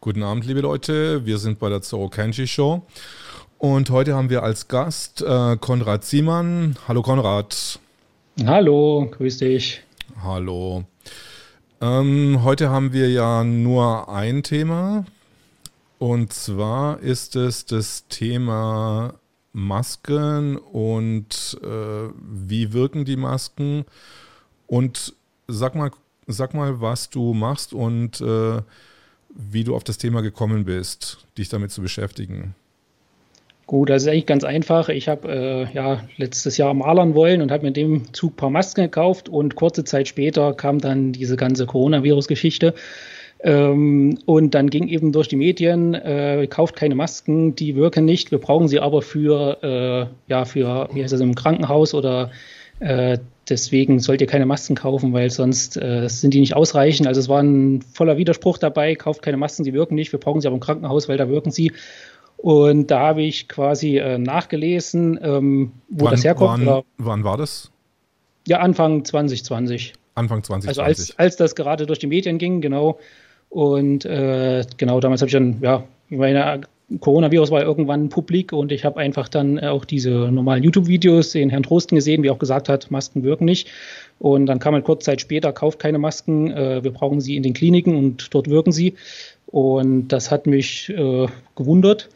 Guten Abend, liebe Leute. Wir sind bei der Zoro Kenji Show. Und heute haben wir als Gast äh, Konrad Siemann. Hallo Konrad. Hallo, grüß dich. Hallo. Ähm, heute haben wir ja nur ein Thema. Und zwar ist es das Thema Masken und äh, wie wirken die Masken. Und sag mal, sag mal, was du machst und äh, wie du auf das Thema gekommen bist, dich damit zu beschäftigen. Gut, das ist eigentlich ganz einfach. Ich habe äh, ja letztes Jahr malern wollen und habe mir in dem Zug ein paar Masken gekauft und kurze Zeit später kam dann diese ganze Coronavirus-Geschichte. Ähm, und dann ging eben durch die Medien, äh, kauft keine Masken, die wirken nicht. Wir brauchen sie aber für, äh, ja, für, wie heißt das, im Krankenhaus oder äh, deswegen sollt ihr keine Masken kaufen, weil sonst äh, sind die nicht ausreichend. Also es war ein voller Widerspruch dabei, kauft keine Masken, sie wirken nicht, wir brauchen sie aber im Krankenhaus, weil da wirken sie. Und da habe ich quasi äh, nachgelesen, ähm, wo wann, das herkommt. Wann, wann, war das? Ja, Anfang 2020. Anfang 2020. Also als, als das gerade durch die Medien ging, genau. Und äh, genau, damals habe ich dann, ja, meine Coronavirus war irgendwann publik und ich habe einfach dann auch diese normalen YouTube-Videos den Herrn Trosten gesehen, wie er auch gesagt hat, Masken wirken nicht. Und dann kam halt kurz Zeit später, kauft keine Masken, äh, wir brauchen sie in den Kliniken und dort wirken sie. Und das hat mich äh, gewundert.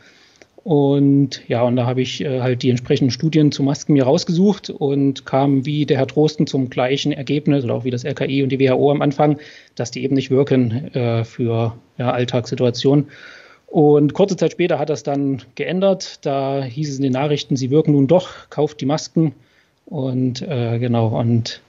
Und ja, und da habe ich äh, halt die entsprechenden Studien zu Masken mir rausgesucht und kam wie der Herr Trosten zum gleichen Ergebnis oder auch wie das RKI und die WHO am Anfang, dass die eben nicht wirken äh, für ja, Alltagssituationen. Und kurze Zeit später hat das dann geändert. Da hieß es in den Nachrichten, sie wirken nun doch, kauft die Masken. Und äh, genau, und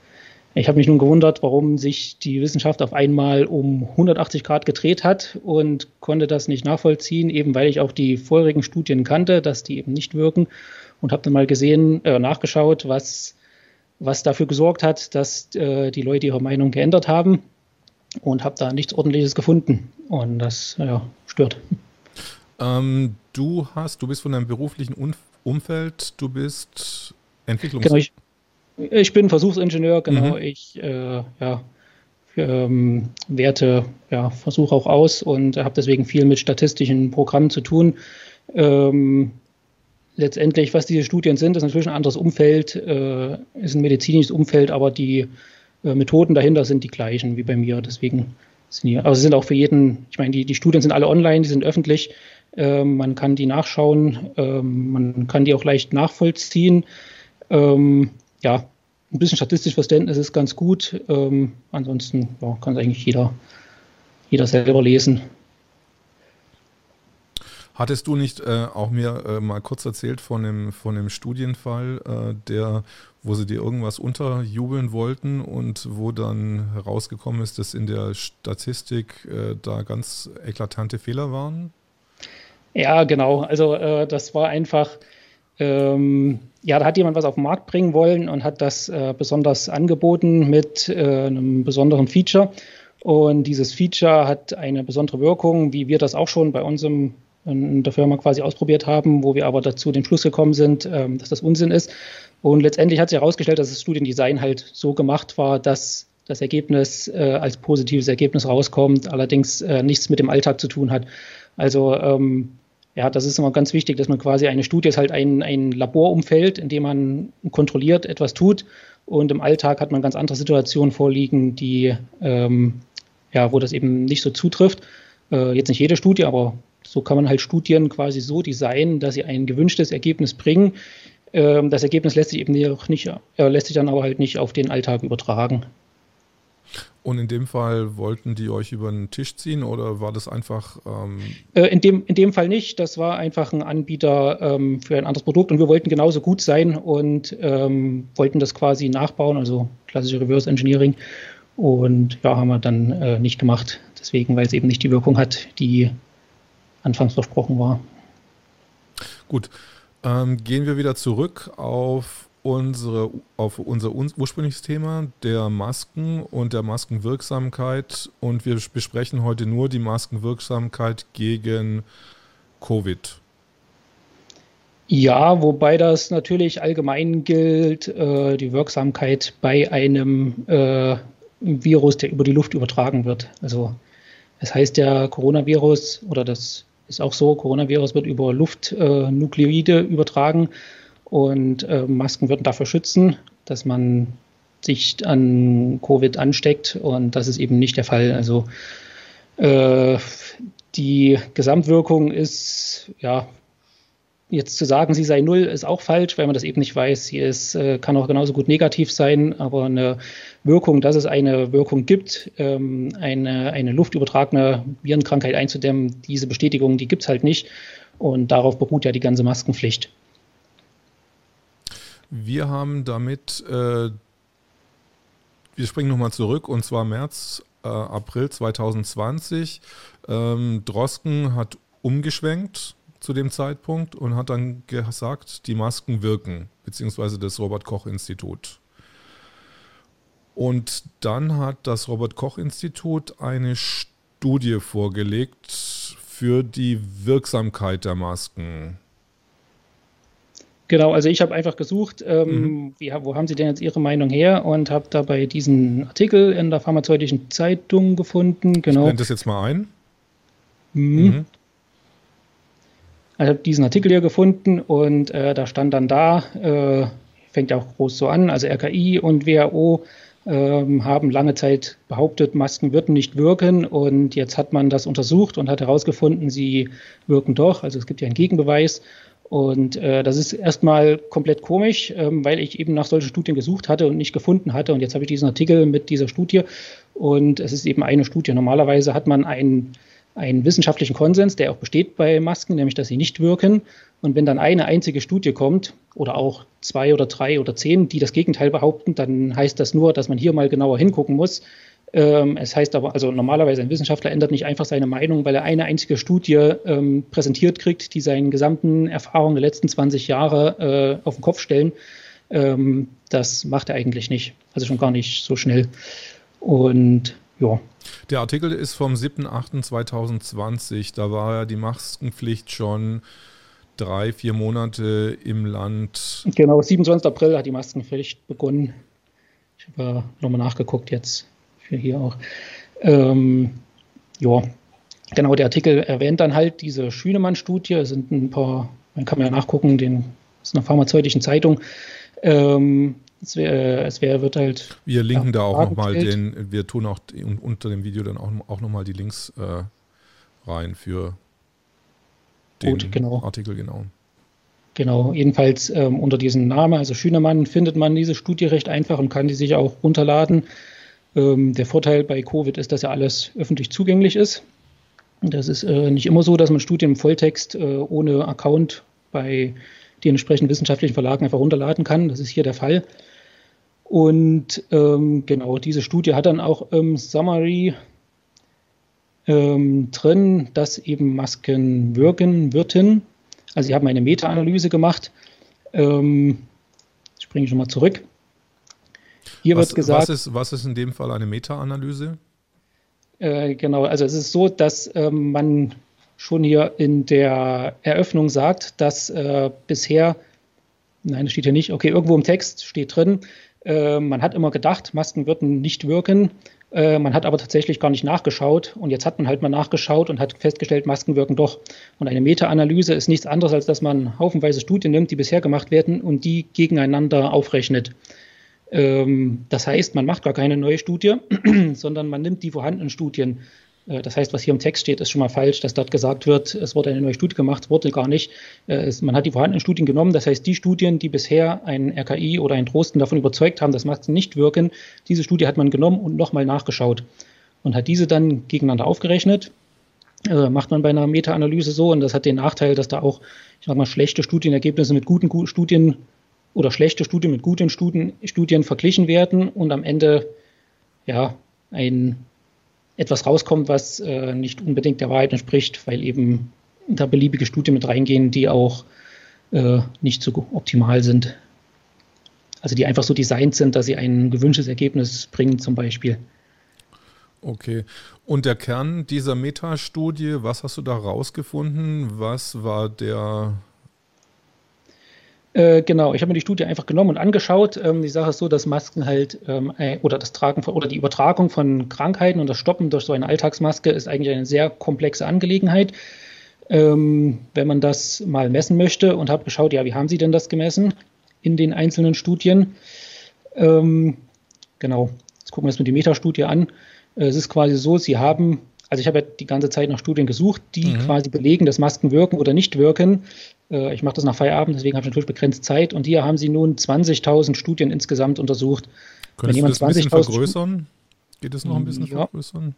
ich habe mich nun gewundert, warum sich die Wissenschaft auf einmal um 180 Grad gedreht hat und konnte das nicht nachvollziehen, eben weil ich auch die vorherigen Studien kannte, dass die eben nicht wirken. Und habe dann mal gesehen, äh, nachgeschaut, was, was dafür gesorgt hat, dass äh, die Leute ihre Meinung geändert haben und habe da nichts Ordentliches gefunden. Und das ja, stört. Ähm, du hast, du bist von deinem beruflichen Umfeld, du bist Entwicklungs... Genau, ich, ich bin Versuchsingenieur, genau. Mhm. Ich äh, ja, ähm, werte ja, Versuche auch aus und habe deswegen viel mit statistischen Programmen zu tun. Ähm, letztendlich, was diese Studien sind, ist natürlich ein anderes Umfeld, äh, ist ein medizinisches Umfeld, aber die äh, Methoden dahinter sind die gleichen wie bei mir. Deswegen sind die, aber sie sind auch für jeden, ich meine, die, die Studien sind alle online, die sind öffentlich. Ähm, man kann die nachschauen, ähm, man kann die auch leicht nachvollziehen. Ähm, ja, ein bisschen statistisches Verständnis ist ganz gut. Ansonsten ja, kann es eigentlich jeder, jeder selber lesen. Hattest du nicht äh, auch mir äh, mal kurz erzählt von dem, von dem Studienfall, äh, der, wo sie dir irgendwas unterjubeln wollten und wo dann herausgekommen ist, dass in der Statistik äh, da ganz eklatante Fehler waren? Ja, genau. Also äh, das war einfach, ähm, ja, da hat jemand was auf den Markt bringen wollen und hat das äh, besonders angeboten mit äh, einem besonderen Feature. Und dieses Feature hat eine besondere Wirkung, wie wir das auch schon bei uns im, in der Firma quasi ausprobiert haben, wo wir aber dazu den Schluss gekommen sind, ähm, dass das Unsinn ist. Und letztendlich hat sich herausgestellt, dass das Studiendesign halt so gemacht war, dass das Ergebnis äh, als positives Ergebnis rauskommt, allerdings äh, nichts mit dem Alltag zu tun hat. Also ähm, ja, das ist immer ganz wichtig, dass man quasi eine Studie ist halt ein, ein Laborumfeld, in dem man kontrolliert etwas tut und im Alltag hat man ganz andere Situationen vorliegen, die ähm, ja, wo das eben nicht so zutrifft. Äh, jetzt nicht jede Studie, aber so kann man halt Studien quasi so designen, dass sie ein gewünschtes Ergebnis bringen. Ähm, das Ergebnis lässt sich eben nicht, äh, lässt sich dann aber halt nicht auf den Alltag übertragen. Und in dem Fall wollten die euch über den Tisch ziehen oder war das einfach? Ähm äh, in, dem, in dem Fall nicht. Das war einfach ein Anbieter ähm, für ein anderes Produkt und wir wollten genauso gut sein und ähm, wollten das quasi nachbauen, also klassische Reverse Engineering. Und ja, haben wir dann äh, nicht gemacht. Deswegen, weil es eben nicht die Wirkung hat, die anfangs versprochen war. Gut. Ähm, gehen wir wieder zurück auf unsere, auf unser ursprüngliches Thema der Masken und der Maskenwirksamkeit. Und wir besprechen heute nur die Maskenwirksamkeit gegen Covid. Ja, wobei das natürlich allgemein gilt, äh, die Wirksamkeit bei einem äh, Virus, der über die Luft übertragen wird. Also es heißt ja Coronavirus oder das ist auch so, Coronavirus wird über Luftnukleide äh, übertragen und äh, Masken würden dafür schützen, dass man sich an Covid ansteckt und das ist eben nicht der Fall. Also äh, die Gesamtwirkung ist ja Jetzt zu sagen, sie sei null, ist auch falsch, weil man das eben nicht weiß. Sie ist, äh, kann auch genauso gut negativ sein, aber eine Wirkung, dass es eine Wirkung gibt, ähm, eine, eine luftübertragene Virenkrankheit einzudämmen, diese Bestätigung, die gibt es halt nicht. Und darauf beruht ja die ganze Maskenpflicht. Wir haben damit, äh, wir springen nochmal zurück, und zwar März, äh, April 2020. Ähm, Drosken hat umgeschwenkt zu dem Zeitpunkt und hat dann gesagt, die Masken wirken, beziehungsweise das Robert Koch Institut. Und dann hat das Robert Koch Institut eine Studie vorgelegt für die Wirksamkeit der Masken. Genau, also ich habe einfach gesucht, ähm, mhm. wie, wo haben Sie denn jetzt Ihre Meinung her und habe dabei diesen Artikel in der pharmazeutischen Zeitung gefunden. Genau. Ich blende das jetzt mal ein. Mhm. Mhm. Ich habe diesen Artikel hier gefunden und äh, da stand dann da, äh, fängt ja auch groß so an, also RKI und WHO ähm, haben lange Zeit behauptet, Masken würden nicht wirken und jetzt hat man das untersucht und hat herausgefunden, sie wirken doch. Also es gibt ja einen Gegenbeweis und äh, das ist erstmal komplett komisch, ähm, weil ich eben nach solchen Studien gesucht hatte und nicht gefunden hatte. Und jetzt habe ich diesen Artikel mit dieser Studie und es ist eben eine Studie. Normalerweise hat man einen einen wissenschaftlichen Konsens, der auch besteht bei Masken, nämlich dass sie nicht wirken. Und wenn dann eine einzige Studie kommt oder auch zwei oder drei oder zehn, die das Gegenteil behaupten, dann heißt das nur, dass man hier mal genauer hingucken muss. Ähm, es heißt aber, also normalerweise ein Wissenschaftler ändert nicht einfach seine Meinung, weil er eine einzige Studie ähm, präsentiert kriegt, die seinen gesamten Erfahrungen der letzten 20 Jahre äh, auf den Kopf stellen. Ähm, das macht er eigentlich nicht. Also schon gar nicht so schnell. Und ja. Der Artikel ist vom 7.8.2020. Da war ja die Maskenpflicht schon drei, vier Monate im Land. Genau, 27. April hat die Maskenpflicht begonnen. Ich habe nochmal nachgeguckt jetzt hier auch. Ähm, ja, genau, der Artikel erwähnt dann halt diese Schünemann-Studie. Es sind ein paar, man kann ja nachgucken, den ist einer pharmazeutischen Zeitung. Ähm, es, wär, es wär, wird halt. Wir linken da auch nochmal den, wir tun auch unter dem Video dann auch, auch nochmal die Links äh, rein für den Gut, genau. Artikel, genau. Genau, jedenfalls ähm, unter diesem Namen, also Schünemann, findet man diese Studie recht einfach und kann die sich auch runterladen. Ähm, der Vorteil bei Covid ist, dass ja alles öffentlich zugänglich ist. Das ist äh, nicht immer so, dass man Studien im Volltext äh, ohne Account bei den entsprechenden wissenschaftlichen Verlagen einfach runterladen kann. Das ist hier der Fall. Und ähm, genau, diese Studie hat dann auch im Summary ähm, drin, dass eben Masken wirken würden. Also sie haben eine Meta-Analyse gemacht. Ähm, springe ich schon mal zurück. Hier was, wird gesagt. Was ist, was ist in dem Fall eine Meta-Analyse? Äh, genau, also es ist so, dass ähm, man schon hier in der Eröffnung sagt, dass äh, bisher, nein, das steht hier nicht, okay, irgendwo im Text steht drin, äh, man hat immer gedacht, Masken würden nicht wirken. Äh, man hat aber tatsächlich gar nicht nachgeschaut und jetzt hat man halt mal nachgeschaut und hat festgestellt, Masken wirken doch. Und eine Meta-Analyse ist nichts anderes, als dass man haufenweise Studien nimmt, die bisher gemacht werden und die gegeneinander aufrechnet. Ähm, das heißt, man macht gar keine neue Studie, sondern man nimmt die vorhandenen Studien äh, das heißt, was hier im Text steht, ist schon mal falsch, dass dort gesagt wird, es wurde eine neue Studie gemacht, wurde gar nicht. Äh, man hat die vorhandenen Studien genommen, das heißt, die Studien, die bisher ein RKI oder ein Drosten davon überzeugt haben, dass Masken nicht wirken, diese Studie hat man genommen und nochmal nachgeschaut und hat diese dann gegeneinander aufgerechnet. Äh, macht man bei einer Meta-Analyse so und das hat den Nachteil, dass da auch, ich sag mal, schlechte Studienergebnisse mit guten Studien oder schlechte Studien mit guten Studien, Studien verglichen werden und am Ende ja ein etwas rauskommt, was äh, nicht unbedingt der Wahrheit entspricht, weil eben da beliebige Studien mit reingehen, die auch äh, nicht so optimal sind. Also die einfach so designt sind, dass sie ein gewünschtes Ergebnis bringen zum Beispiel. Okay. Und der Kern dieser Metastudie, was hast du da rausgefunden? Was war der Äh, genau, ich habe mir die Studie einfach genommen und angeschaut. Ähm, die Sache ist so, dass Masken halt ähm, äh, oder das Tragen von, oder die Übertragung von Krankheiten und das Stoppen durch so eine Alltagsmaske ist eigentlich eine sehr komplexe Angelegenheit. Ähm, wenn man das mal messen möchte und habe geschaut, ja, wie haben Sie denn das gemessen in den einzelnen Studien? Ähm, genau, jetzt gucken wir uns mal die Metastudie an. Äh, es ist quasi so, Sie haben also ich habe ja die ganze Zeit nach Studien gesucht, die mhm. quasi belegen, dass Masken wirken oder nicht wirken. Äh, ich mache das nach Feierabend, deswegen habe ich natürlich begrenzt Zeit. Und hier haben sie nun 20.000 Studien insgesamt untersucht. Wenn du das ein bisschen vergrößern? Geht es noch ein bisschen ja. vergrößern?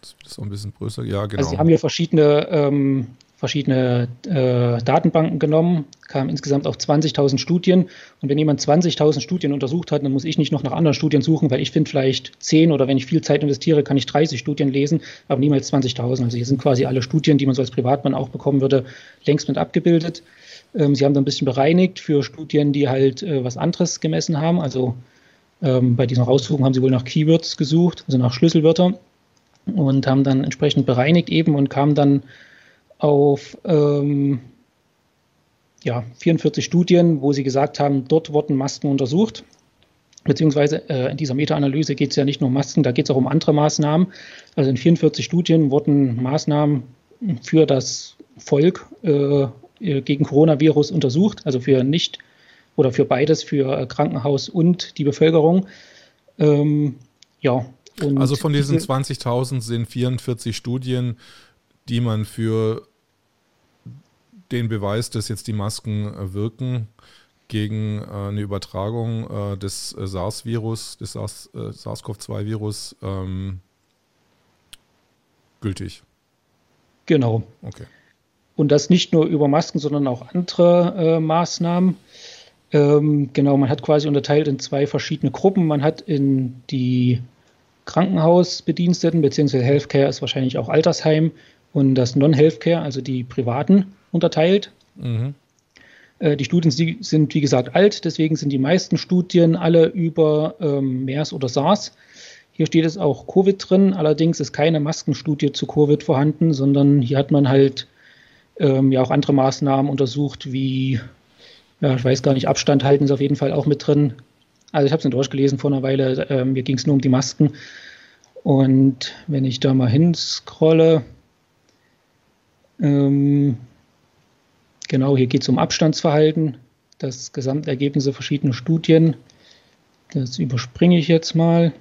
Das ist auch ein bisschen größer. Ja, genau. Also sie haben hier verschiedene ähm, verschiedene äh, Datenbanken genommen, kamen insgesamt auf 20.000 Studien. Und wenn jemand 20.000 Studien untersucht hat, dann muss ich nicht noch nach anderen Studien suchen, weil ich finde vielleicht 10 oder wenn ich viel Zeit investiere, kann ich 30 Studien lesen, aber niemals 20.000. Also hier sind quasi alle Studien, die man so als Privatmann auch bekommen würde, längst mit abgebildet. Ähm, sie haben dann ein bisschen bereinigt für Studien, die halt äh, was anderes gemessen haben. Also ähm, bei diesen Raussuchungen haben sie wohl nach Keywords gesucht, also nach Schlüsselwörtern und haben dann entsprechend bereinigt eben und kamen dann auf ähm, ja, 44 Studien, wo sie gesagt haben, dort wurden Masken untersucht. Beziehungsweise äh, in dieser Meta-Analyse geht es ja nicht nur um Masken, da geht es auch um andere Maßnahmen. Also in 44 Studien wurden Maßnahmen für das Volk äh, gegen Coronavirus untersucht, also für nicht oder für beides, für Krankenhaus und die Bevölkerung. Ähm, ja. also von diesen 20.000 sind 44 Studien die man für den Beweis, dass jetzt die Masken äh, wirken, gegen äh, eine Übertragung äh, des SARS-Virus, des SARS-CoV-2-Virus ähm, gültig. Genau. Okay. Und das nicht nur über Masken, sondern auch andere äh, Maßnahmen. Ähm, genau, man hat quasi unterteilt in zwei verschiedene Gruppen. Man hat in die Krankenhausbediensteten, beziehungsweise Healthcare ist wahrscheinlich auch Altersheim, und das Non-Healthcare, also die privaten, unterteilt. Mhm. Äh, die Studien sind, wie gesagt, alt, deswegen sind die meisten Studien alle über ähm, MERS oder SARS. Hier steht es auch Covid drin, allerdings ist keine Maskenstudie zu Covid vorhanden, sondern hier hat man halt ähm, ja auch andere Maßnahmen untersucht, wie, ja, ich weiß gar nicht, Abstand halten ist auf jeden Fall auch mit drin. Also ich habe es nicht durchgelesen vor einer Weile, ähm, mir ging es nur um die Masken. Und wenn ich da mal hinscrolle, ähm, genau, hier geht es um Abstandsverhalten, das Gesamtergebnis verschiedener Studien. Das überspringe ich jetzt mal.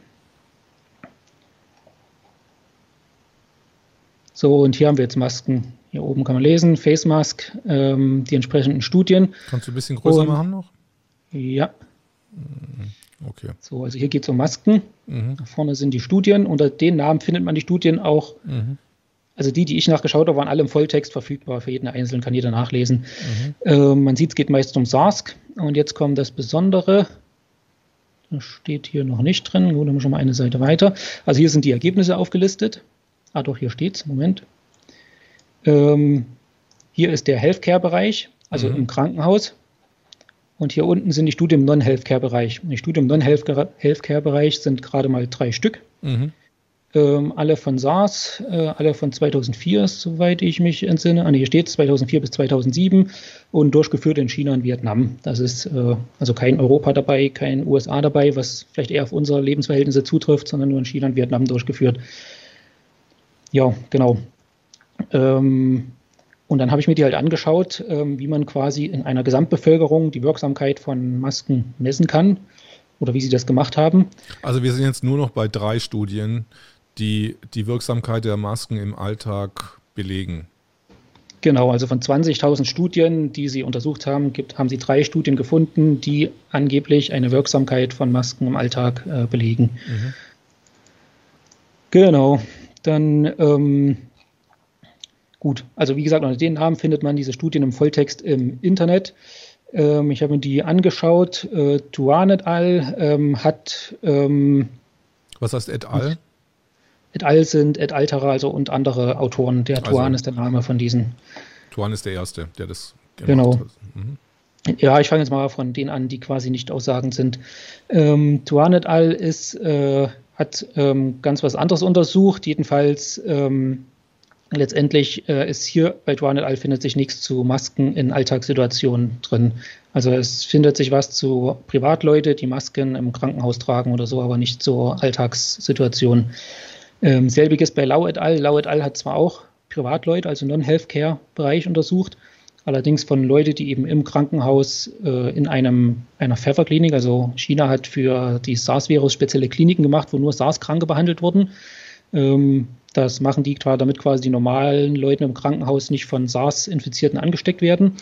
So, und hier haben wir jetzt Masken. Hier oben kann man lesen, Face Mask, ähm, die entsprechenden Studien. Kannst du ein bisschen größer und, machen noch? Ja. Mhm, okay. So, also hier geht es um Masken. Mhm. Da vorne sind die Studien. Unter den Namen findet man die Studien auch. Mhm. Also die, die ich nachgeschaut habe, waren alle im Volltext verfügbar. Für jeden Einzelnen kann jeder nachlesen. Mhm. Äh, man sieht, es geht meist um SARS. Und jetzt kommt das Besondere. Das steht hier noch nicht drin. Gut, dann haben wir schon mal eine Seite weiter. Also hier sind die Ergebnisse aufgelistet. Ah, doch, hier steht es. Moment. Ähm, hier ist der Healthcare-Bereich, also mhm. im Krankenhaus. Und hier unten sind die Studien im Non-Healthcare-Bereich. Die Studien im Non-Healthcare-Bereich sind gerade mal drei Stück. Mhm ähm, alle von SARS, äh, alle von 2004, soweit ich mich entsinne. Ah, nee, hier steht 2004 bis 2007 und durchgeführt in China und Vietnam. Das ist äh, also kein Europa dabei, kein USA dabei, was vielleicht eher auf unsere Lebensverhältnisse zutrifft, sondern nur in China und Vietnam durchgeführt. Ja, genau. Ähm, und dann habe ich mir die halt angeschaut, ähm, wie man quasi in einer Gesamtbevölkerung die Wirksamkeit von Masken messen kann oder wie sie das gemacht haben. Also wir sind jetzt nur noch bei drei Studien, die die Wirksamkeit der Masken im Alltag belegen. Genau, also von 20.000 Studien, die sie untersucht haben, gibt, haben sie drei Studien gefunden, die angeblich eine Wirksamkeit von Masken im Alltag äh, belegen. Mhm. Genau, dann ähm, gut, also wie gesagt, unter den Namen findet man diese Studien im Volltext im Internet. Ähm, ich habe mir die angeschaut. Äh, Tuan et al. Ähm, hat. Ähm, Was heißt et al? Et al. sind et altera, also und andere Autoren. Der also, Tuan ist der Name von diesen. Tuan ist der Erste, der das genau. hat. Mhm. Ja, ich fange jetzt mal von denen an, die quasi nicht aussagend sind. Ähm, Tuan et al. Ist, äh, hat ähm, ganz was anderes untersucht. Jedenfalls ähm, letztendlich äh, ist hier bei Duane All findet sich nichts zu Masken in Alltagssituationen drin. Also es findet sich was zu Privatleute, die Masken im Krankenhaus tragen oder so, aber nicht zur Alltagssituation. Ähm, selbiges bei Lau et al. Lau et al. hat zwar auch Privatleute, also Non-Healthcare-Bereich untersucht, allerdings von Leuten, die eben im Krankenhaus äh, in einem, einer Pfefferklinik, also China hat für die SARS-Virus spezielle Kliniken gemacht, wo nur SARS-Kranke behandelt wurden. Ähm, das machen die damit quasi die normalen Leute im Krankenhaus nicht von SARS-Infizierten angesteckt werden.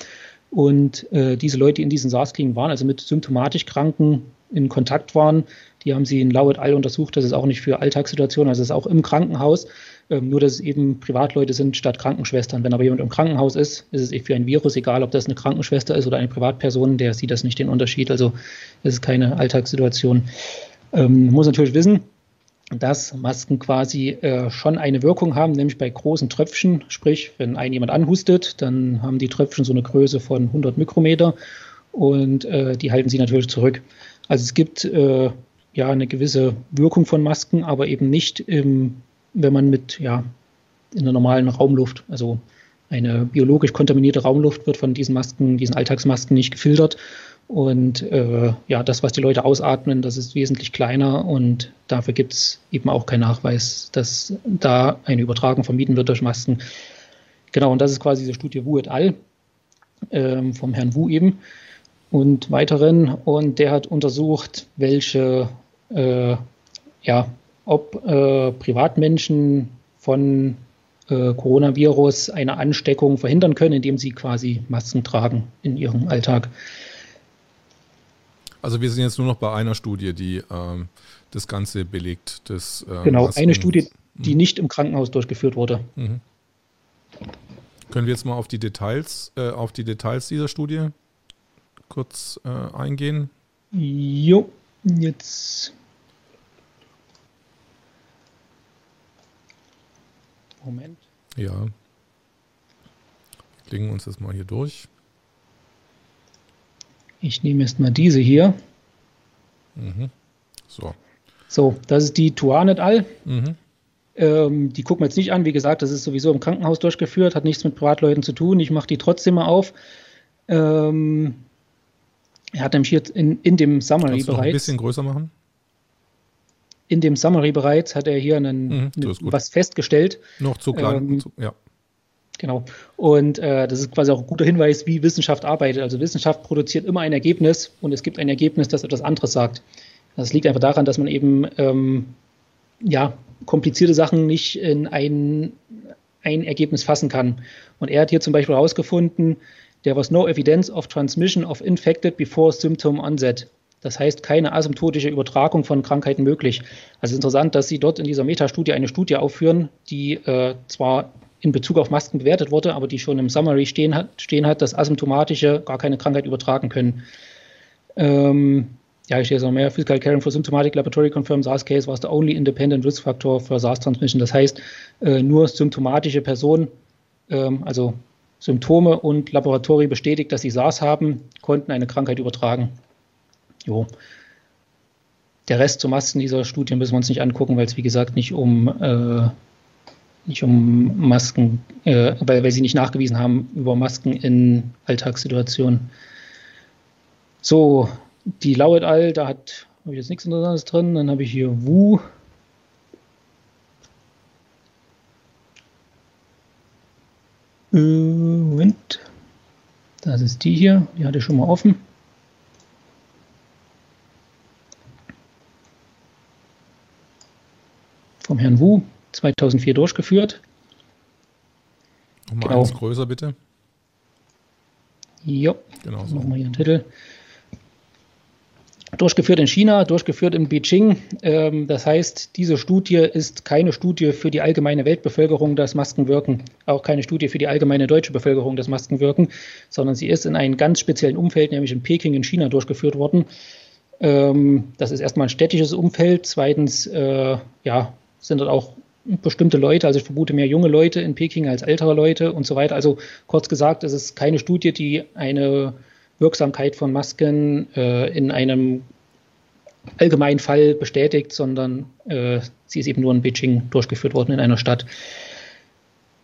Und äh, diese Leute, die in diesen SARS-Kliniken waren, also mit symptomatisch Kranken in Kontakt waren, die haben sie in Lauet all untersucht. Das ist auch nicht für Alltagssituationen, also es ist auch im Krankenhaus. Ähm, nur, dass es eben Privatleute sind statt Krankenschwestern. Wenn aber jemand im Krankenhaus ist, ist es für ein Virus egal, ob das eine Krankenschwester ist oder eine Privatperson, der sieht das nicht den Unterschied. Also es ist keine Alltagssituation. Ähm, muss natürlich wissen, dass Masken quasi äh, schon eine Wirkung haben, nämlich bei großen Tröpfchen. Sprich, wenn ein jemand anhustet, dann haben die Tröpfchen so eine Größe von 100 Mikrometer und äh, die halten sie natürlich zurück. Also es gibt äh, ja eine gewisse Wirkung von Masken, aber eben nicht, im, wenn man mit ja in der normalen Raumluft, also eine biologisch kontaminierte Raumluft wird von diesen Masken, diesen Alltagsmasken nicht gefiltert und äh, ja, das, was die Leute ausatmen, das ist wesentlich kleiner und dafür gibt es eben auch keinen Nachweis, dass da eine Übertragung vermieden wird durch Masken. Genau, und das ist quasi diese Studie Wu et al. Ähm, vom Herrn Wu eben und weiteren. Und der hat untersucht, welche, äh, ja, ob äh, Privatmenschen von äh, Coronavirus eine Ansteckung verhindern können, indem sie quasi Masken tragen in ihrem Alltag. Also wir sind jetzt nur noch bei einer Studie, die ähm, das Ganze belegt. Das, ähm, genau, eine Studie, die mhm. nicht im Krankenhaus durchgeführt wurde. Mhm. Können wir jetzt mal auf die Details, äh, auf die Details dieser Studie kurz äh, eingehen? Jo, jetzt. Moment. Ja. Wir klingen uns das mal hier durch. Ich nehme jetzt mal diese hier. Mhm. So. So, das ist die Tuanet All. Mhm. Ähm, die gucken wir jetzt nicht an. Wie gesagt, das ist sowieso im Krankenhaus durchgeführt, hat nichts mit Privatleuten zu tun. Ich mache die trotzdem mal auf. Ähm, er hat nämlich hier in, in dem Summary bereits. ein bisschen größer machen? In dem Summary bereits hat er hier einen, mhm, was festgestellt. Noch zu klein. Ähm, ja. Genau. Und äh, das ist quasi auch ein guter Hinweis, wie Wissenschaft arbeitet. Also Wissenschaft produziert immer ein Ergebnis und es gibt ein Ergebnis, das etwas anderes sagt. Das liegt einfach daran, dass man eben ähm, ja, komplizierte Sachen nicht in ein, ein Ergebnis fassen kann. Und er hat hier zum Beispiel herausgefunden, there was no evidence of transmission of infected before symptom onset. Das heißt, keine asymptotische Übertragung von Krankheiten möglich. Also interessant, dass Sie dort in dieser Metastudie eine Studie aufführen, die äh, zwar in Bezug auf Masken bewertet wurde, aber die schon im Summary stehen hat, stehen hat dass Asymptomatische gar keine Krankheit übertragen können. Ähm, ja, ich stehe jetzt noch mehr. Physical Caring for Symptomatic Laboratory Confirmed SARS Case was the only independent risk factor for SARS Transmission. Das heißt, äh, nur symptomatische Personen, ähm, also Symptome und Laboratorie bestätigt, dass sie SARS haben, konnten eine Krankheit übertragen. Jo. Der Rest zu Masken dieser Studie müssen wir uns nicht angucken, weil es wie gesagt nicht um äh, nicht um Masken, äh, weil, weil sie nicht nachgewiesen haben über Masken in Alltagssituationen. So, die Lauet All, da hat habe ich jetzt nichts Interessantes drin. Dann habe ich hier Wu. Äh, ist die hier. Die hatte ich schon mal offen. Vom Herrn Wu. 2004 durchgeführt. Nochmal genau. eins größer, bitte. Jo, genau so. Hier einen Titel. Durchgeführt in China, durchgeführt in Beijing. Ähm, das heißt, diese Studie ist keine Studie für die allgemeine Weltbevölkerung, dass Masken wirken. Auch keine Studie für die allgemeine deutsche Bevölkerung, dass Masken wirken, sondern sie ist in einem ganz speziellen Umfeld, nämlich in Peking in China, durchgeführt worden. Ähm, das ist erstmal ein städtisches Umfeld. Zweitens, äh, ja, sind dort auch bestimmte Leute, also ich vermute mehr junge Leute in Peking als ältere Leute und so weiter. Also kurz gesagt, es ist keine Studie, die eine Wirksamkeit von Masken äh, in einem allgemeinen Fall bestätigt, sondern äh, sie ist eben nur in Beijing durchgeführt worden in einer Stadt.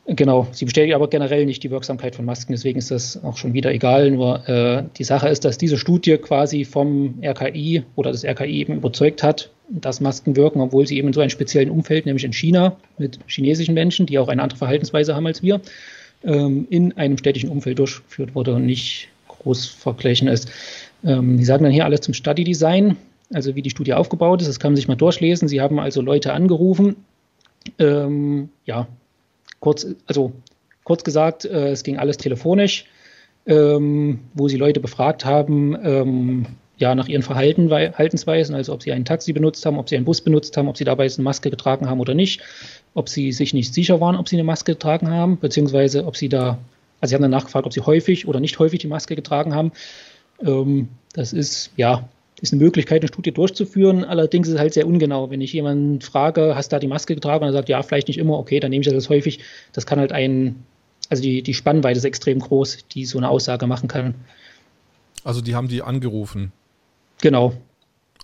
Genau, sie bestätigt aber generell nicht die Wirksamkeit von Masken, deswegen ist das auch schon wieder egal. Nur äh, die Sache ist, dass diese Studie quasi vom RKI oder das RKI eben überzeugt hat, dass Masken wirken, obwohl sie eben in so einem speziellen Umfeld, nämlich in China, mit chinesischen Menschen, die auch eine andere Verhaltensweise haben als wir, ähm, in einem städtischen Umfeld durchgeführt wurde und nicht groß vergleichen ist. Ähm, die sagen dann hier alles zum Study Design, also wie die Studie aufgebaut ist. Das kann man sich mal durchlesen. Sie haben also Leute angerufen. Ähm, ja, kurz, also kurz gesagt, äh, es ging alles telefonisch, ähm, wo sie Leute befragt haben, ähm, ja, nach ihren Verhalten, Verhaltensweisen, also ob sie ein Taxi benutzt haben, ob sie einen Bus benutzt haben, ob sie dabei eine Maske getragen haben oder nicht, ob sie sich nicht sicher waren, ob sie eine Maske getragen haben, beziehungsweise ob sie da, also sie haben dann nachgefragt, ob sie häufig oder nicht häufig die Maske getragen haben. Ähm, das ist, ja, ist eine Möglichkeit, eine Studie durchzuführen. Allerdings ist es halt sehr ungenau. Wenn ich jemanden frage, hast du da die Maske getragen? Und er sagt, ja, vielleicht nicht immer, okay, dann nehme ich das häufig. Das kann halt ein, also die, die Spannweite ist extrem groß, die so eine Aussage machen kann. Also die haben die angerufen. Genau.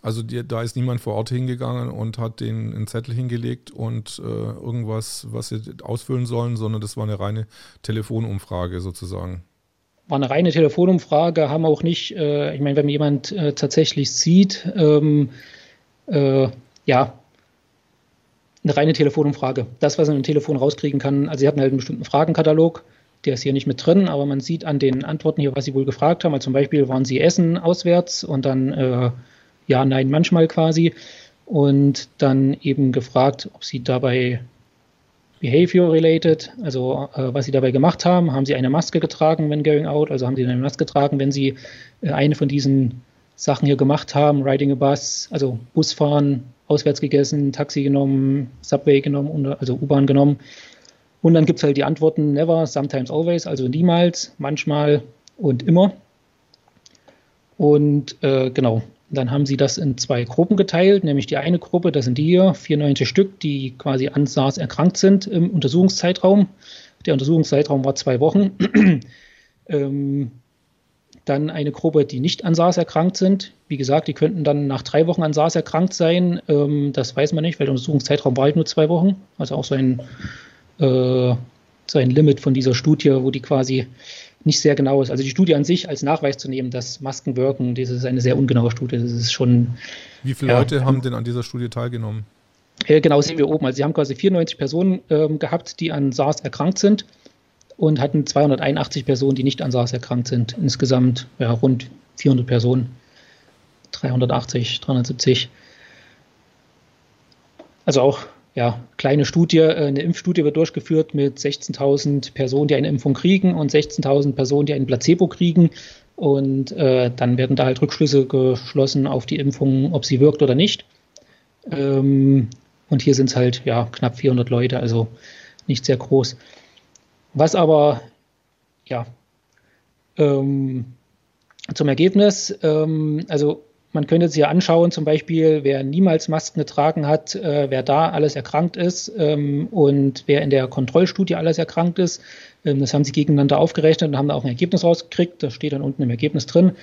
Also die, da ist niemand vor Ort hingegangen und hat den einen Zettel hingelegt und äh, irgendwas, was sie ausfüllen sollen, sondern das war eine reine Telefonumfrage sozusagen. War eine reine Telefonumfrage, haben auch nicht, äh, ich meine, wenn jemand äh, tatsächlich sieht, ähm, äh, ja, eine reine Telefonumfrage. Das, was man im Telefon rauskriegen kann, also sie hatten halt einen bestimmten Fragenkatalog, der ist hier nicht mit drin, aber man sieht an den Antworten hier, was sie wohl gefragt haben. Also zum Beispiel waren sie essen auswärts und dann äh, ja, nein, manchmal quasi. Und dann eben gefragt, ob sie dabei Behavior related, also äh, was sie dabei gemacht haben. Haben sie eine Maske getragen, wenn going out? Also haben sie eine Maske getragen, wenn sie äh, eine von diesen Sachen hier gemacht haben, riding a bus, also Bus fahren, auswärts gegessen, Taxi genommen, Subway genommen, also U-Bahn genommen. Und dann gibt es halt die Antworten never, sometimes always, also niemals, manchmal und immer. Und äh, genau, dann haben sie das in zwei Gruppen geteilt, nämlich die eine Gruppe, das sind die hier, 94 Stück, die quasi an SARS erkrankt sind im Untersuchungszeitraum. Der Untersuchungszeitraum war zwei Wochen. ähm, dann eine Gruppe, die nicht an SARS erkrankt sind. Wie gesagt, die könnten dann nach drei Wochen an SARS erkrankt sein. Ähm, das weiß man nicht, weil der Untersuchungszeitraum war halt nur zwei Wochen. Also auch so ein, äh, so ein Limit von dieser Studie, wo die quasi nicht sehr genau ist. Also die Studie an sich als Nachweis zu nehmen, dass Masken wirken, das ist eine sehr ungenaue Studie. Das ist schon. Wie viele ja, Leute haben denn an dieser Studie teilgenommen? Ja, genau, sehen wir oben. Also sie haben quasi 94 Personen ähm, gehabt, die an SARS erkrankt sind und hatten 281 Personen, die nicht an SARS erkrankt sind. Insgesamt ja, rund 400 Personen. 380, 370. Also auch ja, kleine Studie, äh, eine Impfstudie wird durchgeführt mit 16.000 Personen, die eine Impfung kriegen und 16.000 Personen, die ein Placebo kriegen. Und äh, dann werden da halt Rückschlüsse geschlossen auf die Impfung, ob sie wirkt oder nicht. Ähm, und hier sind es halt ja knapp 400 Leute, also nicht sehr groß. Was aber ja ähm, zum Ergebnis, ähm, also man könnte sich ja anschauen, zum Beispiel, wer niemals Masken getragen hat, äh, wer da alles erkrankt ist ähm, und wer in der Kontrollstudie alles erkrankt ist. Ähm, das haben sie gegeneinander aufgerechnet und haben da auch ein Ergebnis rausgekriegt. Das steht dann unten im Ergebnis drin.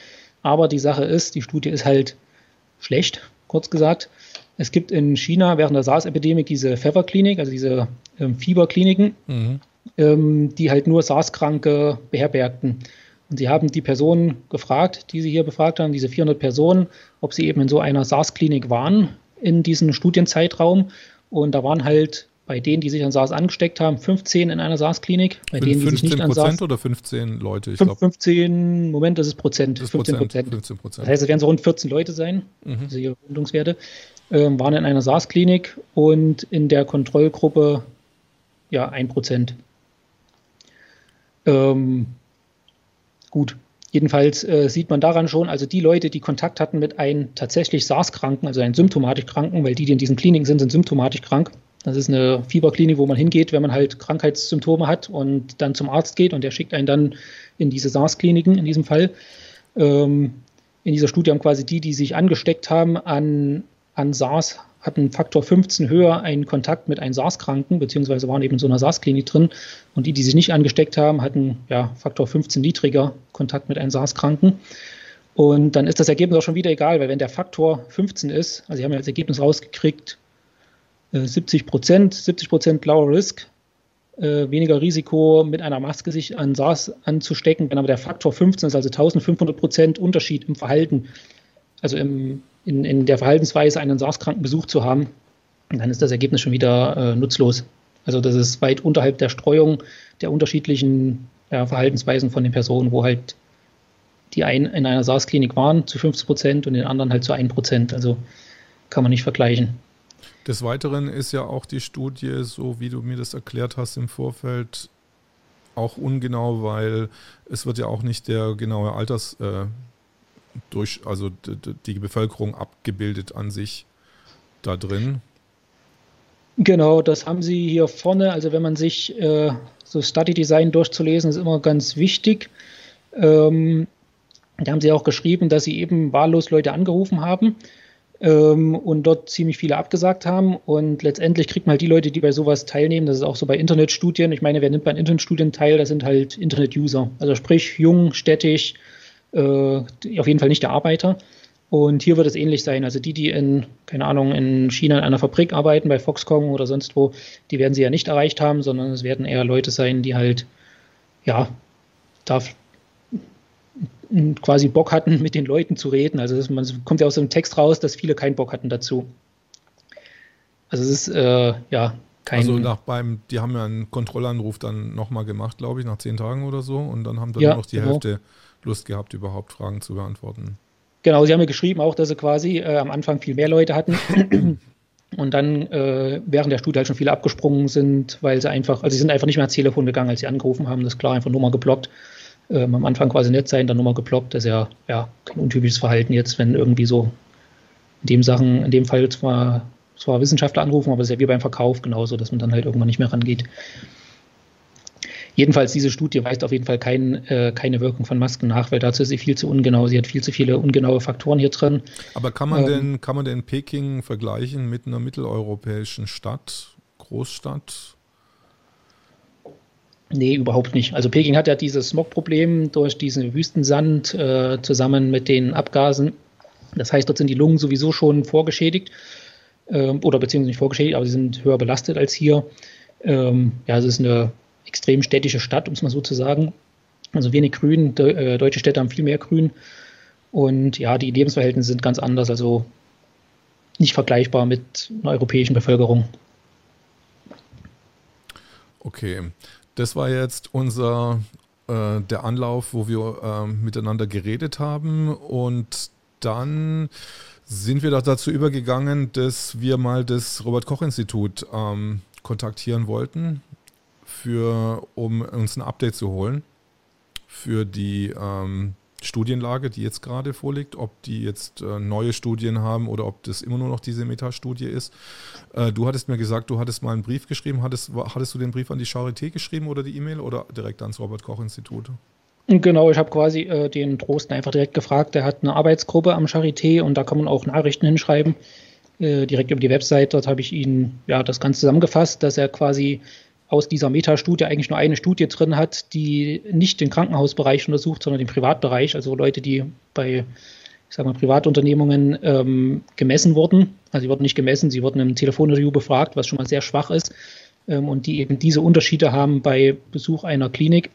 Aber die Sache ist, die Studie ist halt schlecht, kurz gesagt. Es gibt in China während der SARS-Epidemie diese Fever-Klinik, also diese ähm, Fieberkliniken, mhm. ähm, die halt nur SARS-Kranke beherbergten. Und sie haben die Personen gefragt, die sie hier befragt haben, diese 400 Personen, ob sie eben in so einer SARS-Klinik waren in diesem Studienzeitraum. Und da waren halt bei denen, die sich an SARS angesteckt haben, 15 in einer SARS-Klinik. Bei denen, die sich nicht an SARS. oder 15 Leute? Ich 15, Moment, das ist Prozent. Das 15 Prozent. 15 Prozent. Das heißt, es werden so rund 14 Leute sein, mhm. diese also Rundungswerte, ähm, waren in einer SARS-Klinik und in der Kontrollgruppe ja 1 Prozent. Ähm, gut. Jedenfalls äh, sieht man daran schon, also die Leute, die Kontakt hatten mit einem tatsächlich SARS-Kranken, also einem symptomatisch Kranken, weil die, die in diesen Kliniken sind, sind symptomatisch krank. Das ist eine Fieberklinik, wo man hingeht, wenn man halt Krankheitssymptome hat und dann zum Arzt geht und der schickt einen dann in diese SARS-Kliniken in diesem Fall. Ähm, in dieser Studie haben quasi die, die sich angesteckt haben an, an SARS, hatten Faktor 15 höher einen Kontakt mit einem SARS-Kranken, beziehungsweise waren eben in so einer SARS-Klinik drin. Und die, die sich nicht angesteckt haben, hatten ja Faktor 15 niedriger Kontakt mit einem SARS-Kranken. Und dann ist das Ergebnis auch schon wieder egal, weil wenn der Faktor 15 ist, also sie haben ja das Ergebnis rausgekriegt, 70 äh, Prozent, 70 Prozent lower risk äh, weniger Risiko, mit einer Maske sich an SARS anzustecken. Wenn aber der Faktor 15 ist, also 1500 Prozent Unterschied im Verhalten, also im, in, in der Verhaltensweise einen SARS-kranken Besuch zu haben, dann ist das Ergebnis schon wieder äh, nutzlos. Also das ist weit unterhalb der Streuung der unterschiedlichen ja, Verhaltensweisen von den Personen, wo halt die einen in einer SARS-Klinik waren zu 50 Prozent und den anderen halt zu 1 Prozent. Also kann man nicht vergleichen. Des Weiteren ist ja auch die Studie, so wie du mir das erklärt hast im Vorfeld, auch ungenau, weil es wird ja auch nicht der genaue Alters äh, durch, also die Bevölkerung abgebildet an sich da drin. Genau, das haben Sie hier vorne. Also wenn man sich äh, so Study Design durchzulesen, ist immer ganz wichtig. Ähm, da haben Sie auch geschrieben, dass Sie eben wahllos Leute angerufen haben ähm, und dort ziemlich viele abgesagt haben. Und letztendlich kriegt man halt die Leute, die bei sowas teilnehmen. Das ist auch so bei Internetstudien. Ich meine, wer nimmt bei Internetstudien teil? Das sind halt Internet-User. Also sprich, jung, städtisch, auf jeden Fall nicht der Arbeiter. Und hier wird es ähnlich sein. Also die, die in, keine Ahnung, in China in einer Fabrik arbeiten, bei Foxconn oder sonst wo, die werden sie ja nicht erreicht haben, sondern es werden eher Leute sein, die halt, ja, da quasi Bock hatten, mit den Leuten zu reden. Also das, man kommt ja aus dem Text raus, dass viele keinen Bock hatten dazu. Also es ist, äh, ja, kein... Also nach beim, die haben ja einen Kontrollanruf dann nochmal gemacht, glaube ich, nach zehn Tagen oder so und dann haben dann ja, noch die genau. Hälfte Lust gehabt, überhaupt Fragen zu beantworten. Genau, sie haben ja geschrieben auch, dass sie quasi äh, am Anfang viel mehr Leute hatten und dann äh, während der Studie halt schon viele abgesprungen sind, weil sie einfach, also sie sind einfach nicht mehr ans Telefon gegangen, als sie angerufen haben, das ist klar, einfach Nummer geblockt. Ähm, am Anfang quasi nett sein, dann Nummer geblockt, das ist ja, ja kein untypisches Verhalten jetzt, wenn irgendwie so in dem Sachen, in dem Fall zwar, zwar Wissenschaftler anrufen, aber es ist ja wie beim Verkauf genauso, dass man dann halt irgendwann nicht mehr rangeht. Jedenfalls, diese Studie weist auf jeden Fall kein, äh, keine Wirkung von Masken nach, weil dazu ist sie viel zu ungenau. Sie hat viel zu viele ungenaue Faktoren hier drin. Aber kann man, ähm, denn, kann man denn Peking vergleichen mit einer mitteleuropäischen Stadt, Großstadt? Nee, überhaupt nicht. Also Peking hat ja dieses Smog-Problem durch diesen Wüstensand äh, zusammen mit den Abgasen. Das heißt, dort sind die Lungen sowieso schon vorgeschädigt äh, oder beziehungsweise nicht vorgeschädigt, aber sie sind höher belastet als hier. Ähm, ja, es ist eine extrem städtische Stadt, um es mal so zu sagen. Also wenig Grün, de, äh, deutsche Städte haben viel mehr Grün. Und ja, die Lebensverhältnisse sind ganz anders, also nicht vergleichbar mit einer europäischen Bevölkerung. Okay, das war jetzt unser äh, der Anlauf, wo wir äh, miteinander geredet haben und dann sind wir doch dazu übergegangen, dass wir mal das Robert Koch Institut ähm, kontaktieren wollten für, um uns ein Update zu holen für die ähm, Studienlage, die jetzt gerade vorliegt, ob die jetzt äh, neue Studien haben oder ob das immer nur noch diese Metastudie ist. Äh, du hattest mir gesagt, du hattest mal einen Brief geschrieben. Hattest, hattest du den Brief an die Charité geschrieben oder die E-Mail oder direkt ans Robert-Koch-Institut? Genau, ich habe quasi äh, den Trosten einfach direkt gefragt. Der hat eine Arbeitsgruppe am Charité und da kann man auch Nachrichten hinschreiben, äh, direkt über die Website. Dort habe ich ihn ja das Ganze zusammengefasst, dass er quasi aus dieser Metastudie eigentlich nur eine Studie drin hat, die nicht den Krankenhausbereich untersucht, sondern den Privatbereich, also Leute, die bei ich sage mal, Privatunternehmungen ähm, gemessen wurden. Also sie wurden nicht gemessen, sie wurden im Telefoninterview befragt, was schon mal sehr schwach ist. Ähm, und die eben diese Unterschiede haben bei Besuch einer Klinik.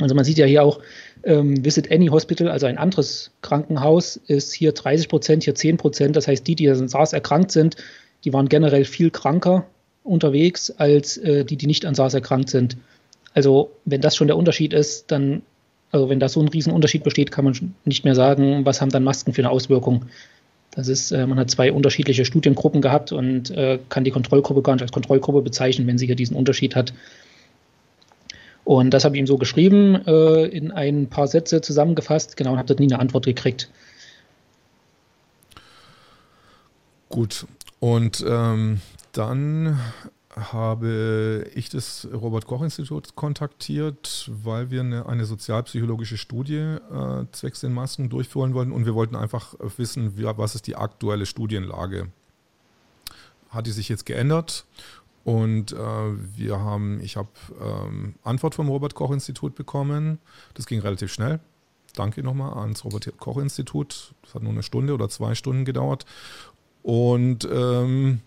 Also man sieht ja hier auch, ähm, Visit Any Hospital, also ein anderes Krankenhaus, ist hier 30 Prozent, hier 10 Prozent. Das heißt, die, die an SARS erkrankt sind, die waren generell viel kranker unterwegs als äh, die, die nicht an SARS erkrankt sind. Also wenn das schon der Unterschied ist, dann, also wenn da so ein Riesenunterschied besteht, kann man nicht mehr sagen, was haben dann Masken für eine Auswirkung. Das ist, äh, man hat zwei unterschiedliche Studiengruppen gehabt und äh, kann die Kontrollgruppe gar nicht als Kontrollgruppe bezeichnen, wenn sie hier diesen Unterschied hat. Und das habe ich ihm so geschrieben, äh, in ein paar Sätze zusammengefasst, genau, und habe dort nie eine Antwort gekriegt. Gut. Und ähm, dann habe ich das Robert-Koch-Institut kontaktiert, weil wir eine, eine sozialpsychologische Studie äh, zwecks den Masken durchführen wollten und wir wollten einfach wissen, wie, was ist die aktuelle Studienlage. Hat die sich jetzt geändert? Und äh, wir haben, ich habe ähm, Antwort vom Robert-Koch-Institut bekommen. Das ging relativ schnell. Danke nochmal ans Robert-Koch-Institut. Das hat nur eine Stunde oder zwei Stunden gedauert. Und ähm,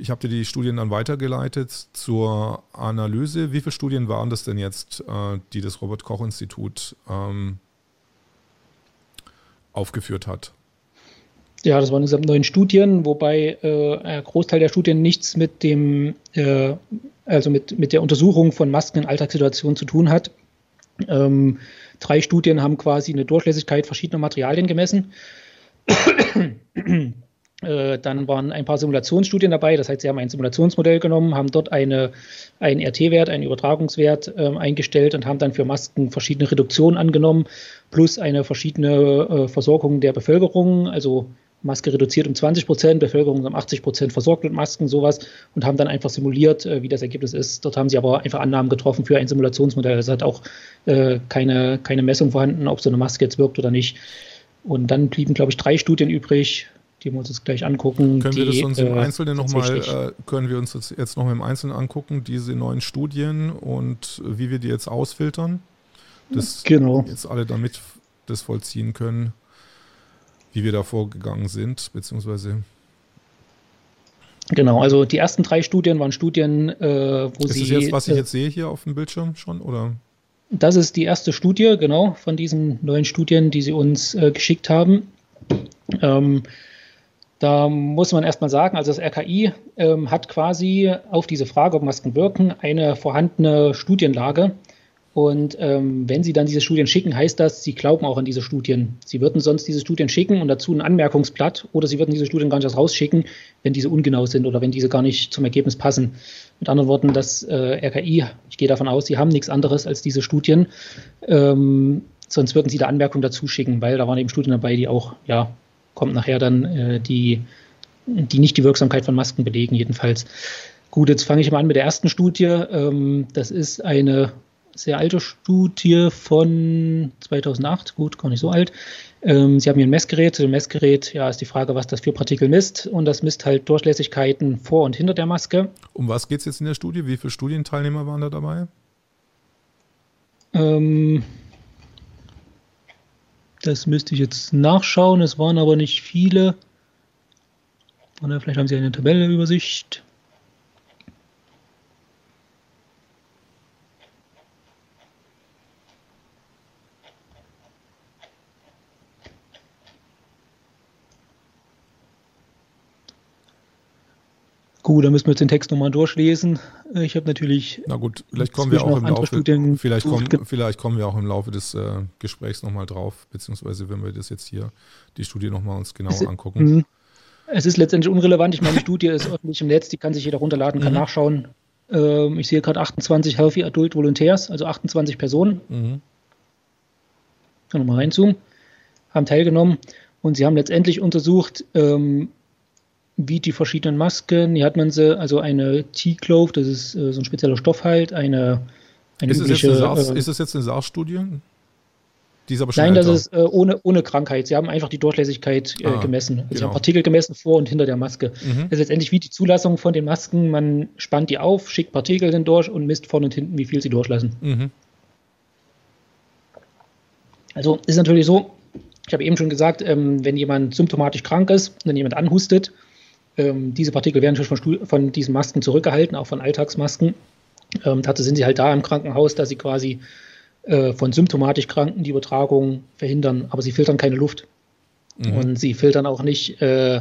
Ich habe dir die Studien dann weitergeleitet zur Analyse. Wie viele Studien waren das denn jetzt, äh, die das Robert Koch Institut ähm, aufgeführt hat? Ja, das waren insgesamt neun Studien, wobei äh, ein Großteil der Studien nichts mit dem, äh, also mit, mit der Untersuchung von Masken in Alltagssituationen zu tun hat. Ähm, drei Studien haben quasi eine Durchlässigkeit verschiedener Materialien gemessen. Äh, dann waren ein paar Simulationsstudien dabei, das heißt, sie haben ein Simulationsmodell genommen, haben dort eine, einen RT-Wert, einen Übertragungswert äh, eingestellt und haben dann für Masken verschiedene Reduktionen angenommen, plus eine verschiedene äh, Versorgung der Bevölkerung, also Maske reduziert um 20 Prozent, Bevölkerung um 80 Prozent versorgt mit Masken, sowas, und haben dann einfach simuliert, äh, wie das Ergebnis ist. Dort haben sie aber einfach Annahmen getroffen für ein Simulationsmodell. Es hat auch äh, keine, keine Messung vorhanden, ob so eine Maske jetzt wirkt oder nicht. Und dann blieben, glaube ich, drei Studien übrig, die wir uns jetzt gleich angucken. Können die, wir das uns im äh, Einzelnen nochmal, äh, können wir uns das jetzt noch im Einzelnen angucken, diese neuen Studien und wie wir die jetzt ausfiltern? Dass genau. jetzt alle damit das vollziehen können, wie wir da vorgegangen sind, beziehungsweise Genau, also die ersten drei Studien waren Studien, äh, wo ist sie. Ist das jetzt, was ich äh, jetzt sehe hier auf dem Bildschirm schon, oder? Das ist die erste Studie, genau, von diesen neuen Studien, die sie uns äh, geschickt haben. Ähm, da muss man erstmal sagen, also das RKI ähm, hat quasi auf diese Frage, ob Masken wirken, eine vorhandene Studienlage. Und ähm, wenn Sie dann diese Studien schicken, heißt das, Sie glauben auch an diese Studien. Sie würden sonst diese Studien schicken und dazu ein Anmerkungsblatt oder Sie würden diese Studien gar nicht erst rausschicken, wenn diese ungenau sind oder wenn diese gar nicht zum Ergebnis passen. Mit anderen Worten, das äh, RKI, ich gehe davon aus, Sie haben nichts anderes als diese Studien. Ähm, sonst würden Sie da Anmerkungen dazu schicken, weil da waren eben Studien dabei, die auch ja, kommt nachher dann äh, die, die nicht die Wirksamkeit von Masken belegen, jedenfalls. Gut, jetzt fange ich mal an mit der ersten Studie. Ähm, das ist eine sehr alte Studie von 2008, gut, gar nicht so alt. Ähm, Sie haben hier ein Messgerät. Ein Messgerät, ja, ist die Frage, was das für Partikel misst. Und das misst halt Durchlässigkeiten vor und hinter der Maske. Um was geht es jetzt in der Studie? Wie viele Studienteilnehmer waren da dabei? Ähm, das müsste ich jetzt nachschauen. Es waren aber nicht viele. Vielleicht haben Sie eine Tabellenübersicht. Gut, dann müssen wir jetzt den Text nochmal durchlesen. Äh, ich habe natürlich. Na gut, vielleicht kommen wir auch im Laufe. Vielleicht kommen, vielleicht kommen wir auch im Laufe des äh, Gesprächs nochmal drauf, beziehungsweise wenn wir das jetzt hier die Studie nochmal uns genau es, angucken. Mhm. Es ist letztendlich unrelevant. Ich meine, die Studie ist öffentlich im Netz, die kann sich jeder runterladen, kann mhm. nachschauen. Ähm, ich sehe gerade 28 Healthy Adult Volunteers, also 28 Personen. Mhm. Kann nochmal reinzoomen. Haben teilgenommen und sie haben letztendlich untersucht, ähm, wie die verschiedenen Masken. Hier hat man sie, also eine T-Clove, das ist äh, so ein spezieller Stoff halt, eine, eine ist, übliche, es SARS, äh, ist es jetzt eine SARS-Studie? Die ist aber schon Nein, älter. das ist äh, ohne, ohne Krankheit. Sie haben einfach die Durchlässigkeit äh, ah, gemessen. Also genau. Sie haben Partikel gemessen vor und hinter der Maske. Mhm. Das ist letztendlich wie die Zulassung von den Masken. Man spannt die auf, schickt Partikel dann durch und misst vorne und hinten, wie viel sie durchlassen. Mhm. Also ist natürlich so, ich habe eben schon gesagt, ähm, wenn jemand symptomatisch krank ist, wenn jemand anhustet, ähm, diese Partikel werden natürlich von, von, diesen Masken zurückgehalten, auch von Alltagsmasken. Ähm, dazu sind sie halt da im Krankenhaus, dass sie quasi äh, von symptomatisch Kranken die Übertragung verhindern, aber sie filtern keine Luft. Mhm. Und sie filtern auch nicht, äh,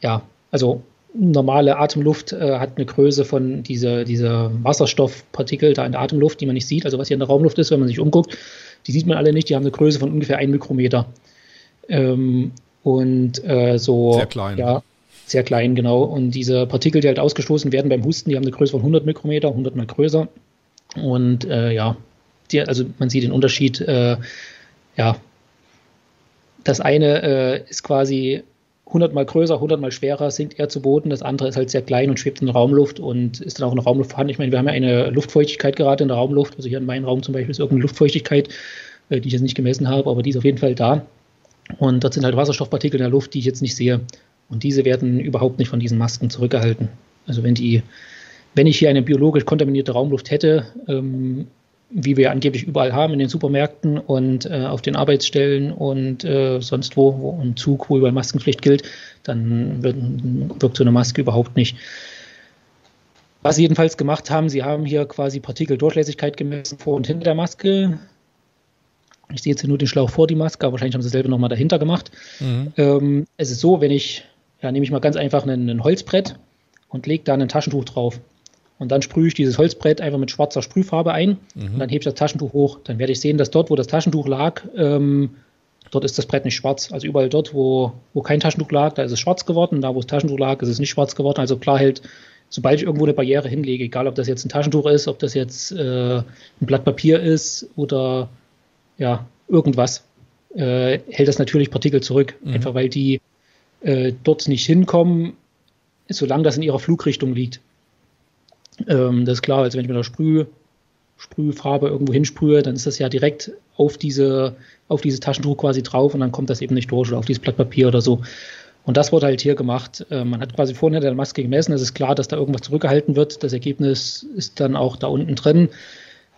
ja, also normale Atemluft äh, hat eine Größe von dieser, dieser Wasserstoffpartikel da in der Atemluft, die man nicht sieht, also was hier in der Raumluft ist, wenn man sich umguckt, die sieht man alle nicht, die haben eine Größe von ungefähr 1 Mikrometer. Ähm, und äh, so, Sehr klein. ja, sehr klein, genau. Und diese Partikel, die halt ausgestoßen werden beim Husten, die haben eine Größe von 100 Mikrometer, 100 mal größer. Und äh, ja, die, also man sieht den Unterschied. Äh, ja, das eine äh, ist quasi 100 mal größer, 100 mal schwerer, sinkt eher zu Boden. Das andere ist halt sehr klein und schwebt in der Raumluft und ist dann auch in der Raumluft vorhanden. Ich meine, wir haben ja eine Luftfeuchtigkeit gerade in der Raumluft. Also hier in meinem Raum zum Beispiel ist irgendeine Luftfeuchtigkeit, äh, die ich jetzt nicht gemessen habe, aber die ist auf jeden Fall da. Und dort sind halt Wasserstoffpartikel in der Luft, die ich jetzt nicht sehe. Und diese werden überhaupt nicht von diesen Masken zurückgehalten. Also wenn die, wenn ich hier eine biologisch kontaminierte Raumluft hätte, ähm, wie wir angeblich überall haben in den Supermärkten und äh, auf den Arbeitsstellen und äh, sonst wo, wo ein Zug, wo überall Maskenpflicht gilt, dann wird, wirkt so eine Maske überhaupt nicht. Was sie jedenfalls gemacht haben, sie haben hier quasi Partikeldurchlässigkeit gemessen vor und hinter der Maske. Ich sehe jetzt hier nur den Schlauch vor die Maske, aber wahrscheinlich haben sie selber nochmal dahinter gemacht. Mhm. Ähm, es ist so, wenn ich, ja, nehme ich mal ganz einfach ein, Holzbrett und lege da ein Taschentuch drauf. Und dann sprühe ich dieses Holzbrett einfach mit schwarzer Sprühfarbe ein mhm. und dann hebe ich das Taschentuch hoch. Dann werde ich sehen, dass dort, wo das Taschentuch lag, ähm, dort ist das Brett nicht schwarz. Also überall dort, wo, wo kein Taschentuch lag, da ist es schwarz geworden. Da, wo das Taschentuch lag, ist es nicht schwarz geworden. Also klar hält, sobald ich irgendwo eine Barriere hinlege, egal ob das jetzt ein Taschentuch ist, ob das jetzt äh, ein Blatt Papier ist oder ja, irgendwas, äh, hält das natürlich Partikel zurück. Mhm. Einfach weil die äh, dort nicht hinkommen, solange das in ihrer Flugrichtung liegt. Ähm, das ist klar, also wenn ich mit der Sprüh, Sprühfarbe irgendwo hinsprühe, dann ist das ja direkt auf diese, auf dieses Taschentuch quasi drauf und dann kommt das eben nicht durch oder auf dieses Blatt Papier oder so. Und das wurde halt hier gemacht. Äh, man hat quasi vorne der Maske gemessen. Es ist klar, dass da irgendwas zurückgehalten wird. Das Ergebnis ist dann auch da unten drin.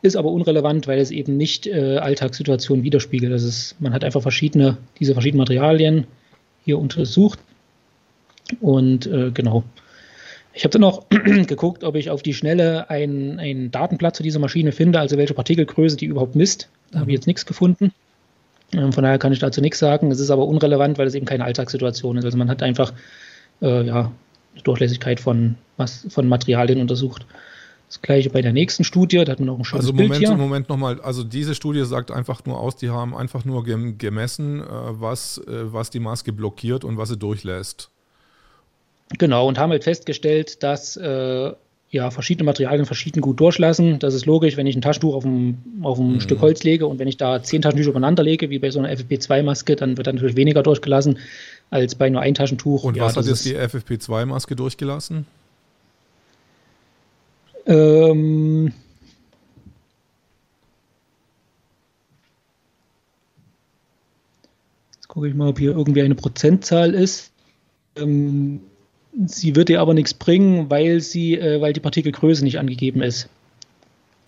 Ist aber unrelevant, weil es eben nicht äh, Alltagssituationen widerspiegelt. Das ist, man hat einfach verschiedene, diese verschiedenen Materialien hier untersucht. Und äh, genau. Ich habe dann noch geguckt, ob ich auf die Schnelle ein, ein Datenblatt zu dieser Maschine finde, also welche Partikelgröße die überhaupt misst. Da habe ich jetzt nichts gefunden. Ähm, von daher kann ich dazu nichts sagen. Es ist aber unrelevant, weil es eben keine Alltagssituation ist. Also man hat einfach äh, ja, eine Durchlässigkeit von, was, von Materialien untersucht. Das gleiche bei der nächsten Studie, da hat man auch ein schönes Also Moment, Bild hier. Moment nochmal, also diese Studie sagt einfach nur aus, die haben einfach nur gemessen, äh, was, äh, was die Maske blockiert und was sie durchlässt. Genau, und haben halt festgestellt, dass äh, ja, verschiedene Materialien verschieden gut durchlassen. Das ist logisch, wenn ich ein Taschentuch auf ein, auf ein mhm. Stück Holz lege und wenn ich da zehn Taschentücher übereinander lege, wie bei so einer FFP2-Maske, dann wird dann natürlich weniger durchgelassen als bei nur ein Taschentuch. Und ja, was hat jetzt die FFP2-Maske durchgelassen? Ähm, jetzt gucke ich mal, ob hier irgendwie eine Prozentzahl ist. Ähm, Sie wird dir aber nichts bringen, weil sie, äh, weil die Partikelgröße nicht angegeben ist.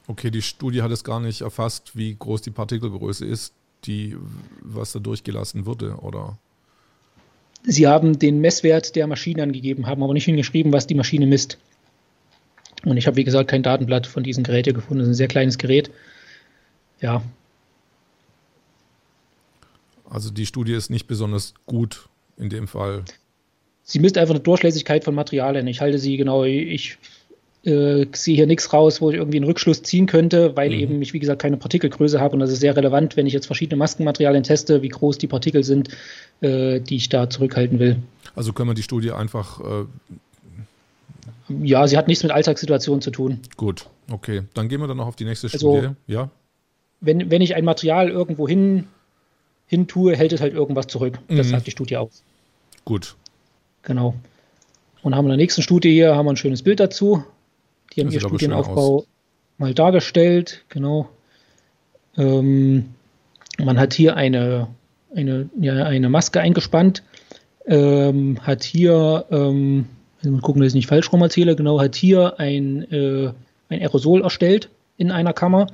Okay, die Studie hat es gar nicht erfasst, wie groß die Partikelgröße ist, die, was da durchgelassen wurde, oder? Sie haben den Messwert der Maschine angegeben, haben aber nicht hingeschrieben, was die Maschine misst. Und ich habe, wie gesagt, kein Datenblatt von diesem Gerät hier gefunden. Das ist ein sehr kleines Gerät. Ja. Also die Studie ist nicht besonders gut in dem Fall sie misst einfach eine Durchlässigkeit von Materialien. Ich halte sie genau, ich äh, sehe hier nichts raus, wo ich irgendwie einen Rückschluss ziehen könnte, weil mhm. eben ich, wie gesagt, keine Partikelgröße habe und das ist sehr relevant, wenn ich jetzt verschiedene Maskenmaterialien teste, wie groß die Partikel sind, äh, die ich da zurückhalten will. Also können wir die Studie einfach. Äh ja, sie hat nichts mit Alltagssituationen zu tun. Gut, okay. Dann gehen wir dann noch auf die nächste also, Studie. Ja. Wenn, wenn ich ein Material irgendwo hin, hin tue, hält es halt irgendwas zurück. Das mhm. sagt die Studie aus. Gut. Genau. Und haben in der nächsten Studie hier haben wir ein schönes Bild dazu. Die haben ihr Studienaufbau mal dargestellt. Genau. Ähm, man hat hier eine, eine, ja, eine Maske eingespannt, ähm, hat hier, ähm, mal gucken, dass ich nicht falsch rum erzähle, genau, hat hier ein, äh, ein Aerosol erstellt in einer Kammer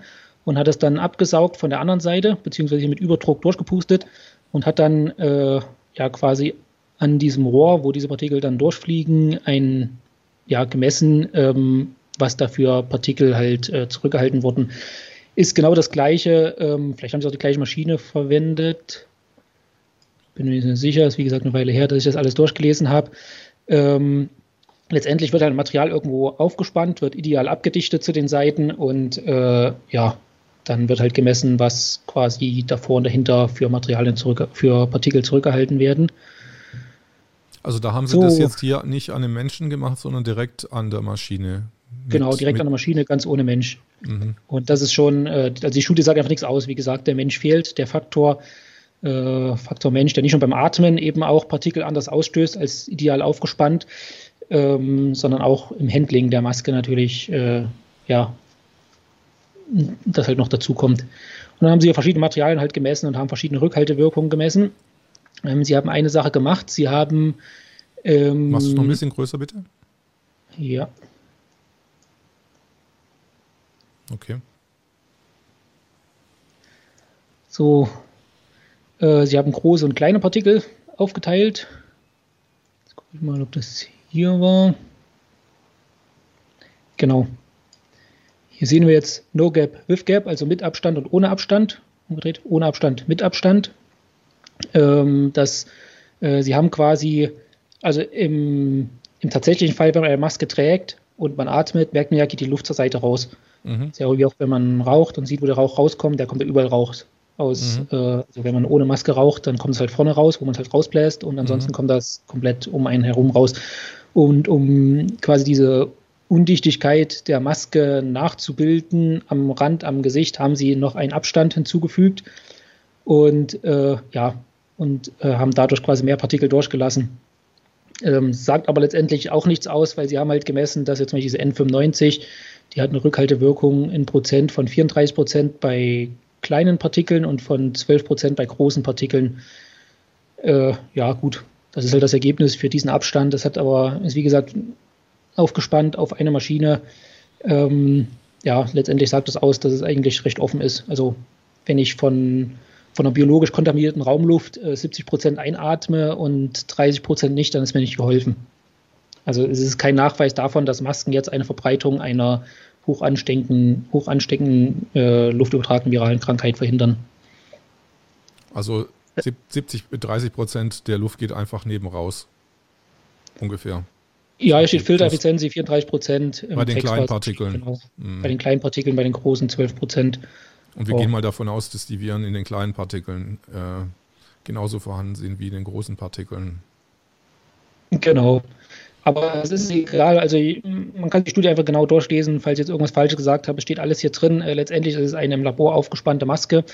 und hat es dann abgesaugt von der anderen Seite, beziehungsweise mit Überdruck durchgepustet und hat dann äh, ja quasi an diesem Rohr, wo diese Partikel dann durchfliegen, ein ja, gemessen, ähm, was dafür Partikel halt äh, zurückgehalten wurden. Ist genau das gleiche, ähm, vielleicht haben sie auch die gleiche Maschine verwendet. Bin mir nicht sicher, ist wie gesagt eine Weile her, dass ich das alles durchgelesen habe. Ähm, letztendlich wird ein Material irgendwo aufgespannt, wird ideal abgedichtet zu den Seiten und äh, ja, dann wird halt gemessen, was quasi davor und dahinter für Materialien zurück, für Partikel zurückgehalten werden. Also da haben sie so. das jetzt hier nicht an den Menschen gemacht, sondern direkt an der Maschine. Genau, direkt an der Maschine, ganz ohne Mensch. Mhm. Und das ist schon, äh, also die Studie sagt einfach nichts aus. Wie gesagt, der Mensch fehlt, der Faktor, äh, Faktor Mensch, der nicht nur beim Atmen eben auch Partikel anders ausstößt als ideal aufgespannt, ähm, sondern auch im Handling der Maske natürlich, äh, ja, das halt noch dazu kommt. Und dann haben sie verschiedene Materialien halt gemessen und haben verschiedene Rückhaltewirkungen gemessen. Ähm, sie haben eine Sache gemacht. Sie haben. Ähm, Machst du es noch ein bisschen größer, bitte? Ja. Okay. So, äh, sie haben große und kleine Partikel aufgeteilt. Jetzt gucke ich mal, ob das hier war. genau. Hier sehen wir jetzt No Gap with Gap, also mit Abstand und ohne Abstand. Umgedreht, ohne Abstand, mit Abstand. Ähm, das, äh, sie haben quasi, also im, im tatsächlichen Fall, wenn man eine Maske trägt und man atmet, merkt man ja, geht die Luft zur Seite raus. Mhm. Sehr wie auch wenn man raucht und sieht, wo der Rauch rauskommt, der kommt ja überall raus. Aus, mhm. äh, also wenn man ohne Maske raucht, dann kommt es halt vorne raus, wo man es halt rausbläst und ansonsten mhm. kommt das komplett um einen herum raus. Und um quasi diese Undichtigkeit der Maske nachzubilden, am Rand, am Gesicht, haben sie noch einen Abstand hinzugefügt und äh, ja, und äh, haben dadurch quasi mehr Partikel durchgelassen. Ähm, sagt aber letztendlich auch nichts aus, weil sie haben halt gemessen, dass jetzt Beispiel diese N95, die hat eine Rückhaltewirkung in Prozent von 34 Prozent bei kleinen Partikeln und von 12 Prozent bei großen Partikeln. Äh, ja, gut, das ist halt das Ergebnis für diesen Abstand. Das hat aber, ist wie gesagt, aufgespannt auf eine Maschine. Ähm, ja, letztendlich sagt das aus, dass es eigentlich recht offen ist. Also wenn ich von, von einer biologisch kontaminierten Raumluft äh, 70 Prozent einatme und 30 Prozent nicht, dann ist mir nicht geholfen. Also es ist kein Nachweis davon, dass Masken jetzt eine Verbreitung einer hoch ansteckenden, hoch ansteckenden äh, luftübertragenen viralen Krankheit verhindern. Also 70, 30 Prozent der Luft geht einfach neben raus. Ungefähr. Ja, hier steht Filtereffizienz 34 Prozent. Bei den kleinen Partikeln. Genau. Mhm. Bei den kleinen Partikeln, bei den großen 12 Prozent. Und wir oh. gehen mal davon aus, dass die Viren in den kleinen Partikeln äh, genauso vorhanden sind wie in den großen Partikeln. Genau. Aber es ist egal, also man kann die Studie einfach genau durchlesen, falls ich jetzt irgendwas Falsches gesagt habe, steht alles hier drin. Äh, letztendlich ist es eine im Labor aufgespannte Maske.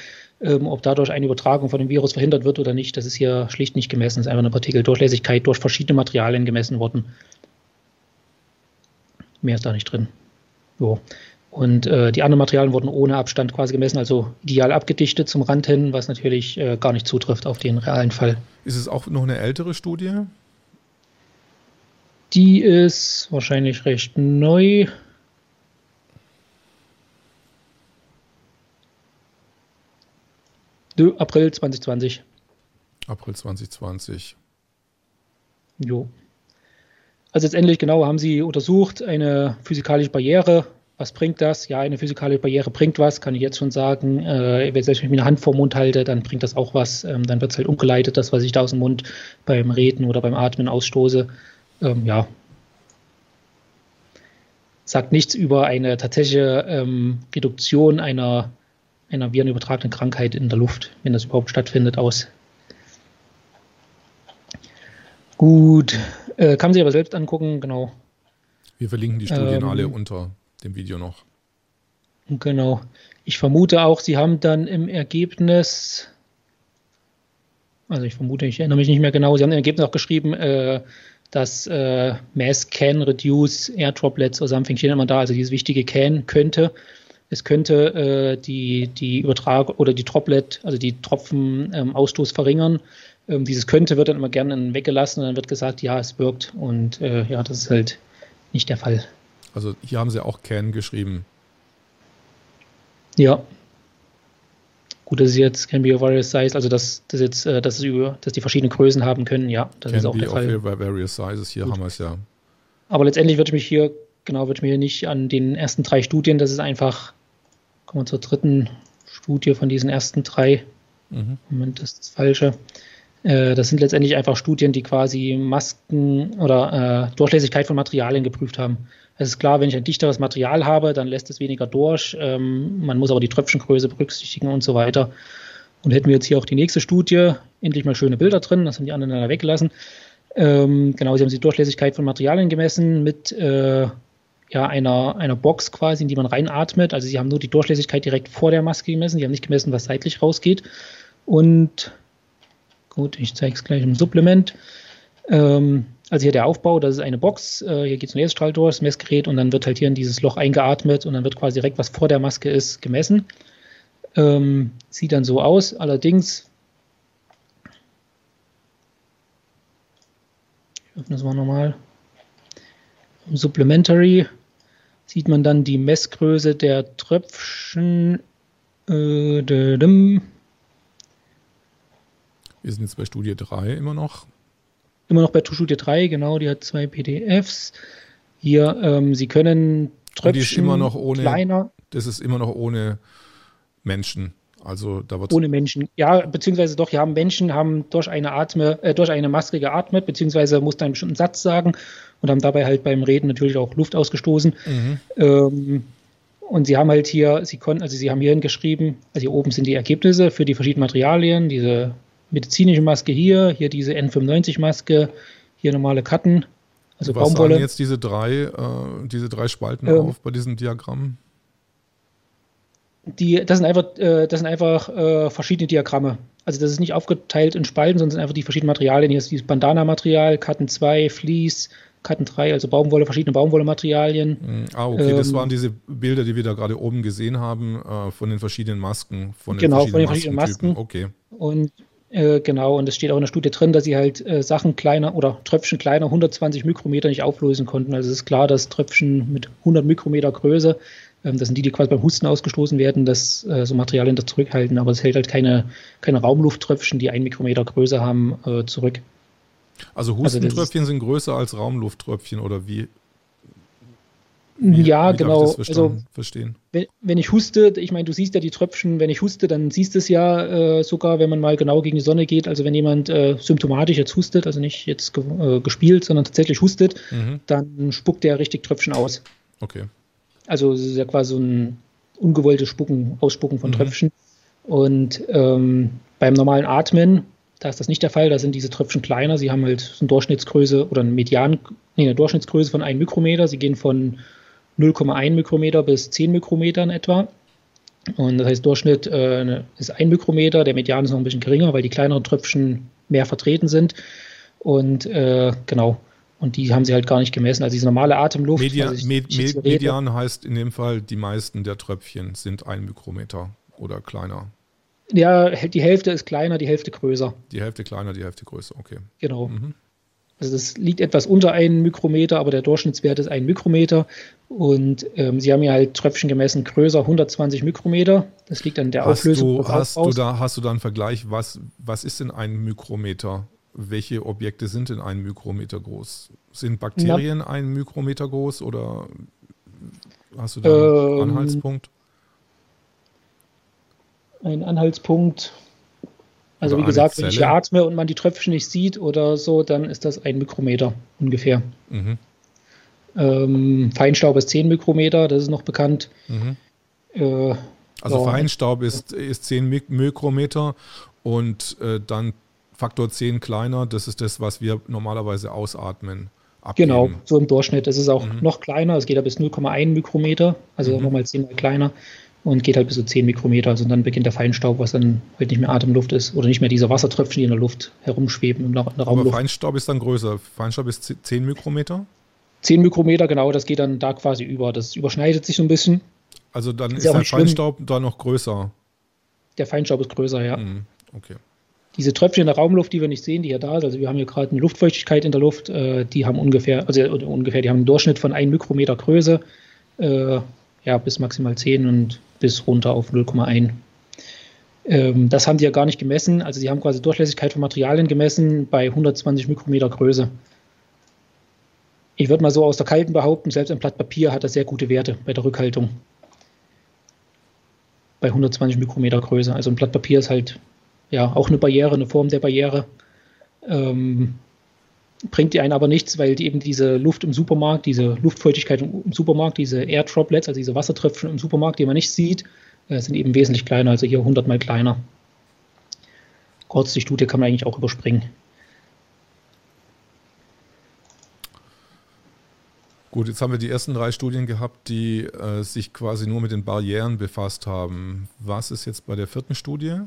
Ähm, ob dadurch eine Übertragung von dem Virus verhindert wird oder nicht, das ist hier schlicht nicht gemessen. Es ist einfach eine Partikeldurchlässigkeit durch verschiedene Materialien gemessen worden. Mehr ist da nicht drin. So. Und äh, die anderen Materialien wurden ohne Abstand quasi gemessen, also ideal abgedichtet zum Rand hin, was natürlich äh, gar nicht zutrifft auf den realen Fall. Ist es auch noch eine ältere Studie? Die ist wahrscheinlich recht neu. April 2020. April 2020. Jo. Also letztendlich genau haben sie untersucht eine physikalische Barriere. Was bringt das? Ja, eine physikalische Barriere bringt was, kann ich jetzt schon sagen. Äh, wenn ich mir eine Hand vor den Mund halte, dann bringt das auch was. Ähm, dann wird es halt umgeleitet, das, was ich da aus dem Mund beim Reden oder beim Atmen ausstoße ähm, ja, sagt nichts über eine tatsächliche ähm, Reduktion einer, einer virenübertragenen Krankheit in der Luft, wenn das überhaupt stattfindet, aus. Gut, äh, kann man sich aber selbst angucken, genau. Wir verlinken die Studien ähm, alle unter dem Video noch. Genau. Ich vermute auch, Sie haben dann im Ergebnis, also ich vermute, ich erinnere mich nicht mehr genau, Sie haben im Ergebnis auch geschrieben, äh, dass äh, Mass can reduce air droplets or something steht immer da, also dieses wichtige can könnte. Es könnte äh, die, die Übertragung oder die Droplet, also die Tropfenausstoß ähm, verringern. Ähm, dieses könnte wird dann immer gerne weggelassen und dann wird gesagt, ja, es wirkt. Und äh, ja, das ist halt nicht der Fall. Also hier haben sie auch can geschrieben. Ja, Gut, das ist jetzt can be of various size, also dass das jetzt, äh, dass es über, dass die verschiedene Größen haben können, ja, das can ist auch der Fall. By various sizes, hier Gut. haben wir es ja. Aber letztendlich würde ich mich hier, genau, würde ich mich hier nicht an den ersten drei Studien, das ist einfach, kommen wir zur dritten Studie von diesen ersten drei. Mhm. Moment, das ist das Falsche. Äh, das sind letztendlich einfach Studien, die quasi Masken oder äh, Durchlässigkeit von Materialien geprüft haben. Es ist klar, wenn ich ein dichteres Material habe, dann lässt es weniger durch. Ähm, man muss aber die Tröpfchengröße berücksichtigen und so weiter. Und hätten wir jetzt hier auch die nächste Studie, endlich mal schöne Bilder drin, das haben die anderen leider weggelassen. Ähm, genau, sie haben die Durchlässigkeit von Materialien gemessen mit äh, ja, einer, einer Box quasi, in die man reinatmet. Also sie haben nur die Durchlässigkeit direkt vor der Maske gemessen, sie haben nicht gemessen, was seitlich rausgeht. Und gut, ich zeige es gleich im Supplement. Ähm, also hier der Aufbau, das ist eine Box, äh, hier geht ein Laserstrahl durch, das Messgerät und dann wird halt hier in dieses Loch eingeatmet und dann wird quasi direkt, was vor der Maske ist, gemessen. Ähm, sieht dann so aus, allerdings, ich öffne es mal nochmal, Supplementary sieht man dann die Messgröße der Tröpfchen. Äh, Wir sind jetzt bei Studie 3 immer noch. Immer noch bei Studie 3, genau, die hat zwei PDFs. Hier, ähm, Sie können Tröpfchen die ist immer noch ohne, kleiner. Das ist immer noch ohne Menschen. Also da wird ohne Menschen. Ja, beziehungsweise doch, ja, Menschen haben durch eine Atme, äh, durch eine Maske geatmet, beziehungsweise mussten einen bestimmten Satz sagen und haben dabei halt beim Reden natürlich auch Luft ausgestoßen. Mhm. Ähm, und sie haben halt hier, sie konnten, also sie haben hierhin geschrieben, also hier oben sind die Ergebnisse für die verschiedenen Materialien, diese medizinische Maske hier, hier diese N95-Maske, hier normale Karten, also Was Baumwolle. sagen jetzt diese drei, äh, diese drei Spalten ähm, auf bei diesem Diagramm? Die, das sind einfach, äh, das sind einfach äh, verschiedene Diagramme. Also das ist nicht aufgeteilt in Spalten, sondern sind einfach die verschiedenen Materialien. Hier ist dieses Bandana-Material, Karten 2, Vlies, Karten 3, also Baumwolle, verschiedene Baumwollematerialien. Hm, ah, okay, ähm, das waren diese Bilder, die wir da gerade oben gesehen haben, äh, von den verschiedenen Masken. Von den genau, von den verschiedenen Masken. Okay. Und äh, genau, und es steht auch in der Studie drin, dass sie halt äh, Sachen kleiner oder Tröpfchen kleiner 120 Mikrometer nicht auflösen konnten. Also es ist klar, dass Tröpfchen mit 100 Mikrometer Größe, das sind die, die quasi beim Husten ausgestoßen werden, dass äh, so Materialien da zurückhalten, aber es hält halt keine, keine Raumlufttröpfchen, die ein Mikrometer Größe haben, äh, zurück. Also, also Hustentröpfchen also sind größer als Raumlufttröpfchen oder wie? wie ja, wie genau. also, verstehen? Wenn, wenn, ich huste, ich meine, du siehst ja die Tröpfchen, wenn ich huste, dann siehst du es ja äh, sogar, wenn man mal genau gegen die Sonne geht. Also wenn jemand äh, symptomatisch jetzt hustet, also nicht jetzt ge äh, gespielt, sondern tatsächlich hustet, mhm. dann spuckt der richtig Tröpfchen aus. Okay. Also es ist ja quasi so ein ungewolltes Spucken, Ausspucken von mhm. Tröpfchen. Und ähm, beim normalen Atmen da ist das nicht der Fall, da sind diese Tröpfchen kleiner. Sie haben halt eine Durchschnittsgröße oder eine Median, nee, eine Durchschnittsgröße von 1 Mikrometer. Sie gehen von 0,1 Mikrometer bis 10 Mikrometer in etwa. Und das heißt, Durchschnitt äh, ist 1 Mikrometer, der Median ist noch ein bisschen geringer, weil die kleineren Tröpfchen mehr vertreten sind. Und äh, genau, und die haben sie halt gar nicht gemessen. Also diese normale Atemluft. Media, also Med Median heißt in dem Fall, die meisten der Tröpfchen sind 1 Mikrometer oder kleiner. Ja, die Hälfte ist kleiner, die Hälfte größer. Die Hälfte kleiner, die Hälfte größer, okay. Genau. Mhm. Also das liegt etwas unter einem Mikrometer, aber der Durchschnittswert ist ein Mikrometer. Und ähm, sie haben ja halt Tröpfchen gemessen, größer 120 Mikrometer. Das liegt an der hast Auflösung. Du, hast, du da, hast du da einen Vergleich, was, was ist denn ein Mikrometer? Welche Objekte sind denn ein Mikrometer groß? Sind Bakterien Na, ein Mikrometer groß oder hast du da einen ähm, Anhaltspunkt? ein Anhaltspunkt. Also oder wie gesagt, wenn ich atme und man die Tröpfchen nicht sieht oder so, dann ist das ein Mikrometer ungefähr. Mhm. Ähm, Feinstaub ist 10 Mikrometer, das ist noch bekannt. Mhm. Äh, also ja. Feinstaub ist, ist 10 Mikrometer und äh, dann Faktor 10 kleiner, das ist das, was wir normalerweise ausatmen. Abgeben. Genau, so im Durchschnitt. Es ist auch mhm. noch kleiner, es geht ja bis 0,1 Mikrometer, also mhm. nochmal 10 mal kleiner und geht halt bis zu 10 Mikrometer. Also dann beginnt der Feinstaub, was dann halt nicht mehr Atemluft ist oder nicht mehr diese Wassertröpfchen, die in der Luft herumschweben in der, in der Raumluft. Aber Feinstaub ist dann größer. Feinstaub ist 10 Mikrometer? 10 Mikrometer, genau, das geht dann da quasi über. Das überschneidet sich so ein bisschen. Also dann ist, ist der Feinstaub schlimm. da noch größer. Der Feinstaub ist größer, ja. Mhm, okay. Diese Tröpfchen in der Raumluft, die wir nicht sehen, die hier da sind, also wir haben hier gerade eine Luftfeuchtigkeit in der Luft, äh, die haben ungefähr, also ungefähr, die haben einen Durchschnitt von 1 Mikrometer Größe, äh, ja, bis maximal 10 und bis runter auf 0,1. Ähm, das haben die ja gar nicht gemessen. Also die haben quasi Durchlässigkeit von Materialien gemessen bei 120 Mikrometer Größe. Ich würde mal so aus der Kalten behaupten, selbst ein Blatt Papier hat das sehr gute Werte bei der Rückhaltung. Bei 120 Mikrometer Größe. Also ein Blatt Papier ist halt ja auch eine Barriere, eine Form der Barriere. Ähm, bringt die einen aber nichts, weil die eben diese Luft im Supermarkt, diese Luftfeuchtigkeit im Supermarkt, diese Air Droplets, also diese Wassertröpfchen im Supermarkt, die man nicht sieht, äh, sind eben wesentlich kleiner, also hier 100 mal kleiner. Kurz, die Studie kann man eigentlich auch überspringen. Gut, jetzt haben wir die ersten drei Studien gehabt, die äh, sich quasi nur mit den Barrieren befasst haben. Was ist jetzt bei der vierten Studie?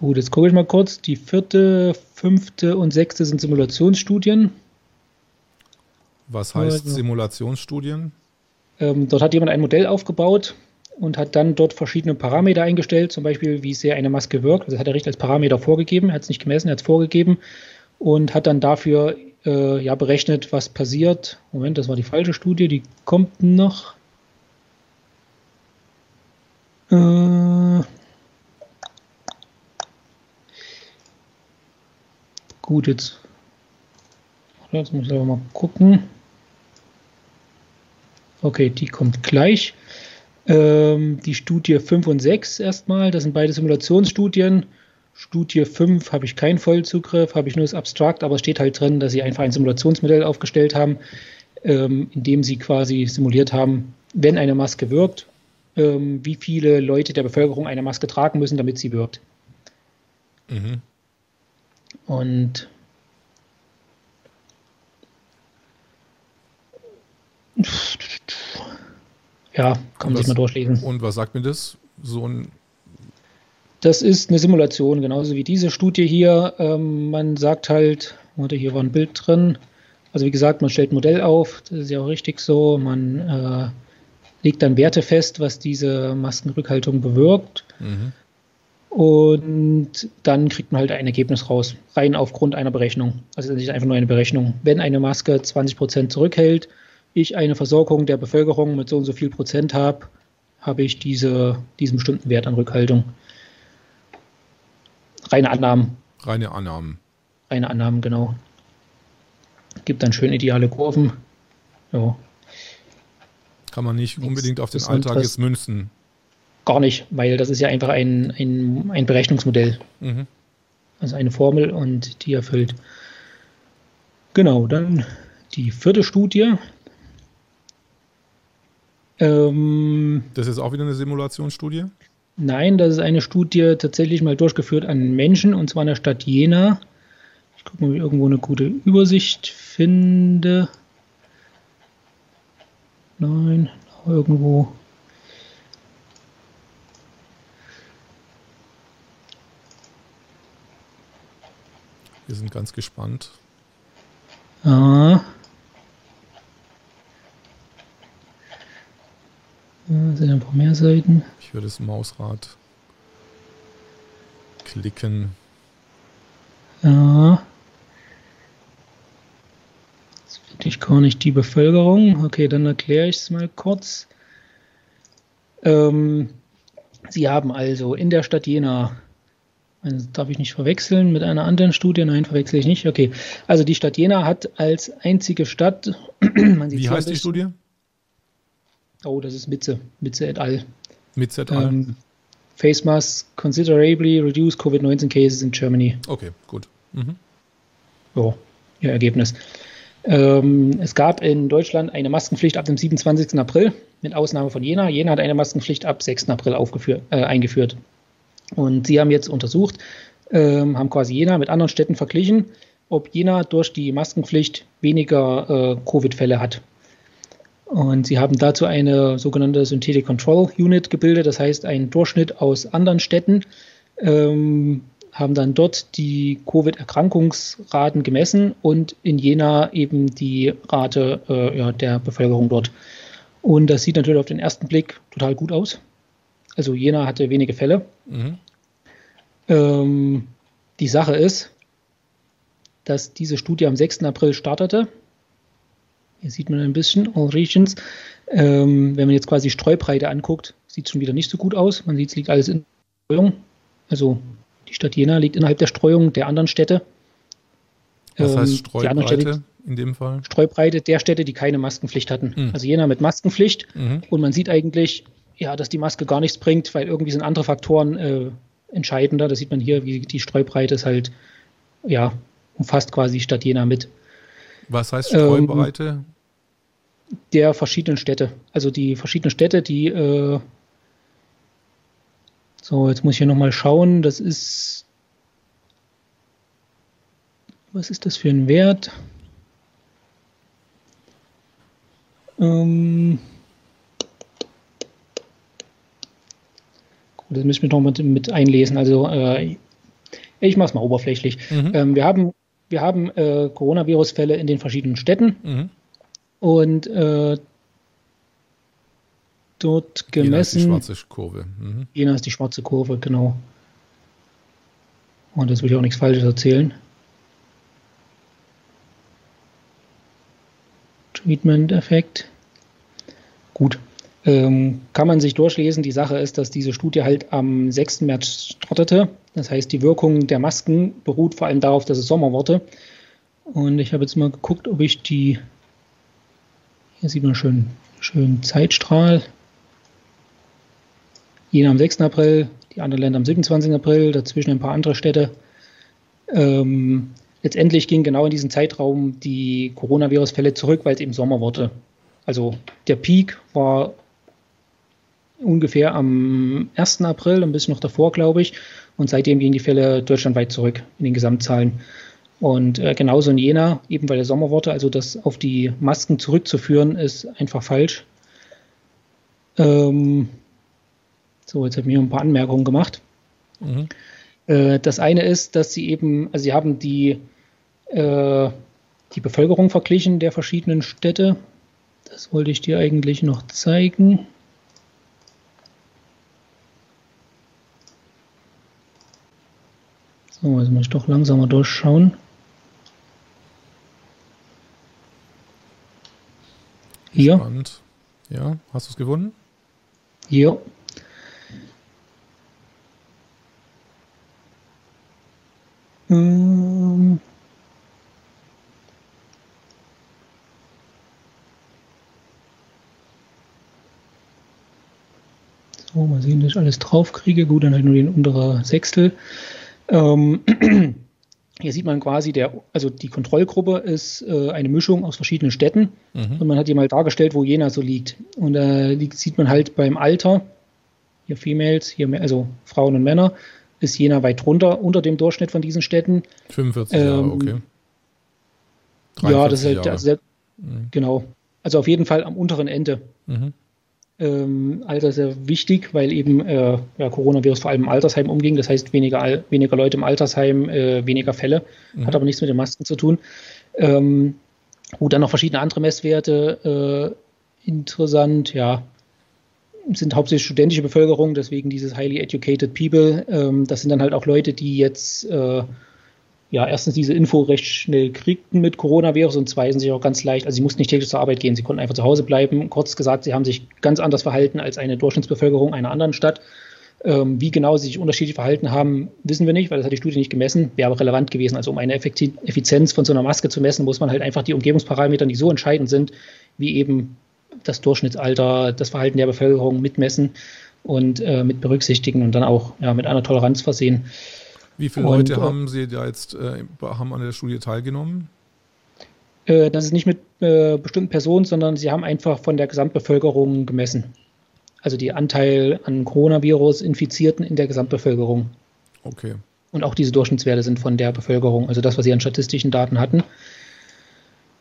Gut, jetzt gucke ich mal kurz. Die vierte, fünfte und sechste sind Simulationsstudien. Was heißt also, Simulationsstudien? Ähm, dort hat jemand ein Modell aufgebaut und hat dann dort verschiedene Parameter eingestellt, zum Beispiel, wie sehr eine Maske wirkt. Also hat er Richter als Parameter vorgegeben, hat es nicht gemessen, hat es vorgegeben und hat dann dafür äh, ja, berechnet, was passiert. Moment, das war die falsche Studie, die kommt noch. Äh, Gut, jetzt, jetzt muss ich aber mal gucken. Okay, die kommt gleich. Ähm, die Studie 5 und 6 erstmal, das sind beide Simulationsstudien. Studie 5 habe ich keinen Vollzugriff, habe ich nur das Abstrakt, aber es steht halt drin, dass sie einfach ein Simulationsmodell aufgestellt haben, ähm, in dem sie quasi simuliert haben, wenn eine Maske wirkt, ähm, wie viele Leute der Bevölkerung eine Maske tragen müssen, damit sie wirkt. Mhm. Und ja, kann man sich mal durchlesen. Und was sagt mir das? So ein das ist eine Simulation, genauso wie diese Studie hier. Ähm, man sagt halt, warte, hier war ein Bild drin. Also wie gesagt, man stellt ein Modell auf, das ist ja auch richtig so. Man äh, legt dann Werte fest, was diese Maskenrückhaltung bewirkt. Mhm. Und dann kriegt man halt ein Ergebnis raus, rein aufgrund einer Berechnung. Also es ist einfach nur eine Berechnung. Wenn eine Maske 20% zurückhält, ich eine Versorgung der Bevölkerung mit so und so viel Prozent habe, habe ich diese, diesen bestimmten Wert an Rückhaltung. Reine Annahmen. Reine Annahmen. Reine Annahmen, genau. Gibt dann schön ideale Kurven. Ja. Kann man nicht unbedingt auf den Alltag jetzt münzen. Gar nicht, weil das ist ja einfach ein, ein, ein Berechnungsmodell. Mhm. Also eine Formel und die erfüllt. Genau, dann die vierte Studie. Ähm, das ist auch wieder eine Simulationsstudie? Nein, das ist eine Studie tatsächlich mal durchgeführt an Menschen und zwar in der Stadt Jena. Ich gucke mal, ob ich irgendwo eine gute Übersicht finde. Nein, irgendwo. Wir sind ganz gespannt. Ah. Sind ein paar mehr Seiten. Ich würde das Mausrad klicken. Ja. Das finde ich gar nicht die Bevölkerung. Okay, dann erkläre ich es mal kurz. Ähm, Sie haben also in der Stadt Jena, das darf ich nicht verwechseln mit einer anderen Studie, nein, verwechsel ich nicht. Okay, also die Stadt Jena hat als einzige Stadt. Wie heißt die Studie? Oh, das ist Mitze, Mitze et al. Mitze et al. Ähm, Face Mask considerably reduce COVID-19 cases in Germany. Okay, gut. Mhm. So, ihr Ergebnis. Ähm, es gab in Deutschland eine Maskenpflicht ab dem 27. April, mit Ausnahme von Jena. Jena hat eine Maskenpflicht ab 6. April äh, eingeführt. Und sie haben jetzt untersucht, ähm, haben quasi Jena mit anderen Städten verglichen, ob Jena durch die Maskenpflicht weniger äh, Covid-Fälle hat. Und sie haben dazu eine sogenannte Synthetic Control Unit gebildet, das heißt einen Durchschnitt aus anderen Städten, ähm, haben dann dort die Covid-Erkrankungsraten gemessen und in Jena eben die Rate äh, ja, der Bevölkerung dort. Und das sieht natürlich auf den ersten Blick total gut aus. Also Jena hatte wenige Fälle. Mhm. Ähm, die Sache ist, dass diese Studie am 6. April startete hier sieht man ein bisschen All Regions. Ähm, wenn man jetzt quasi Streubreite anguckt, sieht es schon wieder nicht so gut aus. Man sieht, es liegt alles in Streuung. Also die Stadt Jena liegt innerhalb der Streuung der anderen Städte. Was heißt Streubreite Städte, in dem Fall? Streubreite der Städte, die keine Maskenpflicht hatten. Mhm. Also Jena mit Maskenpflicht. Mhm. Und man sieht eigentlich, ja, dass die Maske gar nichts bringt, weil irgendwie sind andere Faktoren äh, entscheidender. Das sieht man hier, wie die Streubreite ist halt, ja, umfasst quasi die Stadt Jena mit. Was heißt Streubreite? Ähm, der verschiedenen Städte. Also die verschiedenen Städte, die äh, so, jetzt muss ich hier nochmal schauen. Das ist. Was ist das für ein Wert? Ähm, gut, das müssen wir noch mit, mit einlesen. Also, äh, ich mache es mal oberflächlich. Mhm. Ähm, wir haben wir haben äh, Coronavirus-Fälle in den verschiedenen Städten mhm. und äh, dort gemessen. Jena ist die schwarze Kurve. Mhm. Jena ist die schwarze Kurve, genau. Und das will ich auch nichts Falsches erzählen. Treatment-Effekt. Gut. Ähm, kann man sich durchlesen. Die Sache ist, dass diese Studie halt am 6. März startete. Das heißt, die Wirkung der Masken beruht vor allem darauf, dass es Sommer wurde. Und ich habe jetzt mal geguckt, ob ich die, hier sieht man schön schön Zeitstrahl. Jena am 6. April, die anderen Länder am 27. April, dazwischen ein paar andere Städte. Ähm, letztendlich ging genau in diesem Zeitraum die Coronavirus-Fälle zurück, weil es eben Sommer wurde. Also der Peak war ungefähr am 1. April, ein bisschen noch davor, glaube ich. Und seitdem gingen die Fälle deutschlandweit zurück in den Gesamtzahlen. Und äh, genauso in Jena, eben weil der Sommer wurde, also das auf die Masken zurückzuführen, ist einfach falsch. Ähm, so, jetzt habe ich mir ein paar Anmerkungen gemacht. Mhm. Äh, das eine ist, dass sie eben, also sie haben die, äh, die Bevölkerung verglichen der verschiedenen Städte. Das wollte ich dir eigentlich noch zeigen. So, jetzt muss ich doch langsamer durchschauen. Hier. Spannend. Ja, hast du es gefunden? Hier. Ähm. So, mal sehen, dass ich alles drauf kriege. Gut, dann halt nur den unteren Sechstel. Ähm, hier sieht man quasi, der, also die Kontrollgruppe ist äh, eine Mischung aus verschiedenen Städten mhm. und man hat hier mal dargestellt, wo Jena so liegt. Und da liegt, sieht man halt beim Alter, hier Females, hier also Frauen und Männer, ist Jena weit drunter, unter dem Durchschnitt von diesen Städten. 45 ähm, Jahre, okay. Ja, das ist halt, also, mhm. genau. Also auf jeden Fall am unteren Ende. Mhm ähm, Alter sehr wichtig, weil eben äh, ja, Coronavirus vor allem im Altersheim umging. Das heißt, weniger, weniger Leute im Altersheim, äh, weniger Fälle. Mhm. Hat aber nichts mit den Masken zu tun. Ähm, gut, dann noch verschiedene andere Messwerte. Äh, interessant, ja, sind hauptsächlich studentische Bevölkerung, deswegen dieses highly educated people. Ähm, das sind dann halt auch Leute, die jetzt äh, ja, erstens diese Info recht schnell kriegten mit Coronavirus und zweitens sich auch ganz leicht, also sie mussten nicht täglich zur Arbeit gehen, sie konnten einfach zu Hause bleiben. Kurz gesagt, sie haben sich ganz anders verhalten als eine Durchschnittsbevölkerung einer anderen Stadt. Ähm, wie genau sie sich unterschiedlich verhalten haben, wissen wir nicht, weil das hat die Studie nicht gemessen, wäre aber relevant gewesen. Also um eine Effizienz von so einer Maske zu messen, muss man halt einfach die Umgebungsparameter, die so entscheidend sind, wie eben das Durchschnittsalter, das Verhalten der Bevölkerung mitmessen und äh, mit berücksichtigen und dann auch ja, mit einer Toleranz versehen. Wie viele und, Leute äh, haben Sie da jetzt äh, haben an der Studie teilgenommen? Äh, das ist nicht mit äh, bestimmten Personen, sondern sie haben einfach von der Gesamtbevölkerung gemessen. Also die Anteil an Coronavirus-Infizierten in der Gesamtbevölkerung. Okay. Und auch diese Durchschnittswerte sind von der Bevölkerung, also das, was sie an statistischen Daten hatten.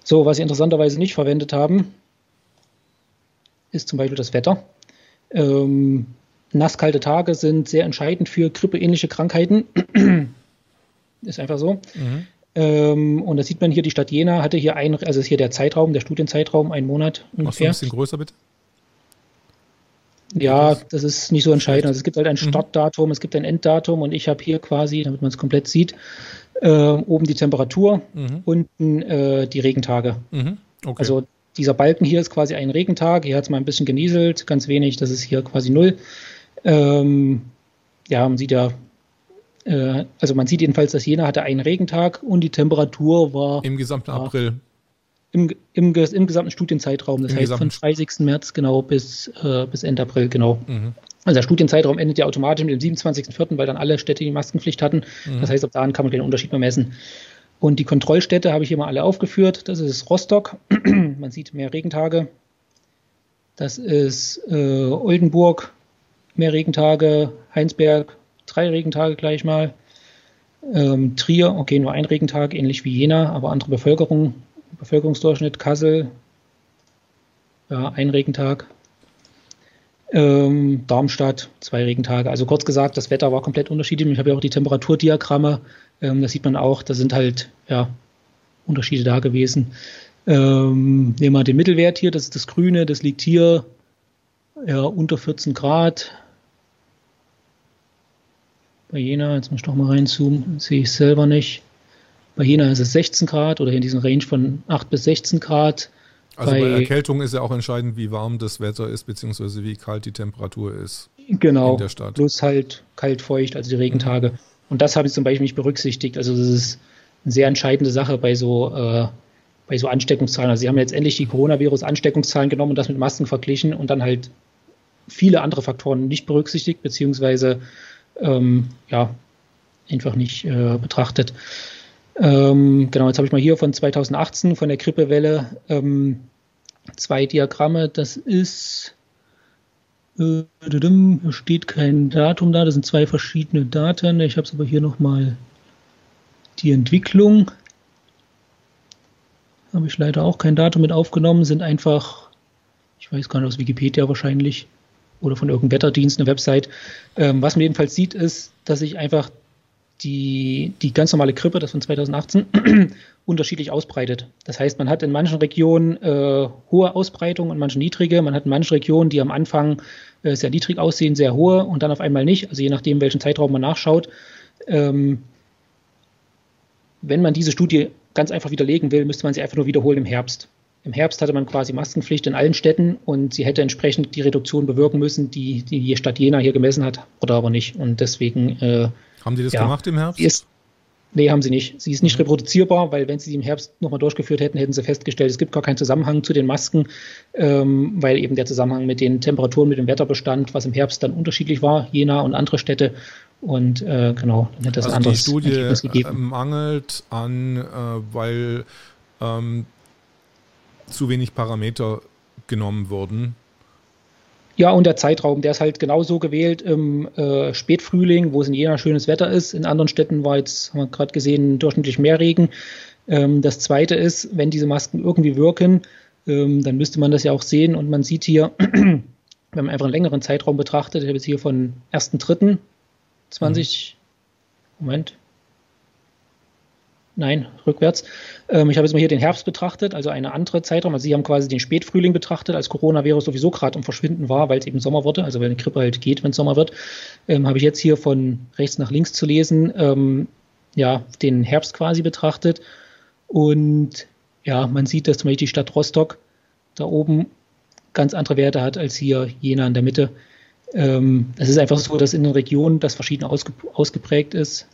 So, was sie interessanterweise nicht verwendet haben, ist zum Beispiel das Wetter. Ähm, nasskalte Tage sind sehr entscheidend für grippeähnliche Krankheiten. ist einfach so. Mhm. Ähm, und da sieht man hier, die Stadt Jena hatte hier ein, also ist hier der Zeitraum, der Studienzeitraum, ein Monat ungefähr. Machst du ein bisschen größer bitte? Ja, das ist nicht so entscheidend. Also es gibt halt ein mhm. Startdatum, es gibt ein Enddatum und ich habe hier quasi, damit man es komplett sieht, äh, oben die Temperatur, mhm. unten äh, die Regentage. Mhm. Okay. Also dieser Balken hier ist quasi ein Regentag, hier hat es mal ein bisschen genieselt, ganz wenig, das ist hier quasi null. Ähm, ja, man sieht ja, äh, also man sieht jedenfalls, dass Jena hatte einen Regentag und die Temperatur war. Im gesamten war, April. Im, im, im, gesamten Studienzeitraum, das Im heißt von 30. März genau bis, äh, bis Ende April, genau. Mhm. Also der Studienzeitraum endet ja automatisch mit dem 27.04., weil dann alle Städte die Maskenpflicht hatten. Mhm. Das heißt, ab dahin kann man den Unterschied mehr messen. Und die Kontrollstädte habe ich hier mal alle aufgeführt. Das ist Rostock. man sieht mehr Regentage. Das ist äh, Oldenburg, mehr Regentage, Heinsberg drei Regentage gleich mal, ähm, Trier, okay, nur ein Regentag, ähnlich wie Jena, aber andere Bevölkerung, Bevölkerungsdurchschnitt, Kassel, ja, ein Regentag, ähm, Darmstadt, zwei Regentage. Also kurz gesagt, das Wetter war komplett unterschiedlich. Ich habe ja auch die Temperaturdiagramme. Ähm, das sieht man auch. Da sind halt ja, Unterschiede da gewesen. Ähm, nehmen wir den Mittelwert hier. Das ist das Grüne. Das liegt hier ja, unter 14 Grad bei Jena, jetzt muss ich doch mal reinzoomen, sehe ich selber nicht. Bei Jena ist es 16 Grad oder in diesem Range von 8 bis 16 Grad. Also bei, bei Erkältung ist ja auch entscheidend, wie warm das Wetter ist, beziehungsweise wie kalt die Temperatur ist. Genau. In der Stadt. Plus halt kalt, feucht, also die Regentage. Mhm. Und das habe ich zum Beispiel nicht berücksichtigt. Also das ist eine sehr entscheidende Sache bei so, äh, bei so Ansteckungszahlen. Also sie haben letztendlich die Coronavirus-Ansteckungszahlen genommen und das mit Masken verglichen und dann halt viele andere Faktoren nicht berücksichtigt, beziehungsweise ähm, ja, einfach nicht äh, betrachtet. Ähm, genau, jetzt habe ich mal hier von 2018, von der Grippewelle, ähm, zwei Diagramme. Das ist, äh, steht kein Datum da, das sind zwei verschiedene Daten. Ich habe es aber hier nochmal die Entwicklung. Habe ich leider auch kein Datum mit aufgenommen, sind einfach, ich weiß gar nicht, aus Wikipedia wahrscheinlich oder von irgendeinem Wetterdienst, eine Website. Ähm, was man jedenfalls sieht, ist, dass sich einfach die, die ganz normale Grippe, das von 2018, unterschiedlich ausbreitet. Das heißt, man hat in manchen Regionen äh, hohe Ausbreitung und manche niedrige. Man hat in manchen Regionen, die am Anfang äh, sehr niedrig aussehen, sehr hohe und dann auf einmal nicht. Also je nachdem, welchen Zeitraum man nachschaut. Ähm, wenn man diese Studie ganz einfach widerlegen will, müsste man sie einfach nur wiederholen im Herbst. Im Herbst hatte man quasi Maskenpflicht in allen Städten und sie hätte entsprechend die Reduktion bewirken müssen, die die Stadt Jena hier gemessen hat, oder aber nicht. Und deswegen. Äh, haben die das ja, gemacht im Herbst? Ist, nee, haben sie nicht. Sie ist nicht mhm. reproduzierbar, weil wenn sie die im Herbst nochmal durchgeführt hätten, hätten sie festgestellt, es gibt gar keinen Zusammenhang zu den Masken, ähm, weil eben der Zusammenhang mit den Temperaturen, mit dem Wetterbestand, was im Herbst dann unterschiedlich war, Jena und andere Städte. Und äh, genau, dann hätte das also ein anderes die Studie gegeben. mangelt an, äh, weil ähm, zu wenig Parameter genommen wurden. Ja, und der Zeitraum, der ist halt genauso gewählt im äh, Spätfrühling, wo es in Jena schönes Wetter ist. In anderen Städten war jetzt, haben wir gerade gesehen, durchschnittlich mehr Regen. Ähm, das zweite ist, wenn diese Masken irgendwie wirken, ähm, dann müsste man das ja auch sehen. Und man sieht hier, wenn man einfach einen längeren Zeitraum betrachtet, ich habe jetzt hier von 1.3. 20, mhm. Moment, nein, rückwärts. Ähm, ich habe jetzt mal hier den Herbst betrachtet, also eine andere Zeitraum. Also Sie haben quasi den Spätfrühling betrachtet, als Coronavirus sowieso gerade am Verschwinden war, weil es eben Sommer wurde, also wenn die Grippe halt geht, wenn es Sommer wird. Ähm, habe ich jetzt hier von rechts nach links zu lesen, ähm, ja, den Herbst quasi betrachtet. Und ja, man sieht, dass zum Beispiel die Stadt Rostock da oben ganz andere Werte hat als hier Jena in der Mitte. Ähm, es ist einfach so, dass in den Regionen das verschieden ausge ausgeprägt ist.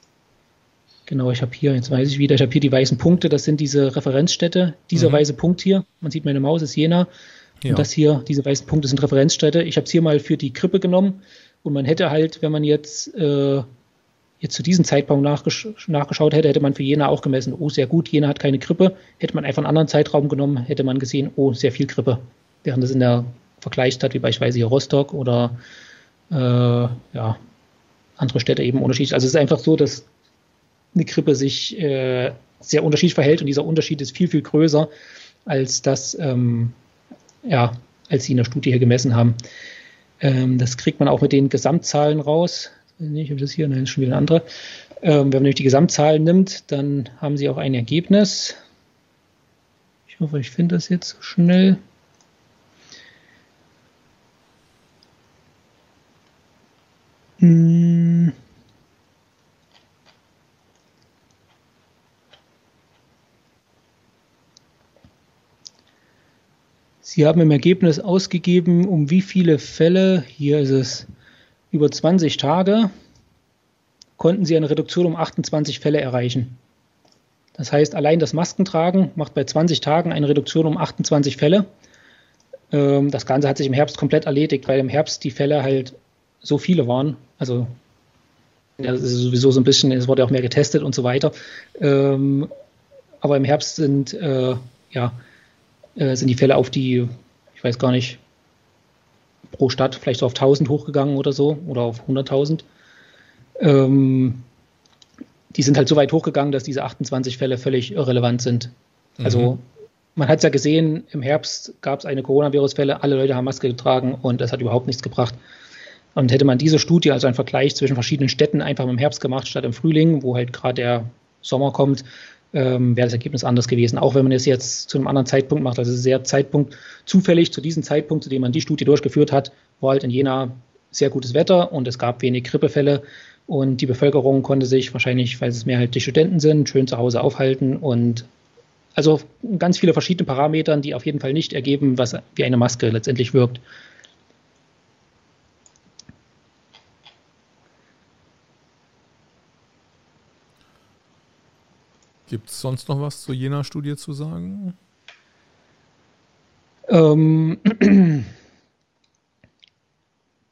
Genau, ich habe hier, jetzt weiß ich wieder, ich habe hier die weißen Punkte, das sind diese Referenzstädte. Dieser mhm. weiße Punkt hier, man sieht meine Maus, ist Jena. Ja. Und das hier, diese weißen Punkte sind Referenzstädte. Ich habe es hier mal für die Krippe genommen und man hätte halt, wenn man jetzt, äh, jetzt zu diesem Zeitpunkt nachgesch nachgeschaut hätte, hätte man für Jena auch gemessen, oh, sehr gut, Jena hat keine Krippe. Hätte man einfach einen anderen Zeitraum genommen, hätte man gesehen, oh, sehr viel Krippe. Während das in der Vergleichsstadt, wie beispielsweise hier Rostock oder äh, ja, andere Städte eben unterschiedlich. Also es ist einfach so, dass eine Grippe sich äh, sehr unterschiedlich verhält und dieser Unterschied ist viel, viel größer als das, ähm, ja, als sie in der Studie hier gemessen haben. Ähm, das kriegt man auch mit den Gesamtzahlen raus. Ich habe das hier, nein, ist schon wieder eine andere. Ähm, wenn man nämlich die Gesamtzahlen nimmt, dann haben sie auch ein Ergebnis. Ich hoffe, ich finde das jetzt schnell. Hm. Sie haben im Ergebnis ausgegeben, um wie viele Fälle, hier ist es über 20 Tage, konnten Sie eine Reduktion um 28 Fälle erreichen. Das heißt, allein das Maskentragen macht bei 20 Tagen eine Reduktion um 28 Fälle. Ähm, das Ganze hat sich im Herbst komplett erledigt, weil im Herbst die Fälle halt so viele waren. Also das ist sowieso so ein bisschen, es wurde auch mehr getestet und so weiter. Ähm, aber im Herbst sind äh, ja äh, sind die Fälle auf die, ich weiß gar nicht, pro Stadt vielleicht so auf 1000 hochgegangen oder so oder auf 100.000. Ähm, die sind halt so weit hochgegangen, dass diese 28 Fälle völlig irrelevant sind. Also mhm. man hat es ja gesehen, im Herbst gab es eine Coronavirus-Fälle, alle Leute haben Maske getragen und es hat überhaupt nichts gebracht. Und hätte man diese Studie, also einen Vergleich zwischen verschiedenen Städten, einfach im Herbst gemacht statt im Frühling, wo halt gerade der Sommer kommt, ähm, wäre das Ergebnis anders gewesen. Auch wenn man es jetzt zu einem anderen Zeitpunkt macht, also sehr Zeitpunkt zufällig zu diesem Zeitpunkt, zu dem man die Studie durchgeführt hat, war halt in Jena sehr gutes Wetter und es gab wenig Grippefälle und die Bevölkerung konnte sich wahrscheinlich, weil es mehrheitlich Studenten sind, schön zu Hause aufhalten und also ganz viele verschiedene Parametern, die auf jeden Fall nicht ergeben, was wie eine Maske letztendlich wirkt. Gibt es sonst noch was zu jener Studie zu sagen? Ähm,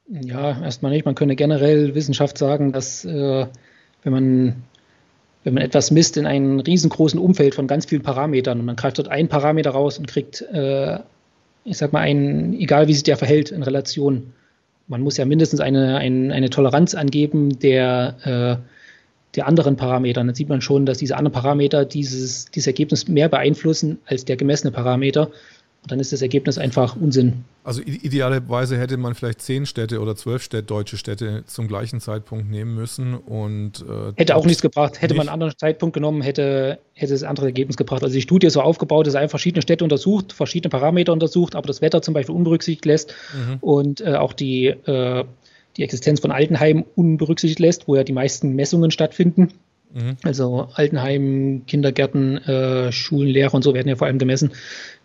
ja, erstmal nicht. Man könnte generell Wissenschaft sagen, dass äh, wenn man wenn man etwas misst in einem riesengroßen Umfeld von ganz vielen Parametern und man greift dort einen Parameter raus und kriegt, äh, ich sag mal, einen, egal wie sich der verhält in Relation. Man muss ja mindestens eine, eine, eine Toleranz angeben der, äh, der anderen Parameter. Dann sieht man schon, dass diese anderen Parameter dieses, dieses Ergebnis mehr beeinflussen als der gemessene Parameter. Und dann ist das Ergebnis einfach Unsinn. Also idealerweise hätte man vielleicht zehn Städte oder zwölf Städte, deutsche Städte zum gleichen Zeitpunkt nehmen müssen und äh, hätte auch nichts gebracht. Hätte nicht. man einen anderen Zeitpunkt genommen, hätte, hätte es ein anderes Ergebnis gebracht. Also die Studie ist so aufgebaut, dass er verschiedene Städte untersucht, verschiedene Parameter untersucht, aber das Wetter zum Beispiel unberücksichtigt lässt mhm. und äh, auch die, äh, die Existenz von Altenheimen unberücksichtigt lässt, wo ja die meisten Messungen stattfinden. Mhm. Also Altenheim, Kindergärten, äh, Schulen, Lehrer und so werden ja vor allem gemessen.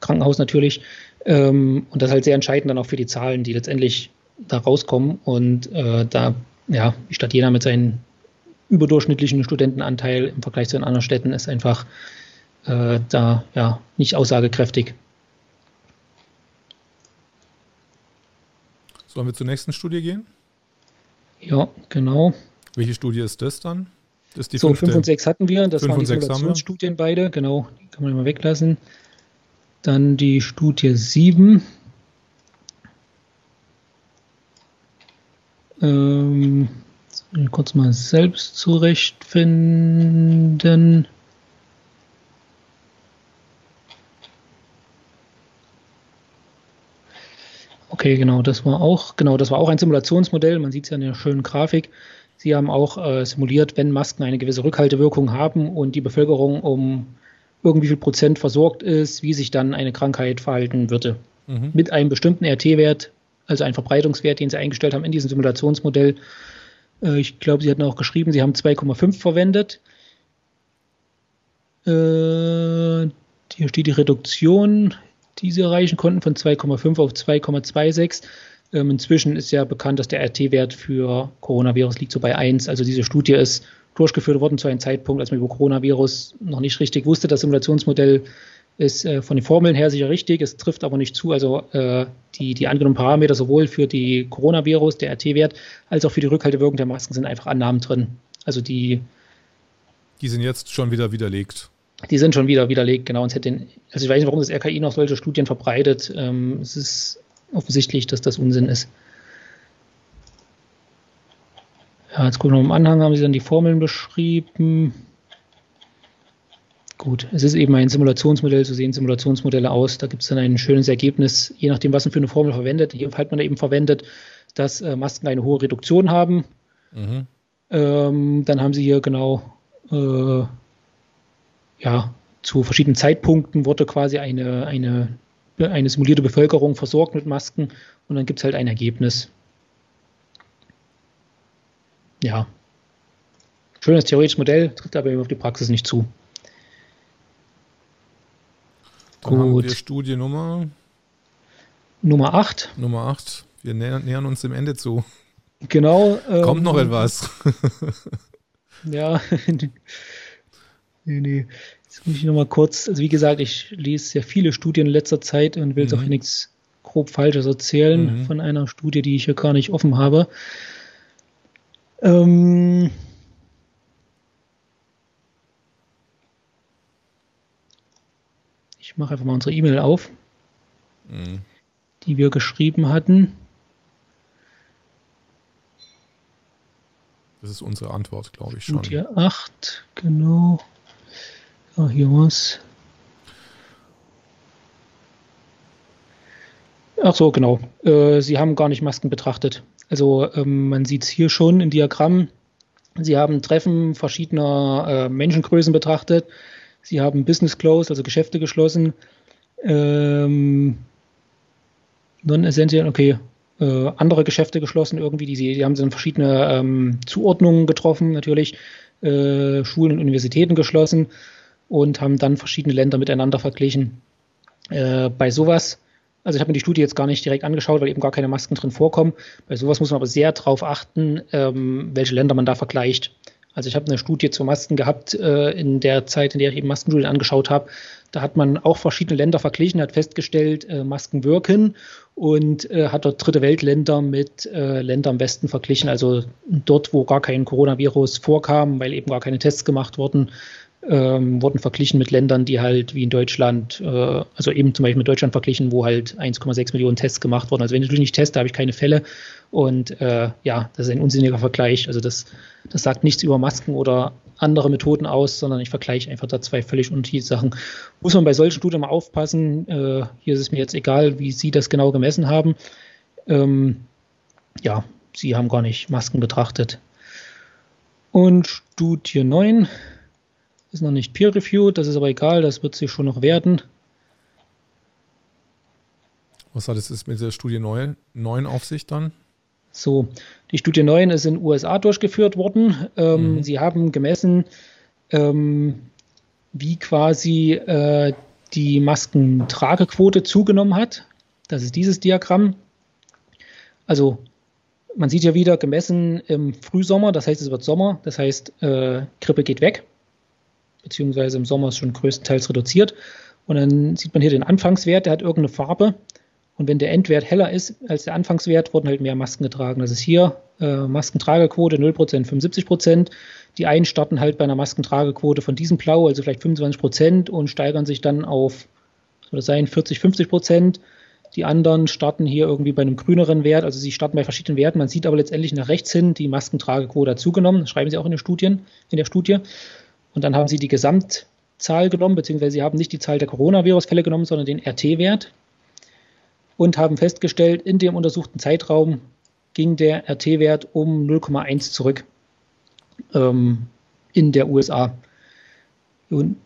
Krankenhaus natürlich. Ähm, und das ist halt sehr entscheidend dann auch für die Zahlen, die letztendlich da rauskommen. Und äh, da, ja, die Stadt Jena mit seinem überdurchschnittlichen Studentenanteil im Vergleich zu den anderen Städten ist einfach äh, da ja nicht aussagekräftig. Sollen wir zur nächsten Studie gehen? Ja, genau. Welche Studie ist das dann? Das ist die so, 5 und 6 hatten wir. Das waren die Simulationsstudien beide. Genau, die kann man mal weglassen. Dann die Studie 7. Ähm, kurz mal selbst zurechtfinden. Okay, genau, das war auch, genau, das war auch ein Simulationsmodell. Man sieht es ja in der schönen Grafik. Sie haben auch äh, simuliert, wenn Masken eine gewisse Rückhaltewirkung haben und die Bevölkerung um irgendwie viel Prozent versorgt ist, wie sich dann eine Krankheit verhalten würde. Mhm. Mit einem bestimmten RT-Wert, also ein Verbreitungswert, den Sie eingestellt haben in diesem Simulationsmodell. Äh, ich glaube, Sie hatten auch geschrieben, Sie haben 2,5 verwendet. Äh, hier steht die Reduktion, die Sie erreichen konnten, von 2,5 auf 2,26. Ähm, inzwischen ist ja bekannt, dass der RT-Wert für Coronavirus liegt so bei 1. Also diese Studie ist durchgeführt worden zu einem Zeitpunkt, als man über Coronavirus noch nicht richtig wusste. Das Simulationsmodell ist äh, von den Formeln her sicher richtig, es trifft aber nicht zu. Also äh, die, die angenommenen Parameter sowohl für die Coronavirus, der RT-Wert, als auch für die Rückhaltewirkung der Masken sind einfach Annahmen drin. Also die. Die sind jetzt schon wieder widerlegt. Die sind schon wieder widerlegt, genau. Und hätte den, also ich weiß nicht, warum das RKI noch solche Studien verbreitet. Ähm, es ist offensichtlich, dass das Unsinn ist. Ja, jetzt gucken wir noch im Anhang, haben sie dann die Formeln beschrieben. Gut, es ist eben ein Simulationsmodell, so sehen Simulationsmodelle aus. Da gibt es dann ein schönes Ergebnis, je nachdem, was man für eine Formel verwendet. Hier hat man eben verwendet, dass äh, Masken eine hohe Reduktion haben. Mhm. Ähm, dann haben sie hier genau äh, ja, zu verschiedenen Zeitpunkten wurde quasi eine, eine eine simulierte Bevölkerung versorgt mit Masken und dann gibt es halt ein Ergebnis. Ja. Schönes theoretisches Modell, trifft aber eben auf die Praxis nicht zu. Dann Gut. haben wir Studiennummer. Nummer 8. Nummer 8. Wir nähern, nähern uns dem Ende zu. Genau. Ähm, Kommt noch etwas. ja. nee, nee. Jetzt muss ich nochmal kurz, also wie gesagt, ich lese sehr viele Studien in letzter Zeit und will jetzt mhm. auch nichts grob Falsches erzählen mhm. von einer Studie, die ich hier gar nicht offen habe. Ähm, ich mache einfach mal unsere E-Mail auf, mhm. die wir geschrieben hatten. Das ist unsere Antwort, glaube ich schon. Studie 8, genau. Ah, hier was. Ach so, genau. Äh, Sie haben gar nicht Masken betrachtet. Also ähm, man sieht es hier schon im Diagramm. Sie haben Treffen verschiedener äh, Menschengrößen betrachtet. Sie haben Business Closed, also Geschäfte geschlossen. Ähm, Non-Essential, okay. Äh, andere Geschäfte geschlossen irgendwie. Die, die haben dann verschiedene ähm, Zuordnungen getroffen, natürlich. Äh, Schulen und Universitäten geschlossen und haben dann verschiedene Länder miteinander verglichen. Äh, bei sowas, also ich habe mir die Studie jetzt gar nicht direkt angeschaut, weil eben gar keine Masken drin vorkommen. Bei sowas muss man aber sehr darauf achten, ähm, welche Länder man da vergleicht. Also ich habe eine Studie zu Masken gehabt äh, in der Zeit, in der ich eben Maskenstudien angeschaut habe. Da hat man auch verschiedene Länder verglichen, hat festgestellt, äh, Masken wirken und äh, hat dort dritte Weltländer mit äh, Ländern im Westen verglichen, also dort, wo gar kein Coronavirus vorkam, weil eben gar keine Tests gemacht wurden, ähm, wurden verglichen mit Ländern, die halt wie in Deutschland, äh, also eben zum Beispiel mit Deutschland verglichen, wo halt 1,6 Millionen Tests gemacht wurden. Also wenn ich natürlich nicht teste, habe ich keine Fälle. Und äh, ja, das ist ein unsinniger Vergleich. Also das, das sagt nichts über Masken oder andere Methoden aus, sondern ich vergleiche einfach da zwei völlig unterschiedliche Sachen. Muss man bei solchen Studien mal aufpassen. Äh, hier ist es mir jetzt egal, wie Sie das genau gemessen haben. Ähm, ja, Sie haben gar nicht Masken betrachtet. Und Studie 9 ist noch nicht peer-reviewed, das ist aber egal, das wird sich schon noch werden. Was hat es mit der Studie 9, 9 auf sich dann? So, die Studie 9 ist in den USA durchgeführt worden. Ähm, mhm. Sie haben gemessen, ähm, wie quasi äh, die Maskentragequote zugenommen hat. Das ist dieses Diagramm. Also man sieht ja wieder gemessen im Frühsommer, das heißt es wird Sommer, das heißt äh, Grippe geht weg beziehungsweise im Sommer ist schon größtenteils reduziert. Und dann sieht man hier den Anfangswert, der hat irgendeine Farbe. Und wenn der Endwert heller ist als der Anfangswert, wurden halt mehr Masken getragen. Das ist hier äh, Maskentragequote 0%, 75%. Die einen starten halt bei einer Maskentragequote von diesem Blau, also vielleicht 25% und steigern sich dann auf, das sein, 40, 50%. Die anderen starten hier irgendwie bei einem grüneren Wert, also sie starten bei verschiedenen Werten. Man sieht aber letztendlich nach rechts hin, die Maskentragequote zugenommen. Das schreiben sie auch in den Studien, in der Studie. Und dann haben sie die Gesamtzahl genommen, beziehungsweise sie haben nicht die Zahl der Coronavirus-Fälle genommen, sondern den RT-Wert und haben festgestellt, in dem untersuchten Zeitraum ging der RT-Wert um 0,1 zurück ähm, in der USA. Und,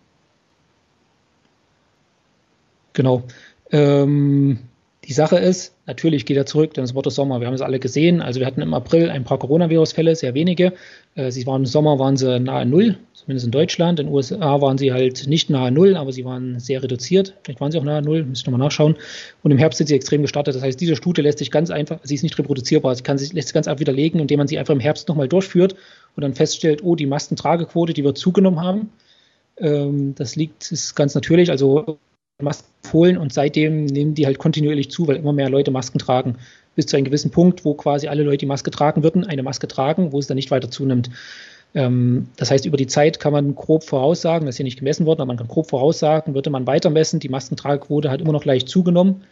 genau. Ähm, die Sache ist, natürlich geht er zurück, denn es wurde Sommer. Wir haben es alle gesehen. Also wir hatten im April ein paar Coronavirus-Fälle, sehr wenige. Äh, sie waren im Sommer waren sie nahe Null, zumindest in Deutschland. In den USA waren sie halt nicht nahe Null, aber sie waren sehr reduziert. Vielleicht waren sie auch nahe Null, müsste ich nochmal nachschauen. Und im Herbst sind sie extrem gestartet. Das heißt, diese Studie lässt sich ganz einfach, sie ist nicht reproduzierbar, sie kann sich, lässt sich ganz einfach widerlegen, indem man sie einfach im Herbst nochmal durchführt und dann feststellt, oh, die Maskentragequote, die wir zugenommen haben. Ähm, das liegt, ist ganz natürlich. Also Masken empfohlen und seitdem nehmen die halt kontinuierlich zu, weil immer mehr Leute Masken tragen. Bis zu einem gewissen Punkt, wo quasi alle Leute, die Maske tragen würden, eine Maske tragen, wo es dann nicht weiter zunimmt. Ähm, das heißt, über die Zeit kann man grob voraussagen, das ist hier nicht gemessen worden, aber man kann grob voraussagen, würde man weiter messen, die Maskentragequote hat immer noch leicht zugenommen.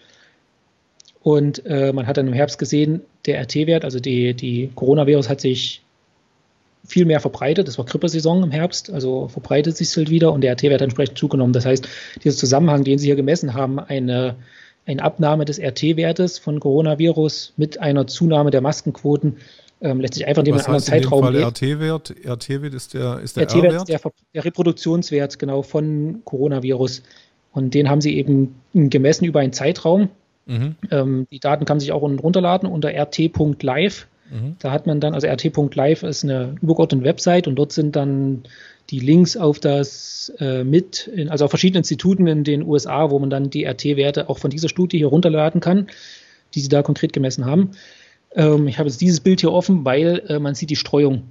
Und äh, man hat dann im Herbst gesehen, der RT-Wert, also die, die Coronavirus hat sich viel mehr verbreitet. Das war Grippesaison im Herbst, also verbreitet sich es halt wieder und der RT-Wert hat entsprechend zugenommen. Das heißt, dieser Zusammenhang, den Sie hier gemessen haben, eine, eine Abnahme des RT-Wertes von Coronavirus mit einer Zunahme der Maskenquoten, ähm, lässt sich einfach in dem anderen Zeitraum. Dem RT-Wert RT-Wert ist der, ist der RT-Wert ist der, der Reproduktionswert genau von Coronavirus. Und den haben sie eben gemessen über einen Zeitraum. Mhm. Ähm, die Daten kann man sich auch runterladen unter rt.live. Mhm. Da hat man dann, also rt.live ist eine übergeordnete Website und dort sind dann die Links auf das äh, mit, in, also auf verschiedenen Instituten in den USA, wo man dann die RT-Werte auch von dieser Studie hier runterladen kann, die sie da konkret gemessen haben. Ähm, ich habe jetzt dieses Bild hier offen, weil äh, man sieht die Streuung.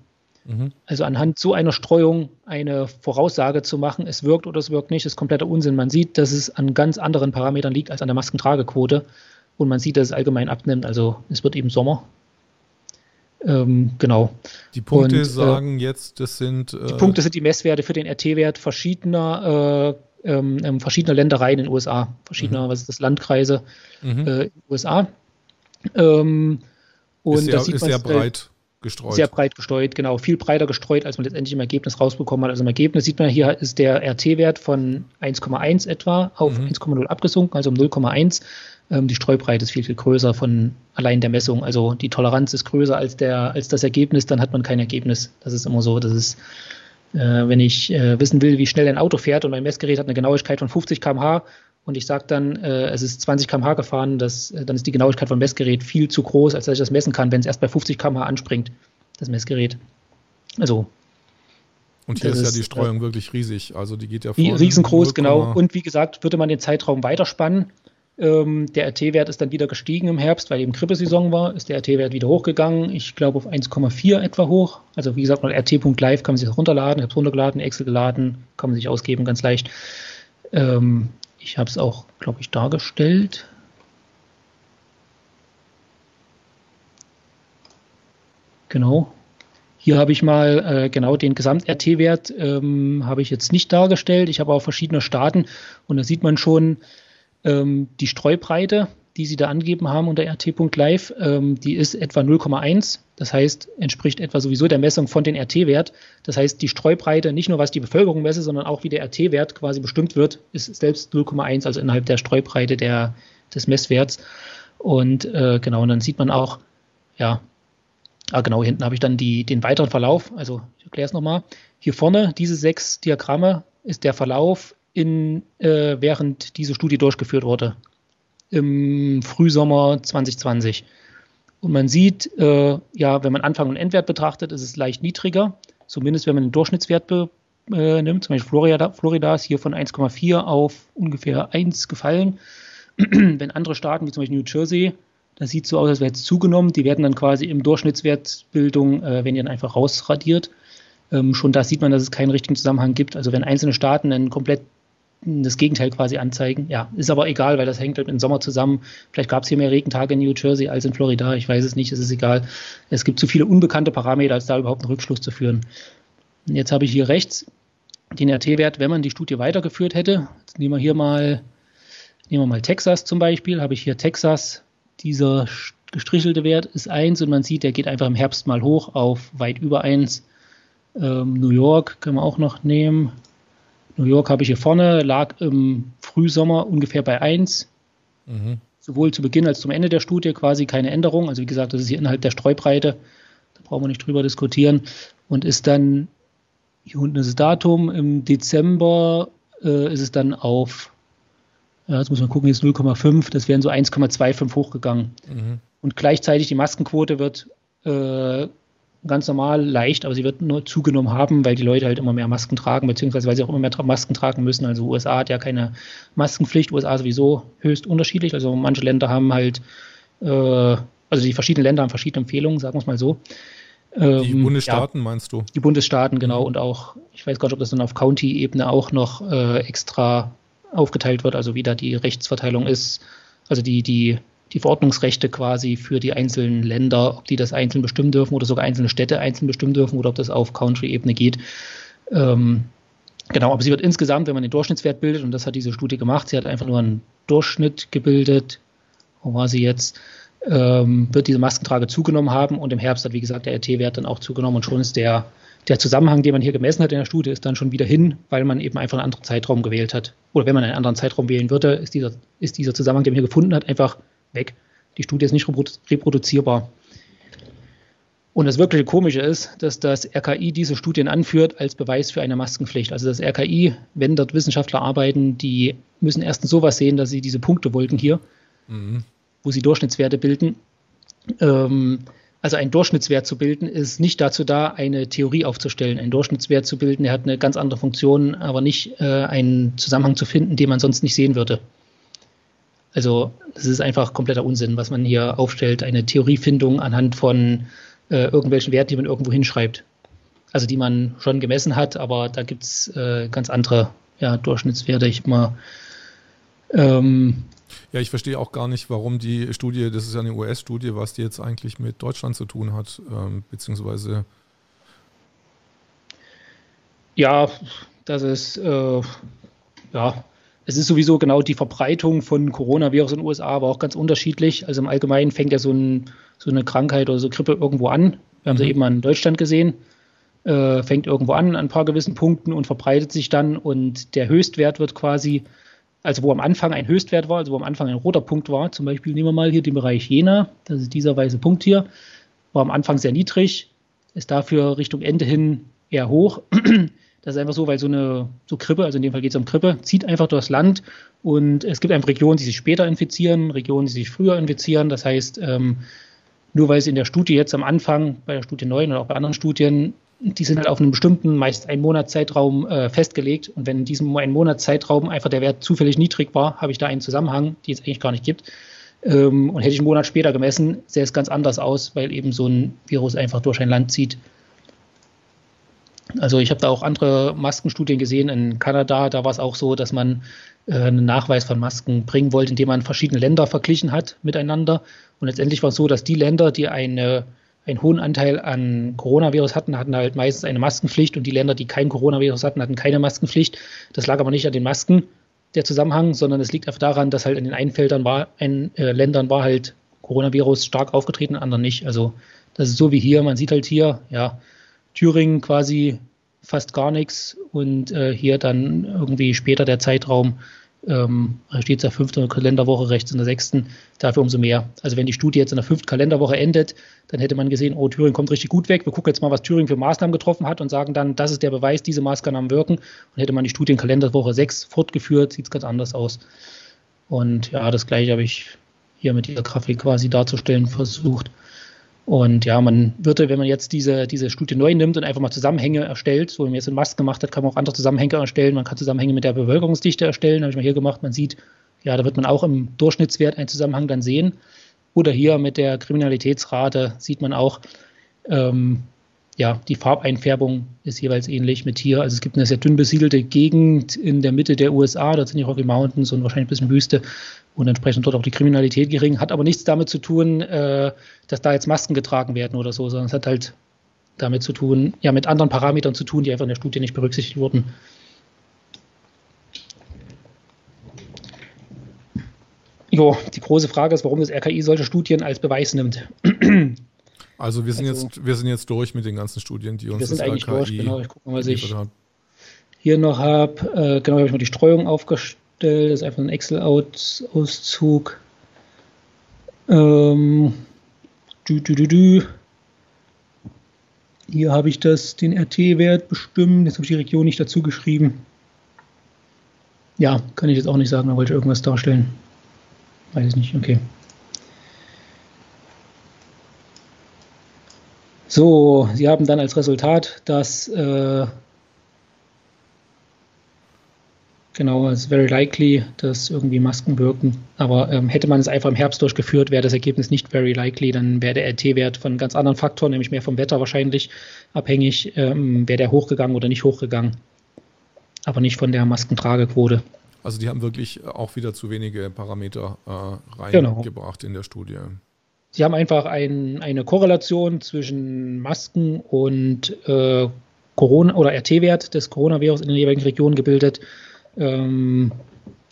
Mhm. Also anhand so einer Streuung eine Voraussage zu machen, es wirkt oder es wirkt nicht, ist kompletter Unsinn. Man sieht, dass es an ganz anderen Parametern liegt als an der Maskentragequote und man sieht, dass es allgemein abnimmt. Also es wird eben Sommer ähm, genau. Die Punkte und, äh, sagen äh, jetzt, das sind. Äh, die Punkte sind die Messwerte für den RT-Wert verschiedener, äh, ähm, ähm, verschiedener Ländereien in den USA, verschiedener, mhm. was ist das, Landkreise mhm. äh, in den USA. Ähm, und ist sehr, das sieht ist man, sehr breit gestreut. Sehr breit gestreut, genau. Viel breiter gestreut, als man letztendlich im Ergebnis rausbekommen hat. Also im Ergebnis sieht man hier ist der RT-Wert von 1,1 etwa auf mhm. 1,0 abgesunken, also um 0,1. Ähm, die Streubreite ist viel, viel größer von allein der Messung. Also die Toleranz ist größer als, der, als das Ergebnis, dann hat man kein Ergebnis. Das ist immer so. Das ist, äh, wenn ich äh, wissen will, wie schnell ein Auto fährt und mein Messgerät hat eine Genauigkeit von 50 km/h und ich sage dann, äh, es ist 20 km/h gefahren, das, äh, dann ist die Genauigkeit vom Messgerät viel zu groß, als dass ich das messen kann, wenn es erst bei 50 km/h anspringt, das Messgerät. Also und hier ist ja die Streuung äh, wirklich riesig. Also die geht ja von Riesengroß, genau. Und wie gesagt, würde man den Zeitraum weiterspannen, ähm, der RT-Wert ist dann wieder gestiegen im Herbst, weil eben Grippesaison war, ist der RT-Wert wieder hochgegangen. Ich glaube auf 1,4 etwa hoch. Also wie gesagt, rt.live kann man sich das runterladen. Ich habe es runtergeladen, Excel geladen, kann man sich ausgeben, ganz leicht. Ähm, ich habe es auch, glaube ich, dargestellt. Genau. Hier habe ich mal äh, genau den Gesamt-RT-Wert ähm, habe ich jetzt nicht dargestellt. Ich habe auch verschiedene Staaten und da sieht man schon ähm, die Streubreite, die sie da angegeben haben unter rt.live. Ähm, die ist etwa 0,1. Das heißt, entspricht etwa sowieso der Messung von den RT-Wert. Das heißt, die Streubreite, nicht nur was die Bevölkerung messe, sondern auch wie der RT-Wert quasi bestimmt wird, ist selbst 0,1, also innerhalb der Streubreite der, des Messwerts. Und äh, genau, und dann sieht man auch, ja, Ah, genau, hinten habe ich dann die, den weiteren Verlauf. Also ich erkläre es nochmal. Hier vorne, diese sechs Diagramme, ist der Verlauf, in, äh, während diese Studie durchgeführt wurde. Im Frühsommer 2020. Und man sieht, äh, ja, wenn man Anfang und Endwert betrachtet, ist es leicht niedriger. Zumindest wenn man den Durchschnittswert be, äh, nimmt. Zum Beispiel Florida, Florida ist hier von 1,4 auf ungefähr 1 gefallen. wenn andere Staaten, wie zum Beispiel New Jersey, das sieht so aus, als wäre es zugenommen. Die werden dann quasi im Durchschnittswertbildung, äh, wenn die dann einfach rausradiert. Ähm, schon da sieht man, dass es keinen richtigen Zusammenhang gibt. Also wenn einzelne Staaten dann komplett das Gegenteil quasi anzeigen. Ja, ist aber egal, weil das hängt halt im Sommer zusammen. Vielleicht gab es hier mehr Regentage in New Jersey als in Florida. Ich weiß es nicht, es ist egal. Es gibt zu viele unbekannte Parameter, als da überhaupt einen Rückschluss zu führen. Und jetzt habe ich hier rechts den RT-Wert, wenn man die Studie weitergeführt hätte. Jetzt nehmen wir hier mal, nehmen wir mal Texas zum Beispiel. Habe ich hier Texas dieser gestrichelte Wert ist 1 und man sieht, der geht einfach im Herbst mal hoch auf weit über 1. Ähm, New York können wir auch noch nehmen. New York habe ich hier vorne, lag im Frühsommer ungefähr bei 1. Mhm. Sowohl zu Beginn als zum Ende der Studie quasi keine Änderung. Also wie gesagt, das ist hier innerhalb der Streubreite. Da brauchen wir nicht drüber diskutieren. Und ist dann, hier unten ist das Datum, im Dezember äh, ist es dann auf ja, jetzt muss man gucken, jetzt 0,5, das wären so 1,25 hochgegangen. Mhm. Und gleichzeitig die Maskenquote wird äh, ganz normal leicht, aber sie wird nur zugenommen haben, weil die Leute halt immer mehr Masken tragen, beziehungsweise weil sie auch immer mehr Masken tragen müssen. Also USA hat ja keine Maskenpflicht, USA sowieso höchst unterschiedlich. Also manche Länder haben halt, äh, also die verschiedenen Länder haben verschiedene Empfehlungen, sagen wir es mal so. die ähm, Bundesstaaten ja, meinst du? Die Bundesstaaten, genau. Und auch, ich weiß gar nicht, ob das dann auf County-Ebene auch noch äh, extra aufgeteilt wird, also wie da die Rechtsverteilung ist, also die, die, die Verordnungsrechte quasi für die einzelnen Länder, ob die das einzeln bestimmen dürfen oder sogar einzelne Städte einzeln bestimmen dürfen oder ob das auf Country-Ebene geht. Ähm, genau, aber sie wird insgesamt, wenn man den Durchschnittswert bildet, und das hat diese Studie gemacht, sie hat einfach nur einen Durchschnitt gebildet, wo war sie jetzt, ähm, wird diese Maskentrage zugenommen haben und im Herbst hat, wie gesagt, der RT-Wert dann auch zugenommen und schon ist der der Zusammenhang, den man hier gemessen hat in der Studie, ist dann schon wieder hin, weil man eben einfach einen anderen Zeitraum gewählt hat. Oder wenn man einen anderen Zeitraum wählen würde, ist dieser, ist dieser Zusammenhang, den man hier gefunden hat, einfach weg. Die Studie ist nicht reproduzierbar. Und das wirkliche Komische ist, dass das RKI diese Studien anführt als Beweis für eine Maskenpflicht. Also das RKI, wenn dort Wissenschaftler arbeiten, die müssen erstens sowas sehen, dass sie diese Punktewolken hier, mhm. wo sie Durchschnittswerte bilden, ähm, also ein Durchschnittswert zu bilden, ist nicht dazu da, eine Theorie aufzustellen. Ein Durchschnittswert zu bilden, der hat eine ganz andere Funktion, aber nicht äh, einen Zusammenhang zu finden, den man sonst nicht sehen würde. Also das ist einfach kompletter Unsinn, was man hier aufstellt. Eine Theoriefindung anhand von äh, irgendwelchen Werten, die man irgendwo hinschreibt. Also die man schon gemessen hat, aber da gibt es äh, ganz andere ja, Durchschnittswerte. Ich mal ähm, ja, ich verstehe auch gar nicht, warum die Studie, das ist ja eine US-Studie, was die jetzt eigentlich mit Deutschland zu tun hat, ähm, beziehungsweise. Ja, das ist, äh, ja, es ist sowieso genau die Verbreitung von Coronavirus in den USA, aber auch ganz unterschiedlich. Also im Allgemeinen fängt ja so, ein, so eine Krankheit oder so Grippe irgendwo an. Wir haben sie mhm. eben in Deutschland gesehen. Äh, fängt irgendwo an, an ein paar gewissen Punkten und verbreitet sich dann und der Höchstwert wird quasi also wo am Anfang ein Höchstwert war, also wo am Anfang ein roter Punkt war, zum Beispiel nehmen wir mal hier den Bereich Jena, das ist dieser weiße Punkt hier, war am Anfang sehr niedrig, ist dafür Richtung Ende hin eher hoch. Das ist einfach so, weil so eine so Grippe, also in dem Fall geht es um Grippe, zieht einfach durchs Land und es gibt einfach Regionen, die sich später infizieren, Regionen, die sich früher infizieren. Das heißt, ähm, nur weil es in der Studie jetzt am Anfang, bei der Studie 9 oder auch bei anderen Studien, die sind halt auf einem bestimmten, meist einen Monatszeitraum äh, festgelegt. Und wenn in diesem einen Monatszeitraum einfach der Wert zufällig niedrig war, habe ich da einen Zusammenhang, die es eigentlich gar nicht gibt. Ähm, und hätte ich einen Monat später gemessen, sähe es ganz anders aus, weil eben so ein Virus einfach durch ein Land zieht. Also ich habe da auch andere Maskenstudien gesehen in Kanada. Da war es auch so, dass man äh, einen Nachweis von Masken bringen wollte, indem man verschiedene Länder verglichen hat miteinander. Und letztendlich war es so, dass die Länder, die eine, einen hohen Anteil an Coronavirus hatten, hatten halt meistens eine Maskenpflicht und die Länder, die kein Coronavirus hatten, hatten keine Maskenpflicht. Das lag aber nicht an den Masken, der Zusammenhang, sondern es liegt einfach daran, dass halt in den einen Feldern war, in äh, Ländern war halt Coronavirus stark aufgetreten, in anderen nicht. Also das ist so wie hier. Man sieht halt hier, ja, Thüringen quasi fast gar nichts und äh, hier dann irgendwie später der Zeitraum, ähm, steht es der fünften Kalenderwoche rechts in der sechsten, dafür umso mehr. Also wenn die Studie jetzt in der fünften Kalenderwoche endet, dann hätte man gesehen, oh, Thüringen kommt richtig gut weg. Wir gucken jetzt mal, was Thüringen für Maßnahmen getroffen hat und sagen dann, das ist der Beweis, diese Maßnahmen wirken. Und hätte man die Studie in Kalenderwoche 6 fortgeführt, sieht es ganz anders aus. Und ja, das gleiche habe ich hier mit dieser Grafik quasi darzustellen versucht. Und ja, man würde, wenn man jetzt diese, diese Studie neu nimmt und einfach mal Zusammenhänge erstellt, so wie man jetzt in Mast gemacht hat, kann man auch andere Zusammenhänge erstellen. Man kann Zusammenhänge mit der Bevölkerungsdichte erstellen, habe ich mal hier gemacht. Man sieht, ja, da wird man auch im Durchschnittswert einen Zusammenhang dann sehen. Oder hier mit der Kriminalitätsrate sieht man auch, ähm, ja, die Farbeinfärbung ist jeweils ähnlich mit hier. Also es gibt eine sehr dünn besiedelte Gegend in der Mitte der USA, da sind die Rocky Mountains und wahrscheinlich ein bisschen Wüste und entsprechend dort auch die Kriminalität gering. Hat aber nichts damit zu tun, äh, dass da jetzt Masken getragen werden oder so, sondern es hat halt damit zu tun, ja, mit anderen Parametern zu tun, die einfach in der Studie nicht berücksichtigt wurden. Jo, die große Frage ist, warum das RKI solche Studien als Beweis nimmt. Also wir sind also, jetzt wir sind jetzt durch mit den ganzen Studien, die uns wir sind das eigentlich RKI durch, genau. Ich gucke mal, was ich hier noch habe. Äh, genau, habe ich mal die Streuung aufgestellt. Das ist einfach ein Excel-Auszug. Ähm, dü, dü, dü, Hier habe ich das, den RT-Wert bestimmt. Jetzt habe ich die Region nicht dazu geschrieben. Ja, kann ich jetzt auch nicht sagen, da wollte ich irgendwas darstellen. Weiß ich nicht, okay. So, Sie haben dann als Resultat, dass äh, Genau, es ist very likely, dass irgendwie Masken wirken. Aber ähm, hätte man es einfach im Herbst durchgeführt, wäre das Ergebnis nicht very likely. Dann wäre der RT-Wert von ganz anderen Faktoren, nämlich mehr vom Wetter wahrscheinlich abhängig, ähm, wäre der hochgegangen oder nicht hochgegangen. Aber nicht von der Maskentragequote. Also die haben wirklich auch wieder zu wenige Parameter äh, reingebracht genau. in der Studie. Sie haben einfach ein, eine Korrelation zwischen Masken und äh, Corona oder RT-Wert des Coronavirus in den jeweiligen Regionen gebildet ähm,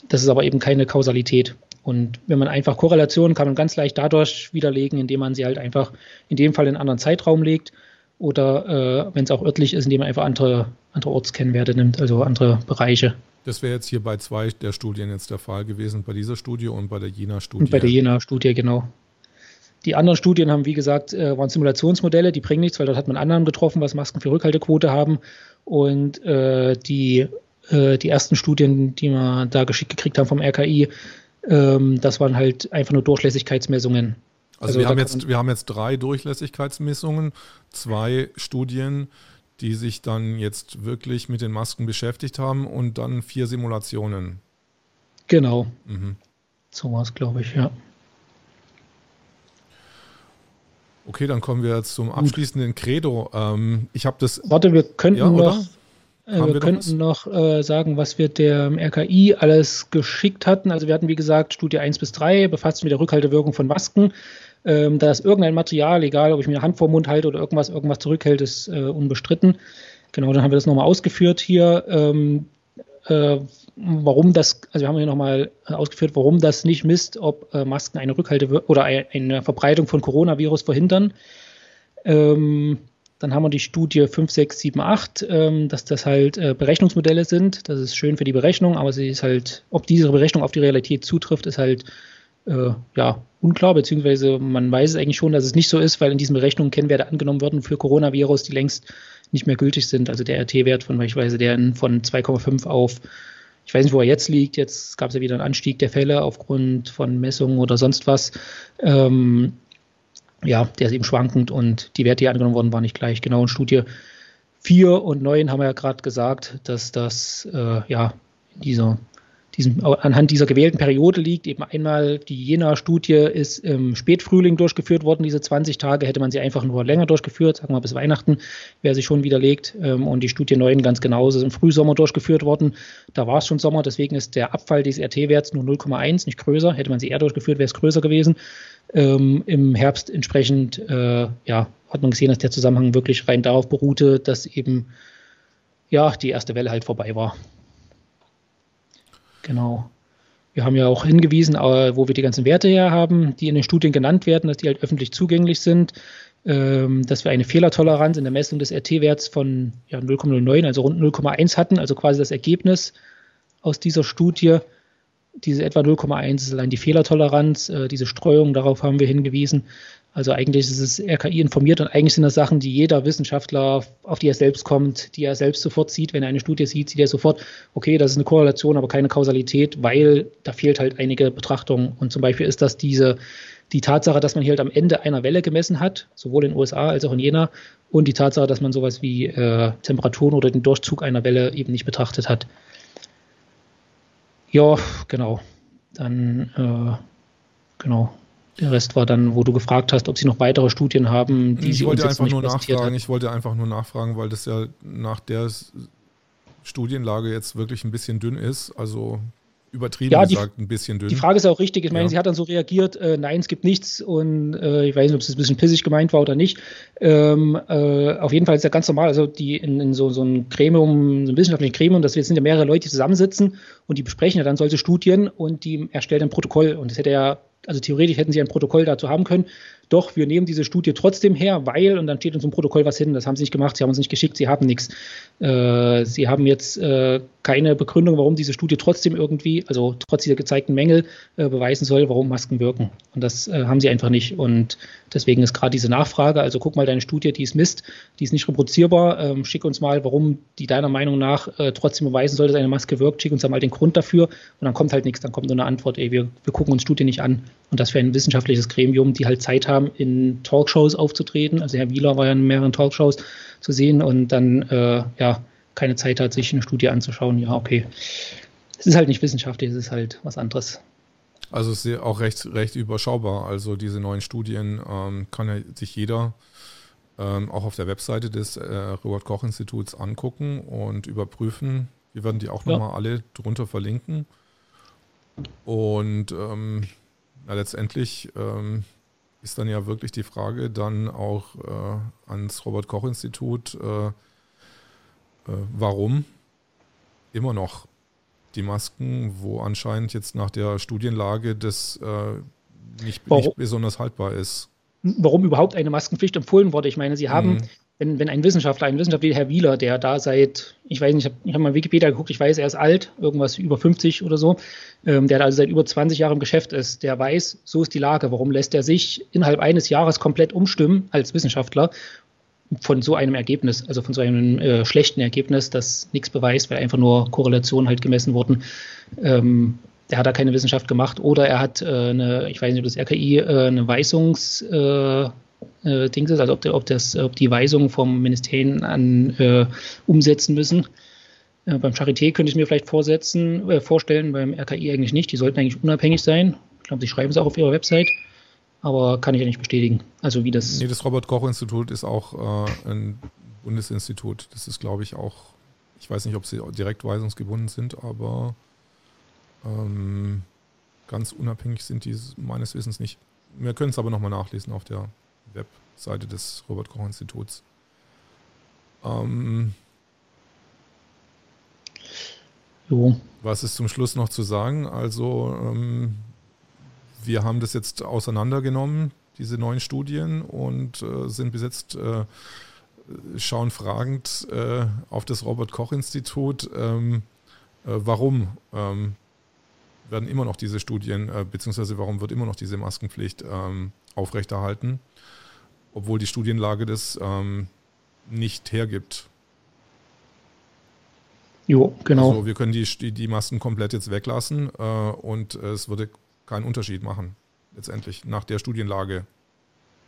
das ist aber eben keine Kausalität. Und wenn man einfach Korrelationen kann man ganz leicht dadurch widerlegen, indem man sie halt einfach in dem Fall in einen anderen Zeitraum legt oder äh, wenn es auch örtlich ist, indem man einfach andere, andere Ortskennwerte nimmt, also andere Bereiche. Das wäre jetzt hier bei zwei der Studien jetzt der Fall gewesen, bei dieser Studie und bei der Jena-Studie. Und bei der Jena-Studie, genau. Die anderen Studien haben, wie gesagt, äh, waren Simulationsmodelle, die bringen nichts, weil dort hat man Annahmen getroffen, was Masken für Rückhaltequote haben. Und äh, die äh, die ersten Studien, die wir da geschickt gekriegt haben vom RKI, ähm, das waren halt einfach nur Durchlässigkeitsmessungen. Also, also wir, haben jetzt, wir haben jetzt drei Durchlässigkeitsmessungen, zwei Studien, die sich dann jetzt wirklich mit den Masken beschäftigt haben und dann vier Simulationen. Genau. Mhm. So war es, glaube ich, ja. Okay, dann kommen wir jetzt zum abschließenden Credo. Ähm, ich habe das. Warte, wir könnten ja, noch. Äh, wir, wir könnten noch äh, sagen, was wir dem RKI alles geschickt hatten. Also wir hatten, wie gesagt, Studie 1 bis 3, befasst mit der Rückhaltewirkung von Masken. Ähm, da ist irgendein Material, egal ob ich mir eine Hand vor Mund halte oder irgendwas, irgendwas zurückhält, ist äh, unbestritten. Genau, dann haben wir das nochmal ausgeführt hier. Ähm, äh, warum das, also wir haben hier nochmal ausgeführt, warum das nicht misst, ob äh, Masken eine Rückhalte oder eine Verbreitung von Coronavirus verhindern. Ähm, dann haben wir die Studie 5678, ähm, dass das halt äh, Berechnungsmodelle sind. Das ist schön für die Berechnung, aber sie ist halt, ob diese Berechnung auf die Realität zutrifft, ist halt äh, ja unklar, beziehungsweise man weiß es eigentlich schon, dass es nicht so ist, weil in diesen Berechnungen Kennwerte angenommen werden für Coronavirus, die längst nicht mehr gültig sind. Also der RT-Wert von beispielsweise der von 2,5 auf ich weiß nicht, wo er jetzt liegt. Jetzt gab es ja wieder einen Anstieg der Fälle aufgrund von Messungen oder sonst was. Ähm, ja, der ist eben schwankend und die Werte, die angenommen worden, waren nicht gleich. Genau in Studie 4 und 9 haben wir ja gerade gesagt, dass das, äh, ja, dieser, diesem, anhand dieser gewählten Periode liegt. Eben einmal die Jena-Studie ist im Spätfrühling durchgeführt worden, diese 20 Tage. Hätte man sie einfach nur länger durchgeführt, sagen wir bis Weihnachten, wäre sie schon widerlegt. Ähm, und die Studie 9 ganz genauso ist im Frühsommer durchgeführt worden. Da war es schon Sommer, deswegen ist der Abfall des RT-Werts nur 0,1, nicht größer. Hätte man sie eher durchgeführt, wäre es größer gewesen. Ähm, Im Herbst entsprechend, äh, ja, hat man gesehen, dass der Zusammenhang wirklich rein darauf beruhte, dass eben ja, die erste Welle halt vorbei war. Genau. Wir haben ja auch hingewiesen, äh, wo wir die ganzen Werte her haben, die in den Studien genannt werden, dass die halt öffentlich zugänglich sind, ähm, dass wir eine Fehlertoleranz in der Messung des RT-Werts von ja, 0,09, also rund 0,1 hatten, also quasi das Ergebnis aus dieser Studie. Diese etwa 0,1 ist allein die Fehlertoleranz, äh, diese Streuung, darauf haben wir hingewiesen. Also eigentlich ist es RKI informiert und eigentlich sind das Sachen, die jeder Wissenschaftler, auf die er selbst kommt, die er selbst sofort sieht. Wenn er eine Studie sieht, sieht er sofort, okay, das ist eine Korrelation, aber keine Kausalität, weil da fehlt halt einige Betrachtungen. Und zum Beispiel ist das diese, die Tatsache, dass man hier halt am Ende einer Welle gemessen hat, sowohl in den USA als auch in Jena, und die Tatsache, dass man sowas wie äh, Temperaturen oder den Durchzug einer Welle eben nicht betrachtet hat. Ja, genau. Dann, äh, genau. Der Rest war dann, wo du gefragt hast, ob sie noch weitere Studien haben, die ich sie wollte uns einfach nur nachfragen. Ich wollte einfach nur nachfragen, weil das ja nach der Studienlage jetzt wirklich ein bisschen dünn ist. Also übertrieben ja, gesagt, ein bisschen dünn. Die Frage ist auch richtig. Ich meine, ja. sie hat dann so reagiert, äh, nein, es gibt nichts und äh, ich weiß nicht, ob es ein bisschen pissig gemeint war oder nicht. Ähm, äh, auf jeden Fall ist ja ganz normal, also die in, in so, so ein Gremium, so ein wissenschaftlichen Gremium, das sind ja mehrere Leute, die zusammensitzen und die besprechen ja dann solche Studien und die erstellen ein Protokoll und das hätte ja also theoretisch hätten sie ein Protokoll dazu haben können. Doch, wir nehmen diese Studie trotzdem her, weil, und dann steht uns im Protokoll was hin, das haben sie nicht gemacht, sie haben uns nicht geschickt, sie haben nichts. Äh, sie haben jetzt äh, keine Begründung, warum diese Studie trotzdem irgendwie, also trotz dieser gezeigten Mängel, äh, beweisen soll, warum Masken wirken. Und das äh, haben sie einfach nicht. Und deswegen ist gerade diese Nachfrage, also guck mal deine Studie, die ist Mist, die ist nicht reproduzierbar, ähm, schick uns mal, warum die deiner Meinung nach äh, trotzdem beweisen soll, dass eine Maske wirkt, schick uns da mal den Grund dafür. Und dann kommt halt nichts, dann kommt nur eine Antwort, ey, wir, wir gucken uns Studie nicht an. Und das für ein wissenschaftliches Gremium, die halt Zeit haben, in Talkshows aufzutreten. Also Herr Wieler war ja in mehreren Talkshows zu sehen und dann äh, ja keine Zeit hat, sich eine Studie anzuschauen. Ja, okay. Es ist halt nicht wissenschaftlich, es ist halt was anderes. Also es ist auch recht, recht überschaubar. Also diese neuen Studien ähm, kann ja sich jeder ähm, auch auf der Webseite des äh, Robert Koch Instituts angucken und überprüfen. Wir werden die auch ja. nochmal alle drunter verlinken. Und ähm, na, letztendlich ähm, ist dann ja wirklich die Frage dann auch äh, ans Robert Koch Institut, äh, äh, warum immer noch die Masken, wo anscheinend jetzt nach der Studienlage das äh, nicht, nicht, besonders haltbar ist. Warum überhaupt eine Maskenpflicht empfohlen wurde? Ich meine, Sie haben mhm wenn, wenn ein Wissenschaftler, ein Wissenschaftler wie Herr Wieler, der da seit, ich weiß nicht, ich habe hab mal Wikipedia geguckt, ich weiß, er ist alt, irgendwas über 50 oder so, ähm, der also seit über 20 Jahren im Geschäft ist, der weiß, so ist die Lage. Warum lässt er sich innerhalb eines Jahres komplett umstimmen als Wissenschaftler von so einem Ergebnis, also von so einem äh, schlechten Ergebnis, das nichts beweist, weil einfach nur Korrelationen halt gemessen wurden. Ähm, der hat da keine Wissenschaft gemacht oder er hat äh, eine, ich weiß nicht, ob das RKI äh, eine Weisungs, äh, Dings ist, also ob, ob, das, ob die Weisungen vom Ministerium an äh, umsetzen müssen. Äh, beim Charité könnte ich mir vielleicht vorsetzen, äh, vorstellen, beim RKI eigentlich nicht. Die sollten eigentlich unabhängig sein. Ich glaube, sie schreiben es auch auf ihrer Website, aber kann ich ja nicht bestätigen. Also wie das. Nee, das Robert-Koch-Institut ist auch äh, ein Bundesinstitut. Das ist, glaube ich, auch, ich weiß nicht, ob sie direkt weisungsgebunden sind, aber ähm, ganz unabhängig sind die meines Wissens nicht. Wir können es aber nochmal nachlesen auf der Webseite des Robert Koch Instituts. Ähm, so. Was ist zum Schluss noch zu sagen? Also, ähm, wir haben das jetzt auseinandergenommen, diese neuen Studien, und äh, sind bis jetzt äh, schauen fragend äh, auf das Robert Koch Institut. Ähm, äh, warum ähm, werden immer noch diese Studien, äh, beziehungsweise warum wird immer noch diese Maskenpflicht ähm, aufrechterhalten? obwohl die Studienlage das ähm, nicht hergibt. Jo, genau. Also wir können die, die, die Masken komplett jetzt weglassen äh, und es würde keinen Unterschied machen, letztendlich, nach der Studienlage.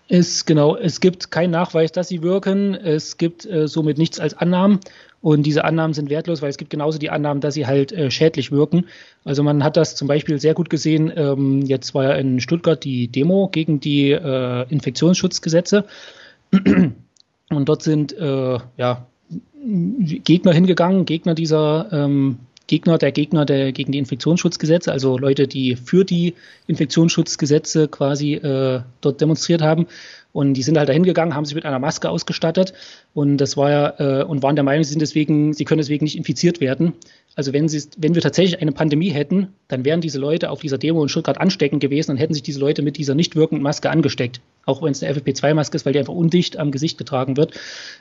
Es, genau, es gibt keinen Nachweis, dass sie wirken. Es gibt äh, somit nichts als Annahmen. Und diese Annahmen sind wertlos, weil es gibt genauso die Annahmen, dass sie halt äh, schädlich wirken. Also man hat das zum Beispiel sehr gut gesehen. Ähm, jetzt war ja in Stuttgart die Demo gegen die äh, Infektionsschutzgesetze. Und dort sind äh, ja, Gegner hingegangen, Gegner dieser ähm, Gegner, der Gegner der gegen die Infektionsschutzgesetze, also Leute, die für die Infektionsschutzgesetze quasi äh, dort demonstriert haben. Und die sind halt dahin gegangen, haben sich mit einer Maske ausgestattet und das war ja äh, und waren der Meinung, sie sind deswegen, sie können deswegen nicht infiziert werden. Also wenn sie, wenn wir tatsächlich eine Pandemie hätten, dann wären diese Leute auf dieser Demo in Stuttgart ansteckend gewesen und hätten sich diese Leute mit dieser nicht wirkenden Maske angesteckt. Auch wenn es eine FFP2-Maske ist, weil die einfach undicht am Gesicht getragen wird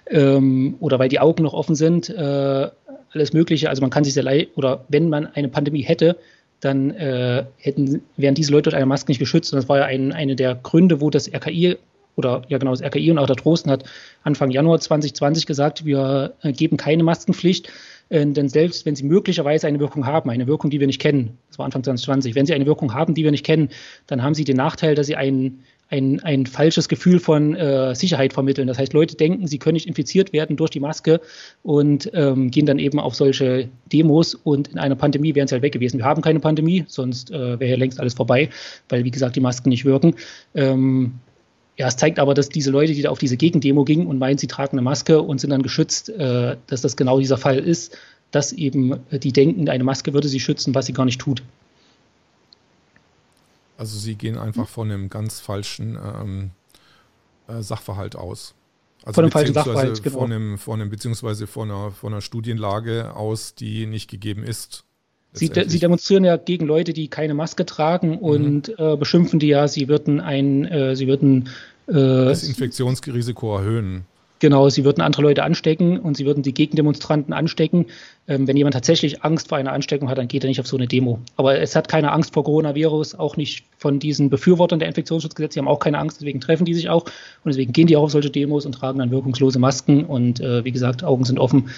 ähm, oder weil die Augen noch offen sind, äh, alles Mögliche. Also man kann sich sehr leid oder wenn man eine Pandemie hätte, dann äh, hätten, wären diese Leute durch eine Maske nicht geschützt. Und das war ja ein, eine der Gründe, wo das RKI oder ja genau das RKI und auch der Trosten hat Anfang Januar 2020 gesagt, wir äh, geben keine Maskenpflicht, äh, denn selbst wenn sie möglicherweise eine Wirkung haben, eine Wirkung, die wir nicht kennen, das war Anfang 2020, wenn sie eine Wirkung haben, die wir nicht kennen, dann haben sie den Nachteil, dass sie einen ein, ein falsches Gefühl von äh, Sicherheit vermitteln. Das heißt, Leute denken, sie können nicht infiziert werden durch die Maske und ähm, gehen dann eben auf solche Demos und in einer Pandemie wären sie halt weg gewesen. Wir haben keine Pandemie, sonst äh, wäre ja längst alles vorbei, weil, wie gesagt, die Masken nicht wirken. Ähm, ja, es zeigt aber, dass diese Leute, die da auf diese Gegendemo gingen und meinen, sie tragen eine Maske und sind dann geschützt, äh, dass das genau dieser Fall ist, dass eben äh, die denken, eine Maske würde sie schützen, was sie gar nicht tut. Also sie gehen einfach von einem ganz falschen ähm, äh, Sachverhalt aus. Also von einem falschen Sachverhalt, genau. Von einem, von einem, beziehungsweise von einer, von einer Studienlage aus, die nicht gegeben ist. Sie, de sie, demonstrieren ja gegen Leute, die keine Maske tragen mhm. und äh, beschimpfen die ja, sie würden ein, äh, sie würden äh, das Infektionsrisiko erhöhen. Genau, sie würden andere Leute anstecken und sie würden die Gegendemonstranten anstecken. Ähm, wenn jemand tatsächlich Angst vor einer Ansteckung hat, dann geht er nicht auf so eine Demo. Aber es hat keine Angst vor Coronavirus, auch nicht von diesen Befürwortern der Infektionsschutzgesetze. Die haben auch keine Angst, deswegen treffen die sich auch und deswegen gehen die auch auf solche Demos und tragen dann wirkungslose Masken und äh, wie gesagt, Augen sind offen.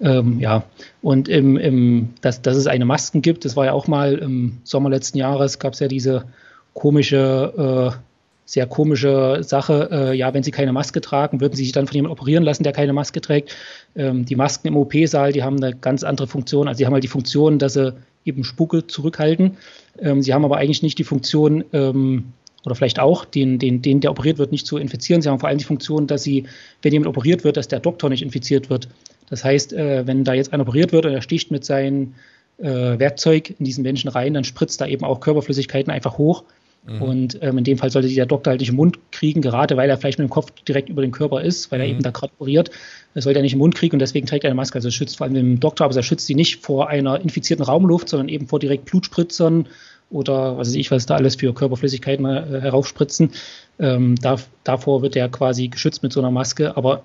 Ähm, ja, und im, im, dass, dass es eine Masken gibt, das war ja auch mal im Sommer letzten Jahres, gab es ja diese komische äh, sehr komische Sache. Äh, ja, wenn Sie keine Maske tragen, würden Sie sich dann von jemandem operieren lassen, der keine Maske trägt. Ähm, die Masken im OP-Saal, die haben eine ganz andere Funktion. Also sie haben halt die Funktion, dass sie eben Spucke zurückhalten. Ähm, sie haben aber eigentlich nicht die Funktion, ähm, oder vielleicht auch, den, den, den, der operiert wird, nicht zu infizieren. Sie haben vor allem die Funktion, dass sie, wenn jemand operiert wird, dass der Doktor nicht infiziert wird. Das heißt, äh, wenn da jetzt einer operiert wird und er sticht mit seinem äh, Werkzeug in diesen Menschen rein, dann spritzt da eben auch Körperflüssigkeiten einfach hoch Mhm. Und ähm, in dem Fall sollte der Doktor halt nicht im Mund kriegen, gerade weil er vielleicht mit dem Kopf direkt über den Körper ist, weil er mhm. eben da gerade operiert. Das sollte er nicht im Mund kriegen und deswegen trägt er eine Maske. Also schützt vor allem den Doktor, aber er schützt sie nicht vor einer infizierten Raumluft, sondern eben vor direkt Blutspritzern oder was weiß ich, was da alles für Körperflüssigkeiten äh, heraufspritzen. Ähm, da, davor wird er quasi geschützt mit so einer Maske, aber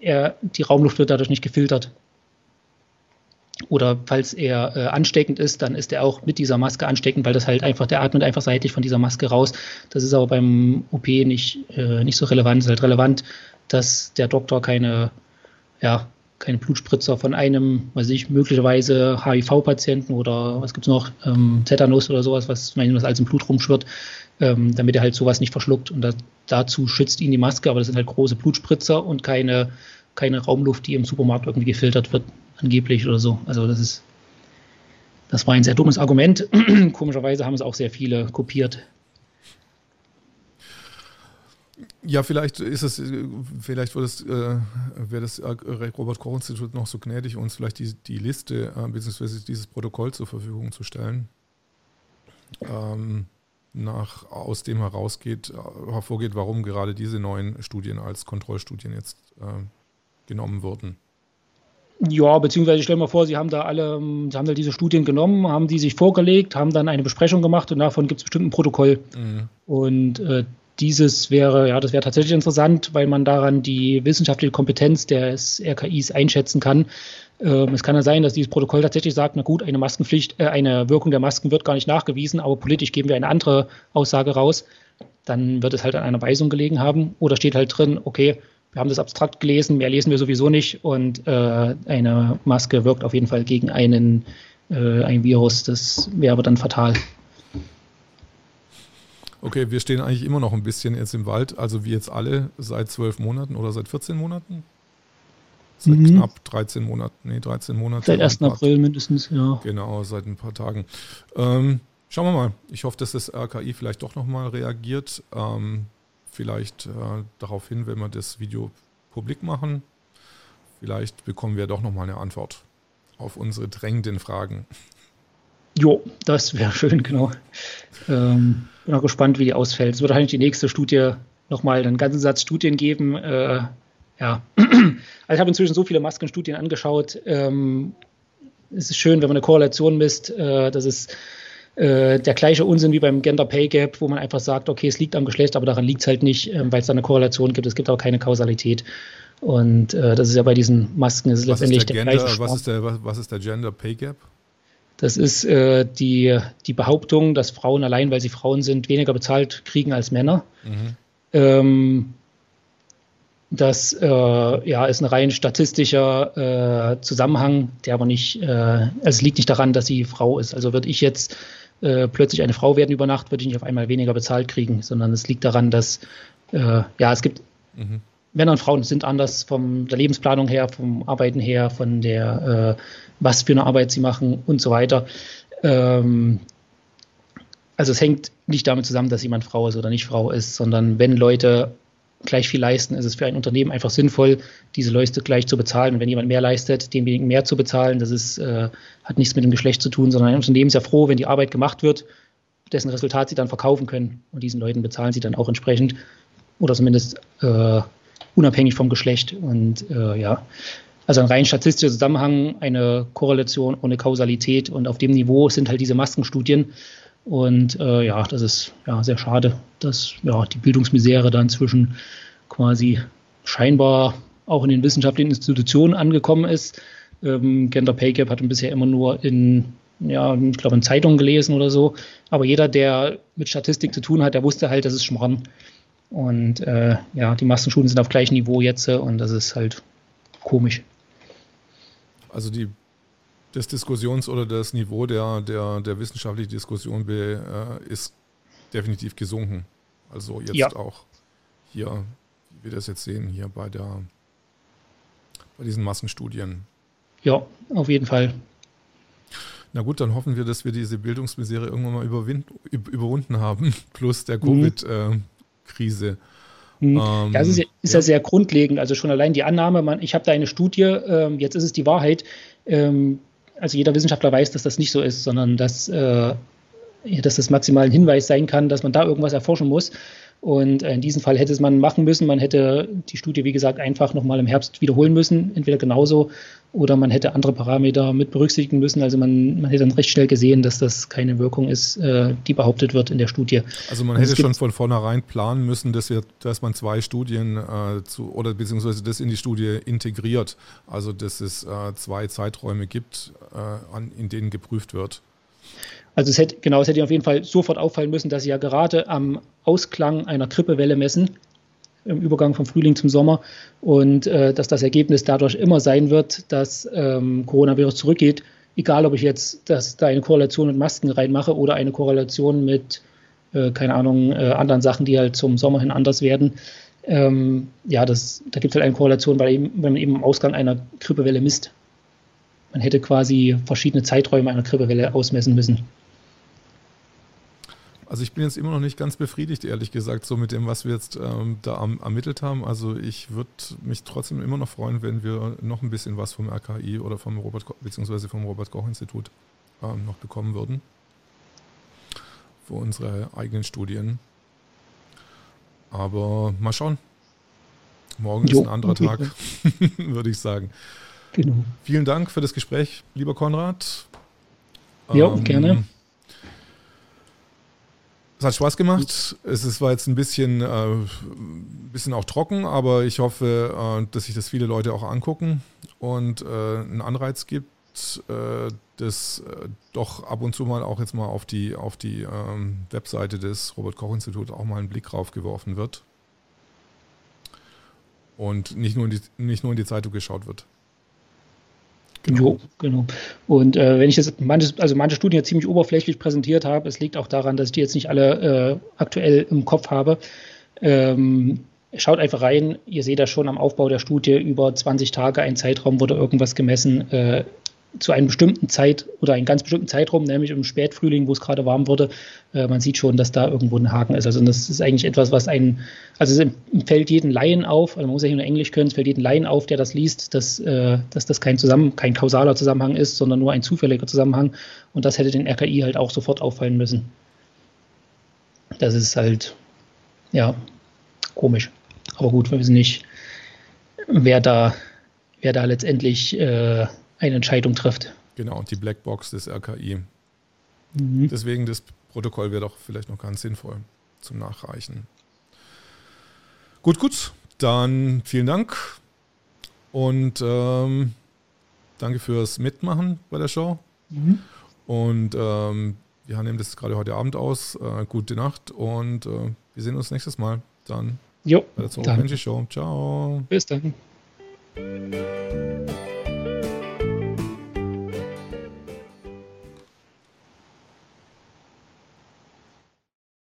er, die Raumluft wird dadurch nicht gefiltert. Oder falls er äh, ansteckend ist, dann ist er auch mit dieser Maske ansteckend, weil das halt einfach, der atmet einfach seitlich von dieser Maske raus. Das ist aber beim OP nicht, äh, nicht so relevant. Es ist halt relevant, dass der Doktor keine, ja, keine Blutspritzer von einem, weiß ich, möglicherweise HIV-Patienten oder was gibt's noch, ähm, Tetanus oder sowas, was, was alles im Blut rumschwirrt, ähm, damit er halt sowas nicht verschluckt. Und da, dazu schützt ihn die Maske, aber das sind halt große Blutspritzer und keine, keine Raumluft, die im Supermarkt irgendwie gefiltert wird angeblich oder so. Also das ist, das war ein sehr dummes Argument. Komischerweise haben es auch sehr viele kopiert. Ja, vielleicht ist es, vielleicht wird es, äh, wäre das Robert Koch Institut noch so gnädig, uns vielleicht die, die Liste äh, bzw. dieses Protokoll zur Verfügung zu stellen, ähm, nach, aus dem herausgeht, äh, hervorgeht, warum gerade diese neuen Studien als Kontrollstudien jetzt äh, genommen wurden. Ja, beziehungsweise stellen wir vor, Sie haben da alle, Sie haben da diese Studien genommen, haben die sich vorgelegt, haben dann eine Besprechung gemacht und davon gibt es bestimmt ein Protokoll. Mhm. Und äh, dieses wäre, ja, das wäre tatsächlich interessant, weil man daran die wissenschaftliche Kompetenz des RKIs einschätzen kann. Ähm, es kann ja sein, dass dieses Protokoll tatsächlich sagt, na gut, eine Maskenpflicht, äh, eine Wirkung der Masken wird gar nicht nachgewiesen, aber politisch geben wir eine andere Aussage raus. Dann wird es halt an einer Weisung gelegen haben. Oder steht halt drin, okay, wir haben das abstrakt gelesen, mehr lesen wir sowieso nicht und äh, eine Maske wirkt auf jeden Fall gegen einen äh, ein Virus. Das wäre aber dann fatal. Okay, wir stehen eigentlich immer noch ein bisschen jetzt im Wald, also wie jetzt alle seit zwölf Monaten oder seit 14 Monaten? Seit mhm. knapp 13 Monaten, nee, 13 Monaten. Seit 1. April mindestens, ja. Genau, seit ein paar Tagen. Ähm, schauen wir mal. Ich hoffe, dass das RKI vielleicht doch nochmal reagiert. Ähm, vielleicht äh, darauf hin, wenn wir das Video publik machen. Vielleicht bekommen wir doch nochmal eine Antwort auf unsere drängenden Fragen. Jo, das wäre schön, genau. Ähm, bin auch gespannt, wie die ausfällt. Es wird wahrscheinlich die nächste Studie nochmal einen ganzen Satz Studien geben. Äh, ja, also ich habe inzwischen so viele Maskenstudien angeschaut. Ähm, es ist schön, wenn man eine Korrelation misst. Äh, das ist äh, der gleiche Unsinn wie beim Gender Pay Gap, wo man einfach sagt, okay, es liegt am Geschlecht, aber daran liegt es halt nicht, äh, weil es da eine Korrelation gibt. Es gibt auch keine Kausalität. Und äh, das ist ja bei diesen Masken ist was letztendlich ist der, der Gender, gleiche was ist, der, was, was ist der Gender Pay Gap? Das ist äh, die, die Behauptung, dass Frauen allein, weil sie Frauen sind, weniger bezahlt kriegen als Männer. Mhm. Ähm, das äh, ja, ist ein rein statistischer äh, Zusammenhang, der aber nicht, äh, also es liegt nicht daran, dass sie Frau ist. Also würde ich jetzt äh, plötzlich eine Frau werden über Nacht, würde ich nicht auf einmal weniger bezahlt kriegen, sondern es liegt daran, dass äh, ja, es gibt mhm. Männer und Frauen sind anders von der Lebensplanung her, vom Arbeiten her, von der, äh, was für eine Arbeit sie machen und so weiter. Ähm, also es hängt nicht damit zusammen, dass jemand Frau ist oder nicht Frau ist, sondern wenn Leute gleich viel leisten, ist es für ein Unternehmen einfach sinnvoll, diese Leute gleich zu bezahlen. Und wenn jemand mehr leistet, denjenigen mehr zu bezahlen, das ist, äh, hat nichts mit dem Geschlecht zu tun, sondern ein Unternehmen ist ja froh, wenn die Arbeit gemacht wird, dessen Resultat sie dann verkaufen können. Und diesen Leuten bezahlen sie dann auch entsprechend oder zumindest äh, unabhängig vom Geschlecht. Und äh, ja, also ein rein statistischer Zusammenhang, eine Korrelation ohne Kausalität und auf dem Niveau sind halt diese Maskenstudien. Und äh, ja, das ist ja sehr schade, dass ja die Bildungsmisere dann zwischen quasi scheinbar auch in den wissenschaftlichen Institutionen angekommen ist. Ähm, Gender Pay Gap hat bisher immer nur in, ja, ich glaube, in Zeitungen gelesen oder so. Aber jeder, der mit Statistik zu tun hat, der wusste halt, das ist Schmarrn. Und äh, ja, die Massenschulen sind auf gleichem Niveau jetzt äh, und das ist halt komisch. Also die, das Diskussions- oder das Niveau der, der, der wissenschaftlichen Diskussion be, äh, ist definitiv gesunken. Also jetzt ja. auch hier, wie wir das jetzt sehen, hier bei der bei diesen Massenstudien. Ja, auf jeden Fall. Na gut, dann hoffen wir, dass wir diese Bildungsmisere irgendwann mal überwunden haben, plus der mhm. Covid, mhm. Hm. Ähm, das ist, ja, ist ja. ja, sehr grundlegend. Also schon allein die Annahme, man, ich habe da eine Studie, ähm, jetzt ist es die Wahrheit. Ähm, also jeder Wissenschaftler weiß, dass das nicht so ist, sondern dass, äh, dass das maximal ein Hinweis sein kann, dass man da irgendwas erforschen muss. Und äh, in diesem Fall hätte es man machen müssen. Man hätte die Studie, wie gesagt, einfach nochmal im Herbst wiederholen müssen. Entweder genauso oder man hätte andere Parameter mit berücksichtigen müssen. Also man, man hätte dann recht schnell gesehen, dass das keine Wirkung ist, äh, die behauptet wird in der Studie. Also man hätte schon von vornherein planen müssen, dass, wir, dass man zwei Studien äh, zu, oder beziehungsweise das in die Studie integriert. Also dass es äh, zwei Zeiträume gibt, äh, an, in denen geprüft wird. Also es hätte, genau, es hätte auf jeden Fall sofort auffallen müssen, dass sie ja gerade am Ausklang einer Grippewelle messen, im Übergang vom Frühling zum Sommer, und äh, dass das Ergebnis dadurch immer sein wird, dass ähm, Coronavirus zurückgeht, egal ob ich jetzt das, da eine Korrelation mit Masken reinmache oder eine Korrelation mit, äh, keine Ahnung, äh, anderen Sachen, die halt zum Sommer hin anders werden. Ähm, ja, das, da gibt es halt eine Korrelation, weil eben, wenn man eben am Ausgang einer Grippewelle misst. Man hätte quasi verschiedene Zeiträume einer Grippewelle ausmessen müssen. Also ich bin jetzt immer noch nicht ganz befriedigt, ehrlich gesagt, so mit dem, was wir jetzt ähm, da am, ermittelt haben. Also ich würde mich trotzdem immer noch freuen, wenn wir noch ein bisschen was vom RKI oder vom Robert beziehungsweise vom Robert Koch Institut ähm, noch bekommen würden für unsere eigenen Studien. Aber mal schauen. Morgen jo, ist ein anderer Tag, würde ich sagen. Genau. Vielen Dank für das Gespräch, lieber Konrad. Ja, ähm, gerne. Es hat Spaß gemacht. Es ist, war jetzt ein bisschen, äh, bisschen auch trocken, aber ich hoffe, äh, dass sich das viele Leute auch angucken und äh, einen Anreiz gibt, äh, dass äh, doch ab und zu mal auch jetzt mal auf die, auf die ähm, Webseite des Robert-Koch-Instituts auch mal ein Blick drauf geworfen wird. Und nicht nur, in die, nicht nur in die Zeitung geschaut wird. Genau. Jo, genau. Und äh, wenn ich das manches, also manche Studien ziemlich oberflächlich präsentiert habe, es liegt auch daran, dass ich die jetzt nicht alle äh, aktuell im Kopf habe. Ähm, schaut einfach rein, ihr seht das schon am Aufbau der Studie, über 20 Tage, ein Zeitraum wurde irgendwas gemessen. Äh, zu einem bestimmten Zeit oder einem ganz bestimmten Zeitraum, nämlich im Spätfrühling, wo es gerade warm wurde, äh, man sieht schon, dass da irgendwo ein Haken ist. Also das ist eigentlich etwas, was ein, also es fällt jeden Laien auf, also man muss ja nur Englisch können, es fällt jeden Laien auf, der das liest, dass, äh, dass das kein Zusammen, kein kausaler Zusammenhang ist, sondern nur ein zufälliger Zusammenhang. Und das hätte den RKI halt auch sofort auffallen müssen. Das ist halt, ja, komisch. Aber gut, wir wissen nicht, wer da, wer da letztendlich äh, eine Entscheidung trifft. Genau, und die Blackbox des RKI. Mhm. Deswegen das Protokoll wäre doch vielleicht noch ganz sinnvoll zum Nachreichen. Gut, gut, dann vielen Dank und ähm, danke fürs Mitmachen bei der Show. Mhm. Und ähm, wir nehmen das gerade heute Abend aus. Äh, gute Nacht und äh, wir sehen uns nächstes Mal. Dann jo, bei der Show. Ciao. Bis dann.